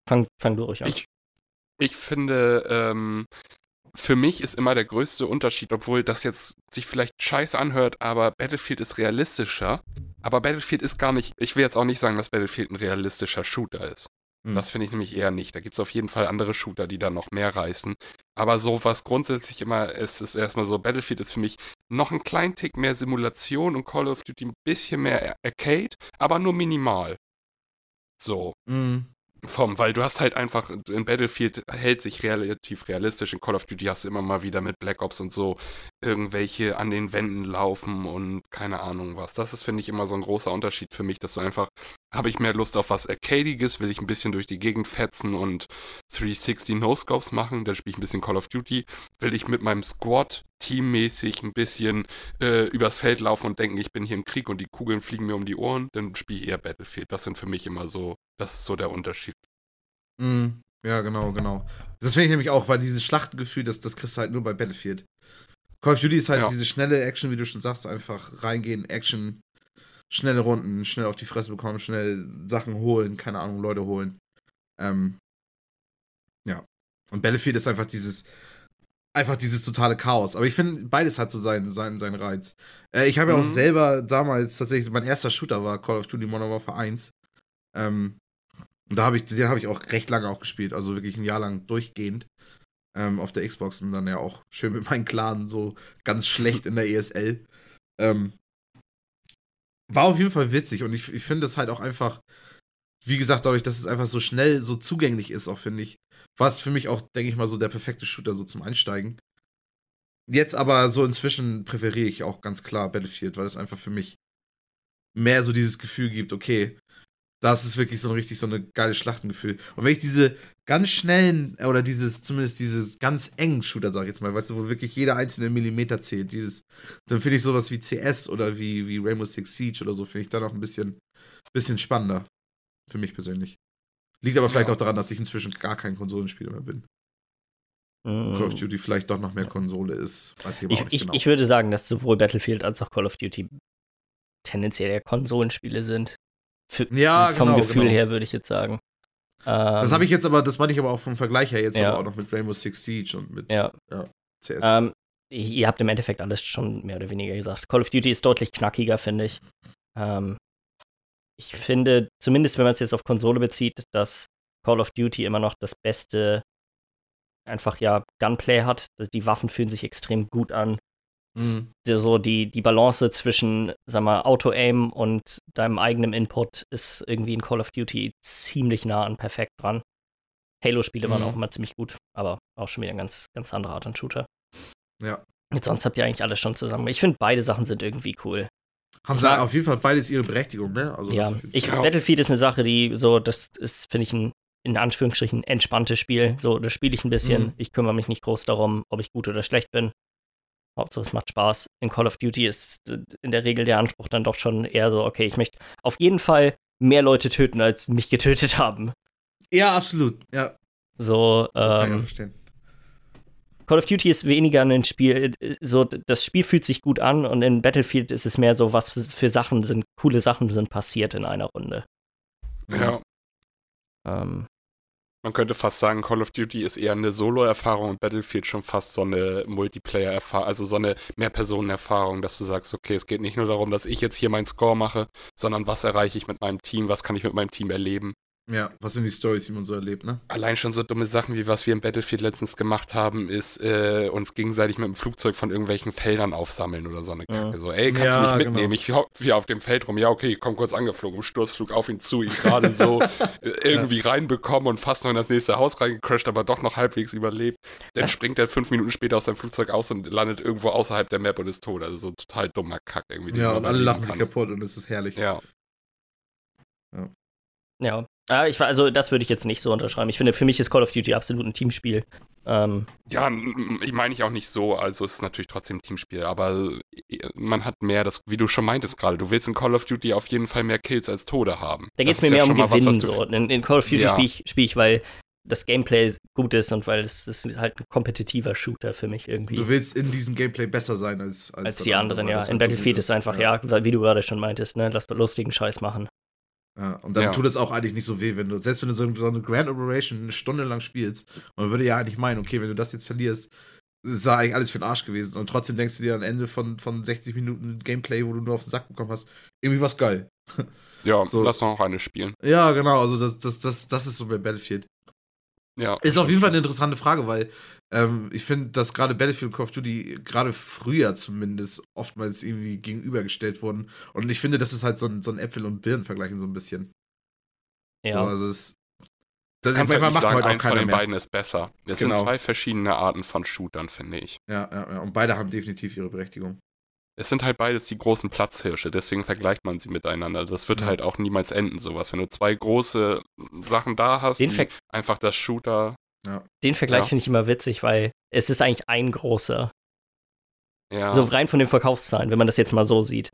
Fang, fang du ruhig an. Ich, ich finde, ähm, für mich ist immer der größte Unterschied, obwohl das jetzt sich vielleicht scheiße anhört, aber Battlefield ist realistischer. Aber Battlefield ist gar nicht, ich will jetzt auch nicht sagen, dass Battlefield ein realistischer Shooter ist. Hm. Das finde ich nämlich eher nicht. Da gibt es auf jeden Fall andere Shooter, die da noch mehr reißen. Aber so was grundsätzlich immer ist, ist erstmal so, Battlefield ist für mich noch ein kleinen Tick mehr Simulation und Call of Duty ein bisschen mehr Arcade, aber nur minimal. So. Mhm. Vom, weil du hast halt einfach, in Battlefield hält sich relativ realistisch, in Call of Duty hast du immer mal wieder mit Black Ops und so irgendwelche an den Wänden laufen und keine Ahnung was. Das ist, finde ich, immer so ein großer Unterschied für mich, dass du einfach, habe ich mehr Lust auf was Arcadiges, will ich ein bisschen durch die Gegend fetzen und 360 No-Scopes machen, dann spiele ich ein bisschen Call of Duty, will ich mit meinem Squad teammäßig ein bisschen äh, übers Feld laufen und denken, ich bin hier im Krieg und die Kugeln fliegen mir um die Ohren, dann spiele ich eher Battlefield. Das sind für mich immer so, das ist so der Unterschied. Mm, ja, genau, genau. Das finde ich nämlich auch, weil dieses Schlachtengefühl, das, das kriegst du halt nur bei Battlefield. Call of Duty ist halt ja. diese schnelle Action, wie du schon sagst, einfach reingehen, Action, schnelle Runden, schnell auf die Fresse bekommen, schnell Sachen holen, keine Ahnung, Leute holen. Ähm, ja. Und Battlefield ist einfach dieses, einfach dieses totale Chaos. Aber ich finde, beides hat so seinen, seinen, seinen Reiz. Äh, ich habe ja auch mhm. selber damals tatsächlich, mein erster Shooter war Call of Duty Modern Warfare 1. Ähm, und da habe ich, den habe ich auch recht lange auch gespielt, also wirklich ein Jahr lang durchgehend. Ähm, auf der Xbox und dann ja auch schön mit meinem Clan so ganz schlecht in der ESL. Ähm, war auf jeden Fall witzig und ich, ich finde es halt auch einfach, wie gesagt, dadurch, dass es einfach so schnell, so zugänglich ist, auch finde ich, war es für mich auch, denke ich mal, so der perfekte Shooter so zum Einsteigen. Jetzt aber so inzwischen präferiere ich auch ganz klar Battlefield, weil es einfach für mich mehr so dieses Gefühl gibt, okay, das ist wirklich so ein richtig so eine geile Schlachtengefühl. Und wenn ich diese ganz schnellen, oder dieses, zumindest dieses ganz engen Shooter, sag ich jetzt mal, weißt du, wo wirklich jeder einzelne Millimeter zählt, dieses, dann finde ich sowas wie CS oder wie, wie Rainbow Six Siege oder so, finde ich dann auch ein bisschen, bisschen spannender. Für mich persönlich. Liegt aber vielleicht ja. auch daran, dass ich inzwischen gar kein Konsolenspieler mehr bin. Mm. Call of Duty vielleicht doch noch mehr Konsole ist. Weiß ich aber ich, auch nicht ich, genau. ich würde sagen, dass sowohl Battlefield als auch Call of Duty tendenziell eher Konsolenspiele sind. Für, ja, vom genau, Gefühl genau. her würde ich jetzt sagen. das habe ich jetzt aber, das meine ich aber auch vom Vergleich her jetzt ja. aber auch noch mit Rainbow Six Siege und mit ja. Ja, CS. Ähm, ihr habt im Endeffekt alles schon mehr oder weniger gesagt. Call of Duty ist deutlich knackiger, finde ich. Ähm, ich finde, zumindest wenn man es jetzt auf Konsole bezieht, dass Call of Duty immer noch das beste einfach ja Gunplay hat. Die Waffen fühlen sich extrem gut an. Mhm. So die, die Balance zwischen, sag mal, Auto-Aim und deinem eigenen Input ist irgendwie in Call of Duty ziemlich nah an perfekt dran. Halo-Spiele mhm. waren auch immer ziemlich gut, aber auch schon wieder ein ganz, ganz andere Art an Shooter. Ja. Und sonst habt ihr eigentlich alles schon zusammen. Ich finde, beide Sachen sind irgendwie cool. Haben sie auf jeden Fall beides ihre Berechtigung, ne? Also ja, ich, Battlefield ist eine Sache, die so, das ist, finde ich, ein in Anführungsstrichen entspanntes Spiel. So, da spiele ich ein bisschen. Mhm. Ich kümmere mich nicht groß darum, ob ich gut oder schlecht bin. Hauptsache, es macht Spaß. In Call of Duty ist in der Regel der Anspruch dann doch schon eher so, okay, ich möchte auf jeden Fall mehr Leute töten, als mich getötet haben. Ja, absolut, ja. So, das kann ähm, ich verstehen. Call of Duty ist weniger ein Spiel, so das Spiel fühlt sich gut an und in Battlefield ist es mehr so, was für Sachen sind, coole Sachen sind passiert in einer Runde. Ja. Ähm, man könnte fast sagen, Call of Duty ist eher eine Solo-Erfahrung und Battlefield schon fast so eine Multiplayer-Erfahrung, also so eine Mehrpersonen-Erfahrung, dass du sagst, okay, es geht nicht nur darum, dass ich jetzt hier meinen Score mache, sondern was erreiche ich mit meinem Team, was kann ich mit meinem Team erleben. Ja, was sind die Stories, die man so erlebt, ne? Allein schon so dumme Sachen, wie was wir im Battlefield letztens gemacht haben, ist äh, uns gegenseitig mit dem Flugzeug von irgendwelchen Feldern aufsammeln oder so eine Kacke. Ja. So, ey, kannst ja, du mich mitnehmen? Genau. Ich hock hier auf dem Feld rum. Ja, okay, ich komm kurz angeflogen, im Sturzflug auf ihn zu, ihn gerade so äh, irgendwie ja. reinbekommen und fast noch in das nächste Haus reingecrashed, aber doch noch halbwegs überlebt. Dann springt er fünf Minuten später aus seinem Flugzeug aus und landet irgendwo außerhalb der Map und ist tot. Also so total dummer Kack irgendwie. Ja, und alle lachen sich kaputt und es ist herrlich. Ja. Ja. Ja, ja, ich, also das würde ich jetzt nicht so unterschreiben. Ich finde, für mich ist Call of Duty absolut ein Teamspiel. Ähm, ja, ich meine ich auch nicht so. Also es ist natürlich trotzdem ein Teamspiel, aber äh, man hat mehr, das, wie du schon meintest gerade, du willst in Call of Duty auf jeden Fall mehr Kills als Tode haben. Da geht es mir mehr ja um Gewinnen. Was, so. In, in, Call of Duty ja. spiele ich, spiel ich, weil das Gameplay gut ist und weil es ist halt ein kompetitiver Shooter für mich irgendwie. Du willst in diesem Gameplay besser sein als, als, als die anderen, ja. In Battlefield ist es einfach, ja. ja, wie du gerade schon meintest, ne, lass lustigen Scheiß machen. Ja, und dann ja. tut es auch eigentlich nicht so weh, wenn du, selbst wenn du so eine Grand Operation eine Stunde lang spielst, man würde ja eigentlich meinen, okay, wenn du das jetzt verlierst, ist ja eigentlich alles für den Arsch gewesen. Und trotzdem denkst du dir am Ende von, von 60 Minuten Gameplay, wo du nur auf den Sack bekommen hast, irgendwie was geil. Ja, so. lass doch noch eine spielen. Ja, genau, also das, das, das, das ist so bei Battlefield. Ja. Ist auf jeden Fall eine interessante Frage, weil ähm, ich finde, dass gerade Battlefield und Call of Duty gerade früher zumindest oftmals irgendwie gegenübergestellt wurden. Und ich finde, das ist halt so ein, so ein Äpfel- und Birnen-Vergleich so ein bisschen. Ja. So, also es, Du kannst halt nicht sagen, eins von den mehr. beiden ist besser. Es genau. sind zwei verschiedene Arten von Shootern, finde ich. Ja, ja, ja. Und beide haben definitiv ihre Berechtigung. Es sind halt beides die großen Platzhirsche, deswegen vergleicht man sie miteinander. Das wird ja. halt auch niemals enden, sowas. Wenn du zwei große Sachen da hast, einfach das Shooter. Ja. Den Vergleich ja. finde ich immer witzig, weil es ist eigentlich ein großer. Ja. So rein von den Verkaufszahlen, wenn man das jetzt mal so sieht.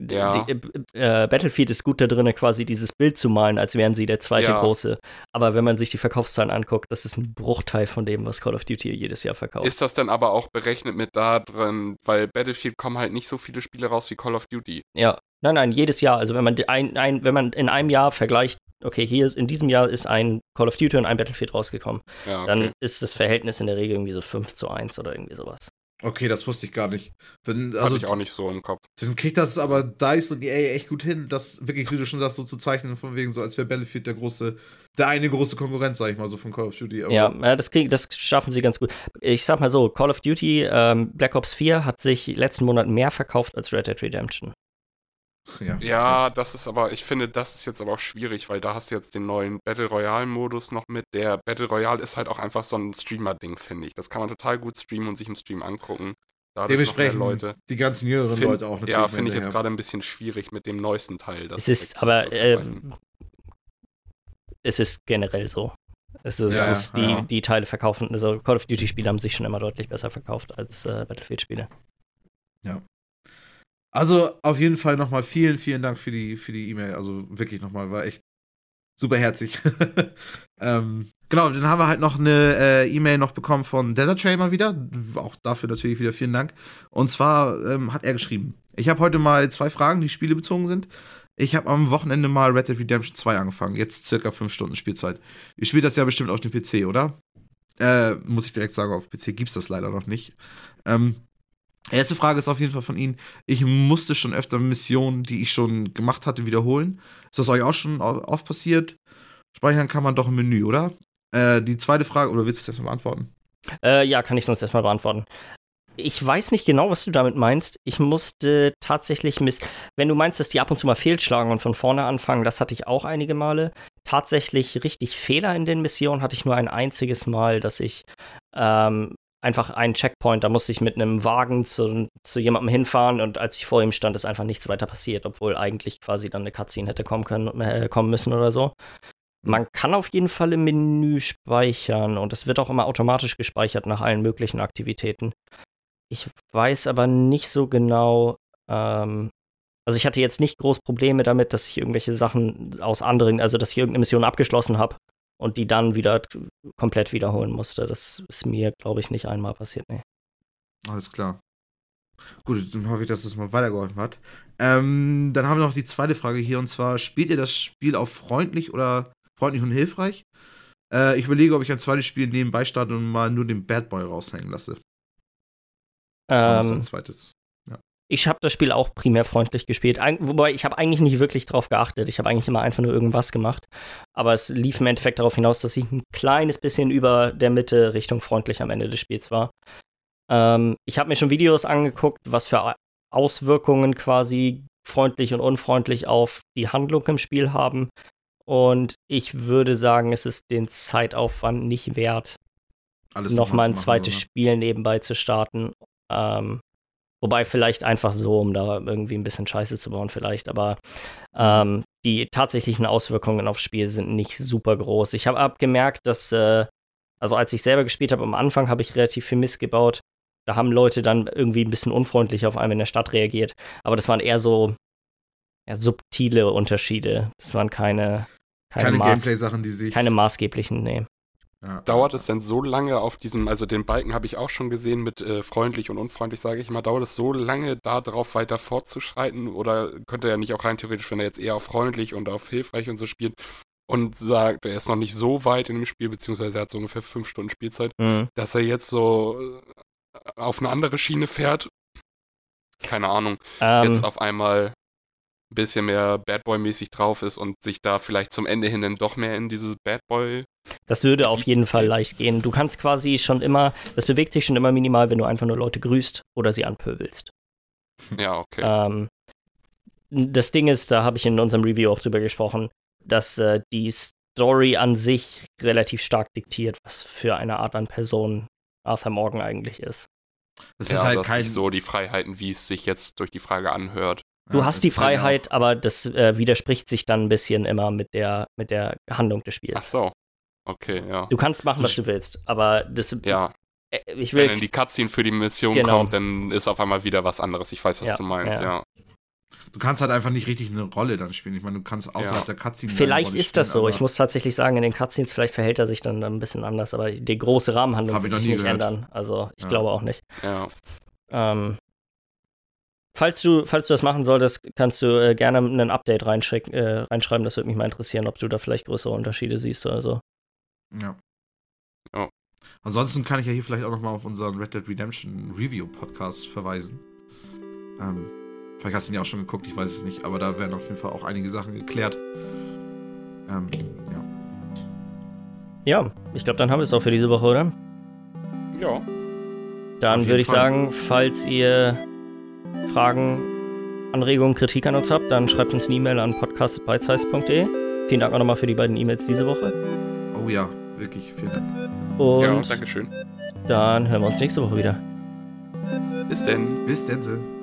Ja. Die, äh, äh, Battlefield ist gut da drin, quasi dieses Bild zu malen, als wären sie der zweite ja. große. Aber wenn man sich die Verkaufszahlen anguckt, das ist ein Bruchteil von dem, was Call of Duty jedes Jahr verkauft. Ist das dann aber auch berechnet mit da drin, weil Battlefield kommen halt nicht so viele Spiele raus wie Call of Duty? Ja, nein, nein, jedes Jahr. Also wenn man ein, ein, wenn man in einem Jahr vergleicht, okay, hier ist, in diesem Jahr ist ein Call of Duty und ein Battlefield rausgekommen, ja, okay. dann ist das Verhältnis in der Regel irgendwie so 5 zu 1 oder irgendwie sowas. Okay, das wusste ich gar nicht. Dann, also, Hatte ich auch nicht so im Kopf. Dann kriegt das aber DICE und EA echt gut hin, das wirklich, wie du schon sagst, so zu zeichnen, von wegen so, als wäre Battlefield der große, der eine große Konkurrent, sag ich mal, so von Call of Duty. Aber ja, das, krieg, das schaffen sie ganz gut. Ich sag mal so, Call of Duty ähm, Black Ops 4 hat sich letzten Monat mehr verkauft als Red Dead Redemption. Ja. ja, das ist aber, ich finde, das ist jetzt aber auch schwierig, weil da hast du jetzt den neuen Battle Royale-Modus noch mit. Der Battle Royale ist halt auch einfach so ein Streamer-Ding, finde ich. Das kann man total gut streamen und sich im Stream angucken. Dementsprechend Leute. die ganzen jüngeren find, Leute auch natürlich. Ja, finde ich jetzt gerade ein bisschen schwierig mit dem neuesten Teil. es ist aber, äh, es ist generell so. Es ist, ja, es ist die, ja. die Teile verkaufen, also Call of Duty-Spiele haben sich schon immer deutlich besser verkauft als äh, Battlefield-Spiele. Ja. Also auf jeden Fall nochmal vielen, vielen Dank für die für die E-Mail. Also wirklich nochmal, war echt super herzig. ähm, genau, dann haben wir halt noch eine äh, E-Mail noch bekommen von Desert Train mal wieder. Auch dafür natürlich wieder vielen Dank. Und zwar ähm, hat er geschrieben: Ich habe heute mal zwei Fragen, die spielebezogen sind. Ich habe am Wochenende mal Red Dead Redemption 2 angefangen. Jetzt circa fünf Stunden Spielzeit. Ihr spielt das ja bestimmt auf dem PC, oder? Äh, muss ich direkt sagen, auf PC gibt es das leider noch nicht. Ähm, Erste Frage ist auf jeden Fall von Ihnen. Ich musste schon öfter Missionen, die ich schon gemacht hatte, wiederholen. Ist das euch auch schon oft passiert? Speichern kann man doch im Menü, oder? Äh, die zweite Frage, oder willst du es erstmal beantworten? Äh, ja, kann ich sonst erstmal beantworten. Ich weiß nicht genau, was du damit meinst. Ich musste tatsächlich miss. Wenn du meinst, dass die ab und zu mal fehlschlagen und von vorne anfangen, das hatte ich auch einige Male. Tatsächlich richtig Fehler in den Missionen hatte ich nur ein einziges Mal, dass ich ähm, einfach einen Checkpoint. Da musste ich mit einem Wagen zu, zu jemandem hinfahren und als ich vor ihm stand, ist einfach nichts weiter passiert, obwohl eigentlich quasi dann eine Cutscene hätte kommen können, äh, kommen müssen oder so. Man kann auf jeden Fall im Menü speichern und es wird auch immer automatisch gespeichert nach allen möglichen Aktivitäten. Ich weiß aber nicht so genau, ähm, also ich hatte jetzt nicht groß Probleme damit, dass ich irgendwelche Sachen aus anderen, also dass ich irgendeine Mission abgeschlossen habe und die dann wieder komplett wiederholen musste. Das ist mir, glaube ich, nicht einmal passiert. Nee. Alles klar. Gut, dann hoffe ich, dass es mal weitergeholfen hat. Ähm, dann haben wir noch die zweite Frage hier und zwar: Spielt ihr das Spiel auf freundlich oder freundlich und hilfreich? Äh, ich überlege, ob ich ein zweites Spiel nebenbei starte und mal nur den Bad Boy raushängen lasse. Ähm, ein zweites. Ich habe das Spiel auch primär freundlich gespielt. Eig wobei ich habe eigentlich nicht wirklich darauf geachtet. Ich habe eigentlich immer einfach nur irgendwas gemacht. Aber es lief im Endeffekt darauf hinaus, dass ich ein kleines bisschen über der Mitte Richtung freundlich am Ende des Spiels war. Ähm, ich habe mir schon Videos angeguckt, was für Auswirkungen quasi freundlich und unfreundlich auf die Handlung im Spiel haben. Und ich würde sagen, es ist den Zeitaufwand nicht wert, nochmal ein zweites oder? Spiel nebenbei zu starten. Ähm, Wobei vielleicht einfach so, um da irgendwie ein bisschen Scheiße zu bauen, vielleicht. Aber ähm, die tatsächlichen Auswirkungen aufs Spiel sind nicht super groß. Ich habe abgemerkt, dass, äh, also als ich selber gespielt habe, am Anfang habe ich relativ viel Mist gebaut. Da haben Leute dann irgendwie ein bisschen unfreundlich auf einmal in der Stadt reagiert. Aber das waren eher so ja, subtile Unterschiede. Das waren keine, keine, keine Gameplay-Sachen, die sich. Keine maßgeblichen, nee. Ja. Dauert es denn so lange auf diesem, also den Balken habe ich auch schon gesehen mit äh, freundlich und unfreundlich, sage ich mal, dauert es so lange, da drauf weiter fortzuschreiten? Oder könnte er nicht auch rein theoretisch, wenn er jetzt eher auf freundlich und auf hilfreich und so spielt und sagt, er ist noch nicht so weit in dem Spiel, beziehungsweise er hat so ungefähr fünf Stunden Spielzeit, mhm. dass er jetzt so äh, auf eine andere Schiene fährt? Keine Ahnung. Ähm, jetzt auf einmal ein bisschen mehr Bad Boy-mäßig drauf ist und sich da vielleicht zum Ende hin dann doch mehr in dieses Bad Boy das würde auf jeden Fall leicht gehen. Du kannst quasi schon immer, das bewegt sich schon immer minimal, wenn du einfach nur Leute grüßt oder sie anpöbelst. Ja, okay. Ähm, das Ding ist, da habe ich in unserem Review auch drüber gesprochen, dass äh, die Story an sich relativ stark diktiert, was für eine Art an Person Arthur Morgan eigentlich ist. Das ja, ist halt das kein. nicht so die Freiheiten, wie es sich jetzt durch die Frage anhört. Du ja, hast die halt Freiheit, auch- aber das äh, widerspricht sich dann ein bisschen immer mit der, mit der Handlung des Spiels. Ach so. Okay, ja. Du kannst machen, was du willst, aber das. Ja, äh, Ich wenn will. dann die Cutscene für die Mission Genau. kommt, dann ist auf einmal wieder was anderes. Ich weiß, was Ja, du meinst, ja. ja. Du kannst halt einfach nicht richtig eine Rolle dann spielen. Ich meine, du kannst außerhalb Ja. der Cutscene. Vielleicht Rolle ist das spielen, so. Ich muss tatsächlich sagen, in den Cutscenes, vielleicht verhält er sich dann ein bisschen anders, aber die große Rahmenhandlung wird sich nicht gehört. ändern. Also ich Ja. glaube auch nicht. ja. Ähm, falls, du, falls du das machen solltest, kannst du äh, gerne ein Update äh, reinschreiben. Das würde mich mal interessieren, ob du da vielleicht größere Unterschiede siehst oder so. Ja. Ja. Ansonsten kann ich ja hier vielleicht auch nochmal auf unseren Red Dead Redemption Review Podcast verweisen. Ähm, vielleicht hast du ihn ja auch schon geguckt, ich weiß es nicht, aber da werden auf jeden Fall auch einige Sachen geklärt. Ähm, ja. Ja, ich glaube, dann haben wir es auch für diese Woche, oder? Ja. Dann würde ich Fall. sagen, falls ihr Fragen, Anregungen, Kritik an uns habt, dann schreibt uns eine E-Mail an podcast.bitesize.de. Vielen Dank auch nochmal für die beiden E-Mails diese Woche. Oh ja, wirklich, vielen Dank. Und ja, Dankeschön. dann hören wir uns nächste Woche wieder. Bis denn. Bis dann.